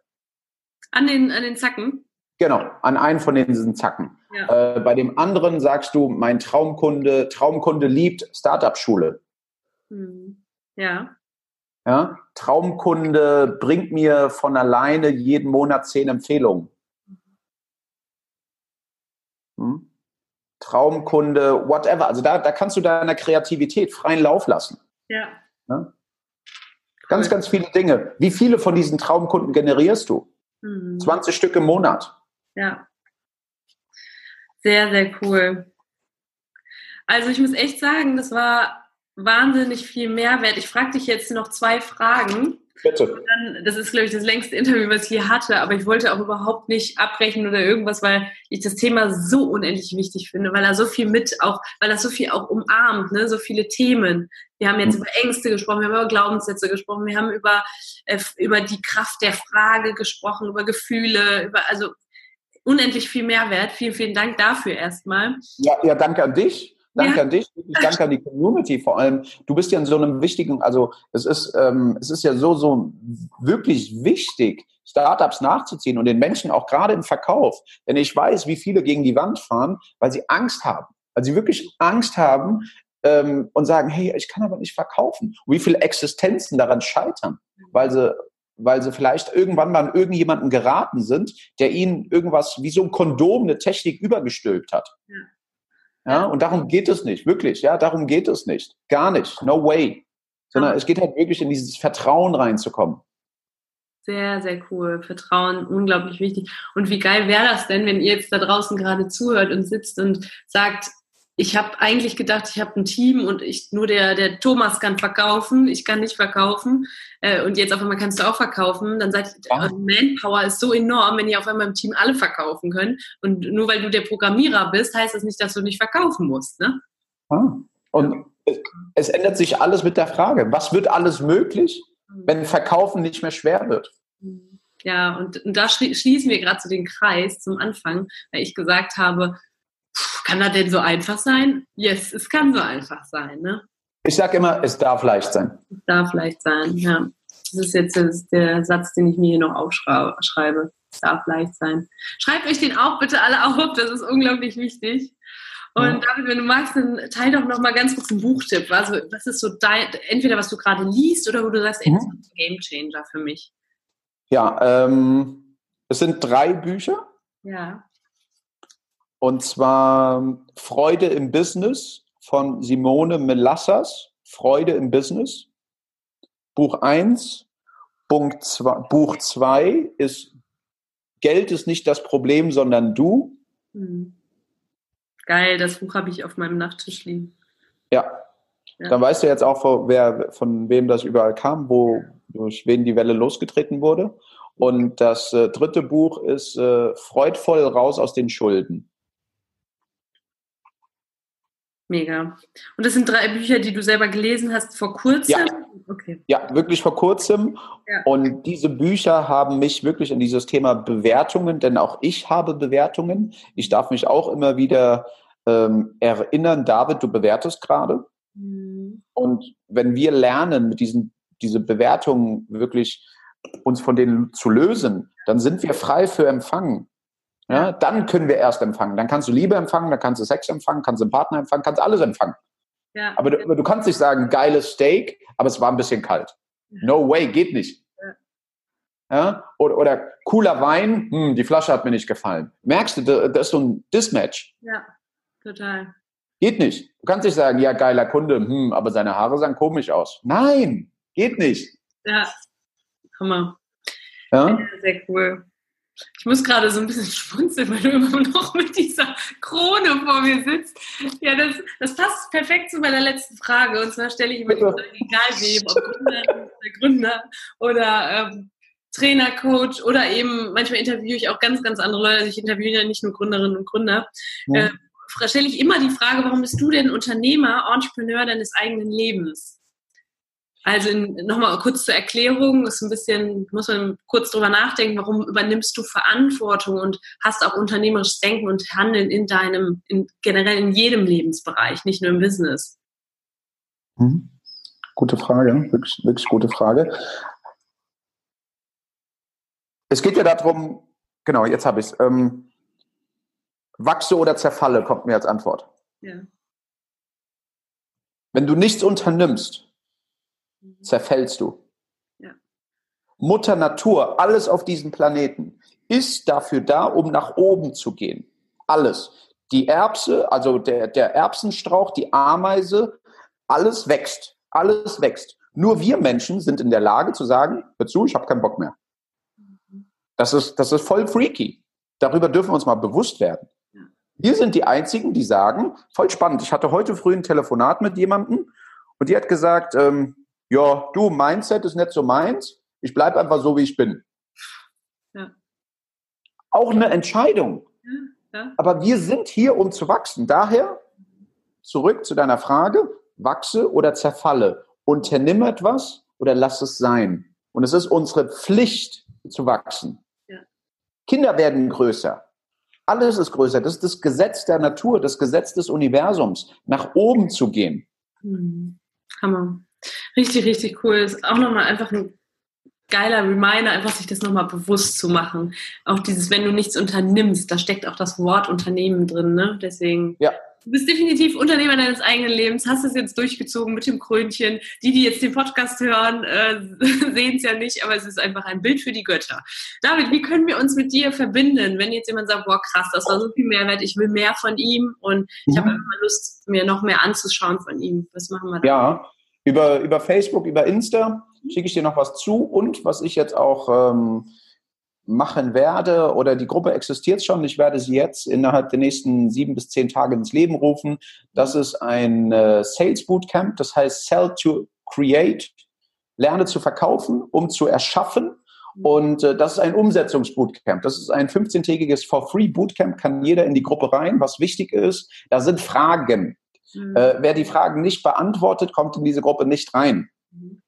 [SPEAKER 3] An den, an den Zacken?
[SPEAKER 2] Genau, an einen von diesen Zacken. Ja. Äh, bei dem anderen sagst du, mein Traumkunde, Traumkunde liebt Startup-Schule.
[SPEAKER 3] Hm. Ja.
[SPEAKER 2] ja. Traumkunde bringt mir von alleine jeden Monat zehn Empfehlungen. Hm? Traumkunde, whatever. Also da, da kannst du deiner Kreativität freien Lauf lassen.
[SPEAKER 3] Ja.
[SPEAKER 2] ja? Ganz, cool. ganz viele Dinge. Wie viele von diesen Traumkunden generierst du? Mhm. 20 Stück im Monat.
[SPEAKER 3] Ja. Sehr, sehr cool. Also ich muss echt sagen, das war wahnsinnig viel Mehrwert. Ich frage dich jetzt noch zwei Fragen.
[SPEAKER 2] Bitte.
[SPEAKER 3] Dann, das ist, glaube ich, das längste Interview, was ich hier hatte, aber ich wollte auch überhaupt nicht abbrechen oder irgendwas, weil ich das Thema so unendlich wichtig finde, weil er so viel mit auch, weil er so viel auch umarmt, ne, so viele Themen. Wir haben jetzt mhm. über Ängste gesprochen, wir haben über Glaubenssätze gesprochen, wir haben über, äh, über die Kraft der Frage gesprochen, über Gefühle, über, also unendlich viel Mehrwert. Vielen, vielen Dank dafür erstmal.
[SPEAKER 2] Ja, ja danke an dich. Danke ja. an dich, danke an die Community vor allem. Du bist ja in so einem wichtigen, also es ist, ähm, es ist ja so, so wirklich wichtig, Startups nachzuziehen und den Menschen auch gerade im Verkauf. Denn ich weiß, wie viele gegen die Wand fahren, weil sie Angst haben. Weil sie wirklich Angst haben ähm, und sagen, hey, ich kann aber nicht verkaufen. Wie viele Existenzen daran scheitern, weil sie weil sie vielleicht irgendwann mal an irgendjemanden geraten sind, der ihnen irgendwas wie so ein Kondom, eine Technik übergestülpt hat. Ja. Ja, und darum geht es nicht, wirklich, ja, darum geht es nicht. Gar nicht, no way. Sondern es geht halt wirklich in dieses Vertrauen reinzukommen.
[SPEAKER 3] Sehr, sehr cool. Vertrauen, unglaublich wichtig. Und wie geil wäre das denn, wenn ihr jetzt da draußen gerade zuhört und sitzt und sagt, ich habe eigentlich gedacht, ich habe ein Team und ich nur der der Thomas kann verkaufen, ich kann nicht verkaufen äh, und jetzt auf einmal kannst du auch verkaufen. Dann sagt ja. Manpower ist so enorm, wenn ihr auf einmal im Team alle verkaufen könnt und nur weil du der Programmierer bist, heißt das nicht, dass du nicht verkaufen musst, ne?
[SPEAKER 2] Ah. Und es ändert sich alles mit der Frage, was wird alles möglich, mhm. wenn Verkaufen nicht mehr schwer wird?
[SPEAKER 3] Ja, und, und da schließen wir gerade so den Kreis zum Anfang, weil ich gesagt habe, kann das denn so einfach sein? Yes, es kann so einfach sein, ne?
[SPEAKER 2] Ich sage immer, es darf leicht sein.
[SPEAKER 3] Es darf leicht sein, ja. Das ist jetzt der Satz, den ich mir hier noch aufschreibe. Es darf leicht sein. Schreibt euch den auch bitte alle auf, das ist unglaublich wichtig. Und. David, wenn du magst, dann teile doch noch mal ganz kurz einen Buchtipp. Also, was ist so dein, entweder was du gerade liest oder wo du sagst, ey, das mhm. ist ein Game Changer für mich?
[SPEAKER 2] Ja, ähm, es sind drei Bücher.
[SPEAKER 3] Ja.
[SPEAKER 2] Und zwar Freude im Business von Simone Melassas. Freude im Business. Buch 1. Buch 2 ist Geld ist nicht das Problem, sondern du.
[SPEAKER 3] Hm. Geil, das Buch habe ich auf meinem Nachttisch liegen.
[SPEAKER 2] Ja. ja. Dann weißt du jetzt auch, wer, von wem das überall kam, wo durch wen die Welle losgetreten wurde. Und das äh, dritte Buch ist äh, Freudvoll raus aus den Schulden.
[SPEAKER 3] Mega. Und das sind drei Bücher, die du selber gelesen hast vor kurzem?
[SPEAKER 2] Ja, okay. ja wirklich vor kurzem. Ja. Und diese Bücher haben mich wirklich in dieses Thema Bewertungen, denn auch ich habe Bewertungen. Ich darf mich auch immer wieder ähm, erinnern, David, du bewertest gerade. Mhm. Und wenn wir lernen, mit diesen diese Bewertungen wirklich uns von denen zu lösen, dann sind wir frei für Empfangen. Ja, dann können wir erst empfangen. Dann kannst du Liebe empfangen, dann kannst du Sex empfangen, kannst du einen Partner empfangen, kannst alles empfangen. Ja. Aber, du, aber du kannst nicht sagen, geiles Steak, aber es war ein bisschen kalt. No way, geht nicht. Ja? Oder, oder cooler Wein, hm, die Flasche hat mir nicht gefallen. Merkst du, das ist so ein Dismatch.
[SPEAKER 3] Ja, total.
[SPEAKER 2] Geht nicht. Du kannst nicht sagen, ja, geiler Kunde, hm, aber seine Haare sahen komisch aus. Nein, geht nicht.
[SPEAKER 3] Ja, Hammer. Ja? Sehr cool. Ich muss gerade so ein bisschen schmunzeln, weil du immer noch mit dieser Krone vor mir sitzt. Ja, das, das passt perfekt zu meiner letzten Frage. Und zwar stelle ich immer die Frage, egal wem, ob Gründer, Gründer oder ähm, Trainer, Coach oder eben, manchmal interviewe ich auch ganz, ganz andere Leute. Also ich interviewe ja nicht nur Gründerinnen und Gründer. Ja. Äh, stelle ich immer die Frage, warum bist du denn Unternehmer, Entrepreneur deines eigenen Lebens? Also nochmal kurz zur Erklärung, ist ein bisschen, muss man kurz drüber nachdenken, warum übernimmst du Verantwortung und hast auch unternehmerisches Denken und Handeln in deinem, in, generell in jedem Lebensbereich, nicht nur im Business.
[SPEAKER 2] Mhm. Gute Frage, wirklich, wirklich gute Frage. Es geht ja darum, genau, jetzt habe ich es. Ähm, wachse oder zerfalle, kommt mir als Antwort. Ja. Wenn du nichts unternimmst, mhm. zerfällst du. Ja. Mutter Natur, alles auf diesem Planeten, ist dafür da, um nach oben zu gehen. Alles. Die Erbse, also der, der Erbsenstrauch, die Ameise, alles wächst. Alles wächst. Nur wir Menschen sind in der Lage zu sagen, hör zu, ich habe keinen Bock mehr. Das ist, das ist voll freaky. Darüber dürfen wir uns mal bewusst werden. Wir sind die Einzigen, die sagen, voll spannend. Ich hatte heute früh ein Telefonat mit jemandem und die hat gesagt, ähm, ja, du, Mindset ist nicht so meins. Ich bleibe einfach so, wie ich bin. Ja. Auch eine Entscheidung. Ja, ja. Aber wir sind hier, um zu wachsen. Daher zurück zu deiner Frage, wachse oder zerfalle. Unternimm etwas oder lass es sein. Und es ist unsere Pflicht zu wachsen. Kinder werden größer. Alles ist größer. Das ist das Gesetz der Natur, das Gesetz des Universums, nach oben zu gehen.
[SPEAKER 3] Hm. Hammer. Richtig, richtig cool. Ist auch nochmal einfach ein geiler Reminder, einfach sich das nochmal bewusst zu machen. Auch dieses, wenn du nichts unternimmst, da steckt auch das Wort Unternehmen drin, ne? Deswegen. Ja, Du bist definitiv Unternehmer deines eigenen Lebens, hast es jetzt durchgezogen mit dem Krönchen. Die, die jetzt den Podcast hören, äh, sehen es ja nicht, aber es ist einfach ein Bild für die Götter. David, wie können wir uns mit dir verbinden, wenn jetzt jemand sagt, boah krass, das war so viel Mehrwert, ich will mehr von ihm und ich mhm. habe immer Lust, mir noch mehr anzuschauen von ihm. Was machen wir da?
[SPEAKER 2] Ja, über, über Facebook, über Insta schicke ich dir noch was zu und was ich jetzt auch... Ähm, machen werde oder die Gruppe existiert schon. Ich werde sie jetzt innerhalb der nächsten sieben bis zehn Tage ins Leben rufen. Das ist ein äh, Sales Bootcamp, das heißt Sell to Create. Lerne zu verkaufen, um zu erschaffen. Und äh, das ist ein Umsetzungsbootcamp. Das ist ein 15-tägiges For-Free-Bootcamp, kann jeder in die Gruppe rein. Was wichtig ist, da sind Fragen. Mhm. Äh, wer die Fragen nicht beantwortet, kommt in diese Gruppe nicht rein. Mhm.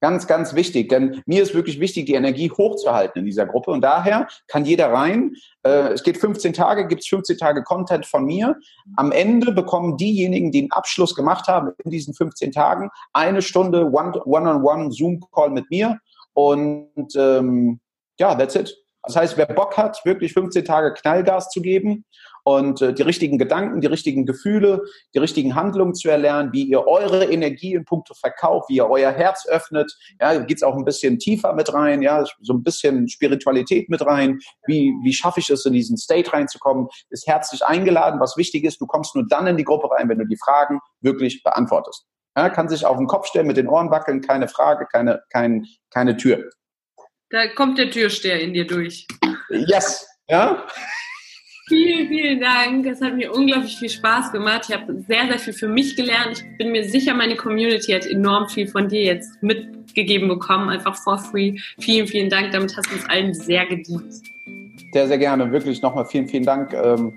[SPEAKER 2] Ganz, ganz wichtig, denn mir ist wirklich wichtig, die Energie hochzuhalten in dieser Gruppe und daher kann jeder rein. Äh, es geht 15 Tage, gibt es 15 Tage Content von mir. Am Ende bekommen diejenigen, die einen Abschluss gemacht haben in diesen 15 Tagen, eine Stunde One-on-One Zoom-Call mit mir und ähm, ja, that's it. Das heißt, wer Bock hat, wirklich 15 Tage Knallgas zu geben und äh, die richtigen Gedanken, die richtigen Gefühle, die richtigen Handlungen zu erlernen, wie ihr eure Energie in puncto Verkauf, wie ihr euer Herz öffnet. Ja, geht's auch ein bisschen tiefer mit rein, ja, so ein bisschen Spiritualität mit rein. Wie, wie schaffe ich es, in diesen State reinzukommen? Ist herzlich eingeladen. Was wichtig ist, du kommst nur dann in die Gruppe rein, wenn du die Fragen wirklich beantwortest. Ja, kann sich auf den Kopf stellen, mit den Ohren wackeln, keine Frage, keine, kein, keine Tür.
[SPEAKER 3] Da kommt der Türsteher in dir durch.
[SPEAKER 2] Yes, ja.
[SPEAKER 3] Vielen, vielen Dank. Es hat mir unglaublich viel Spaß gemacht. Ich habe sehr, sehr viel für mich gelernt. Ich bin mir sicher, meine Community hat enorm viel von dir jetzt mitgegeben bekommen, einfach for free. Vielen, vielen Dank. Damit hast du uns allen sehr gedient.
[SPEAKER 2] Sehr, sehr gerne. Wirklich nochmal vielen, vielen Dank. Ähm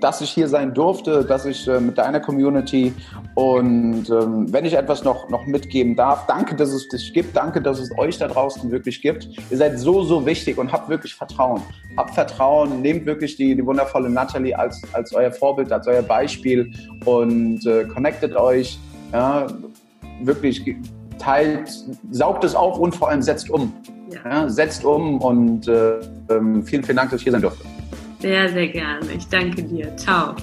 [SPEAKER 2] dass ich hier sein durfte, dass ich äh, mit deiner Community und ähm, wenn ich etwas noch, noch mitgeben darf, danke, dass es dich gibt, danke, dass es euch da draußen wirklich gibt. Ihr seid so, so wichtig und habt wirklich Vertrauen. Habt Vertrauen, nehmt wirklich die, die wundervolle Natalie als, als euer Vorbild, als euer Beispiel und äh, connectet euch. Ja, wirklich teilt, saugt es auf und vor allem setzt um. Ja. Ja, setzt um und äh, ähm, vielen, vielen Dank, dass ich hier sein durfte.
[SPEAKER 3] Sehr, sehr gerne. Ich danke dir. Ciao.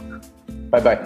[SPEAKER 2] Bye, bye.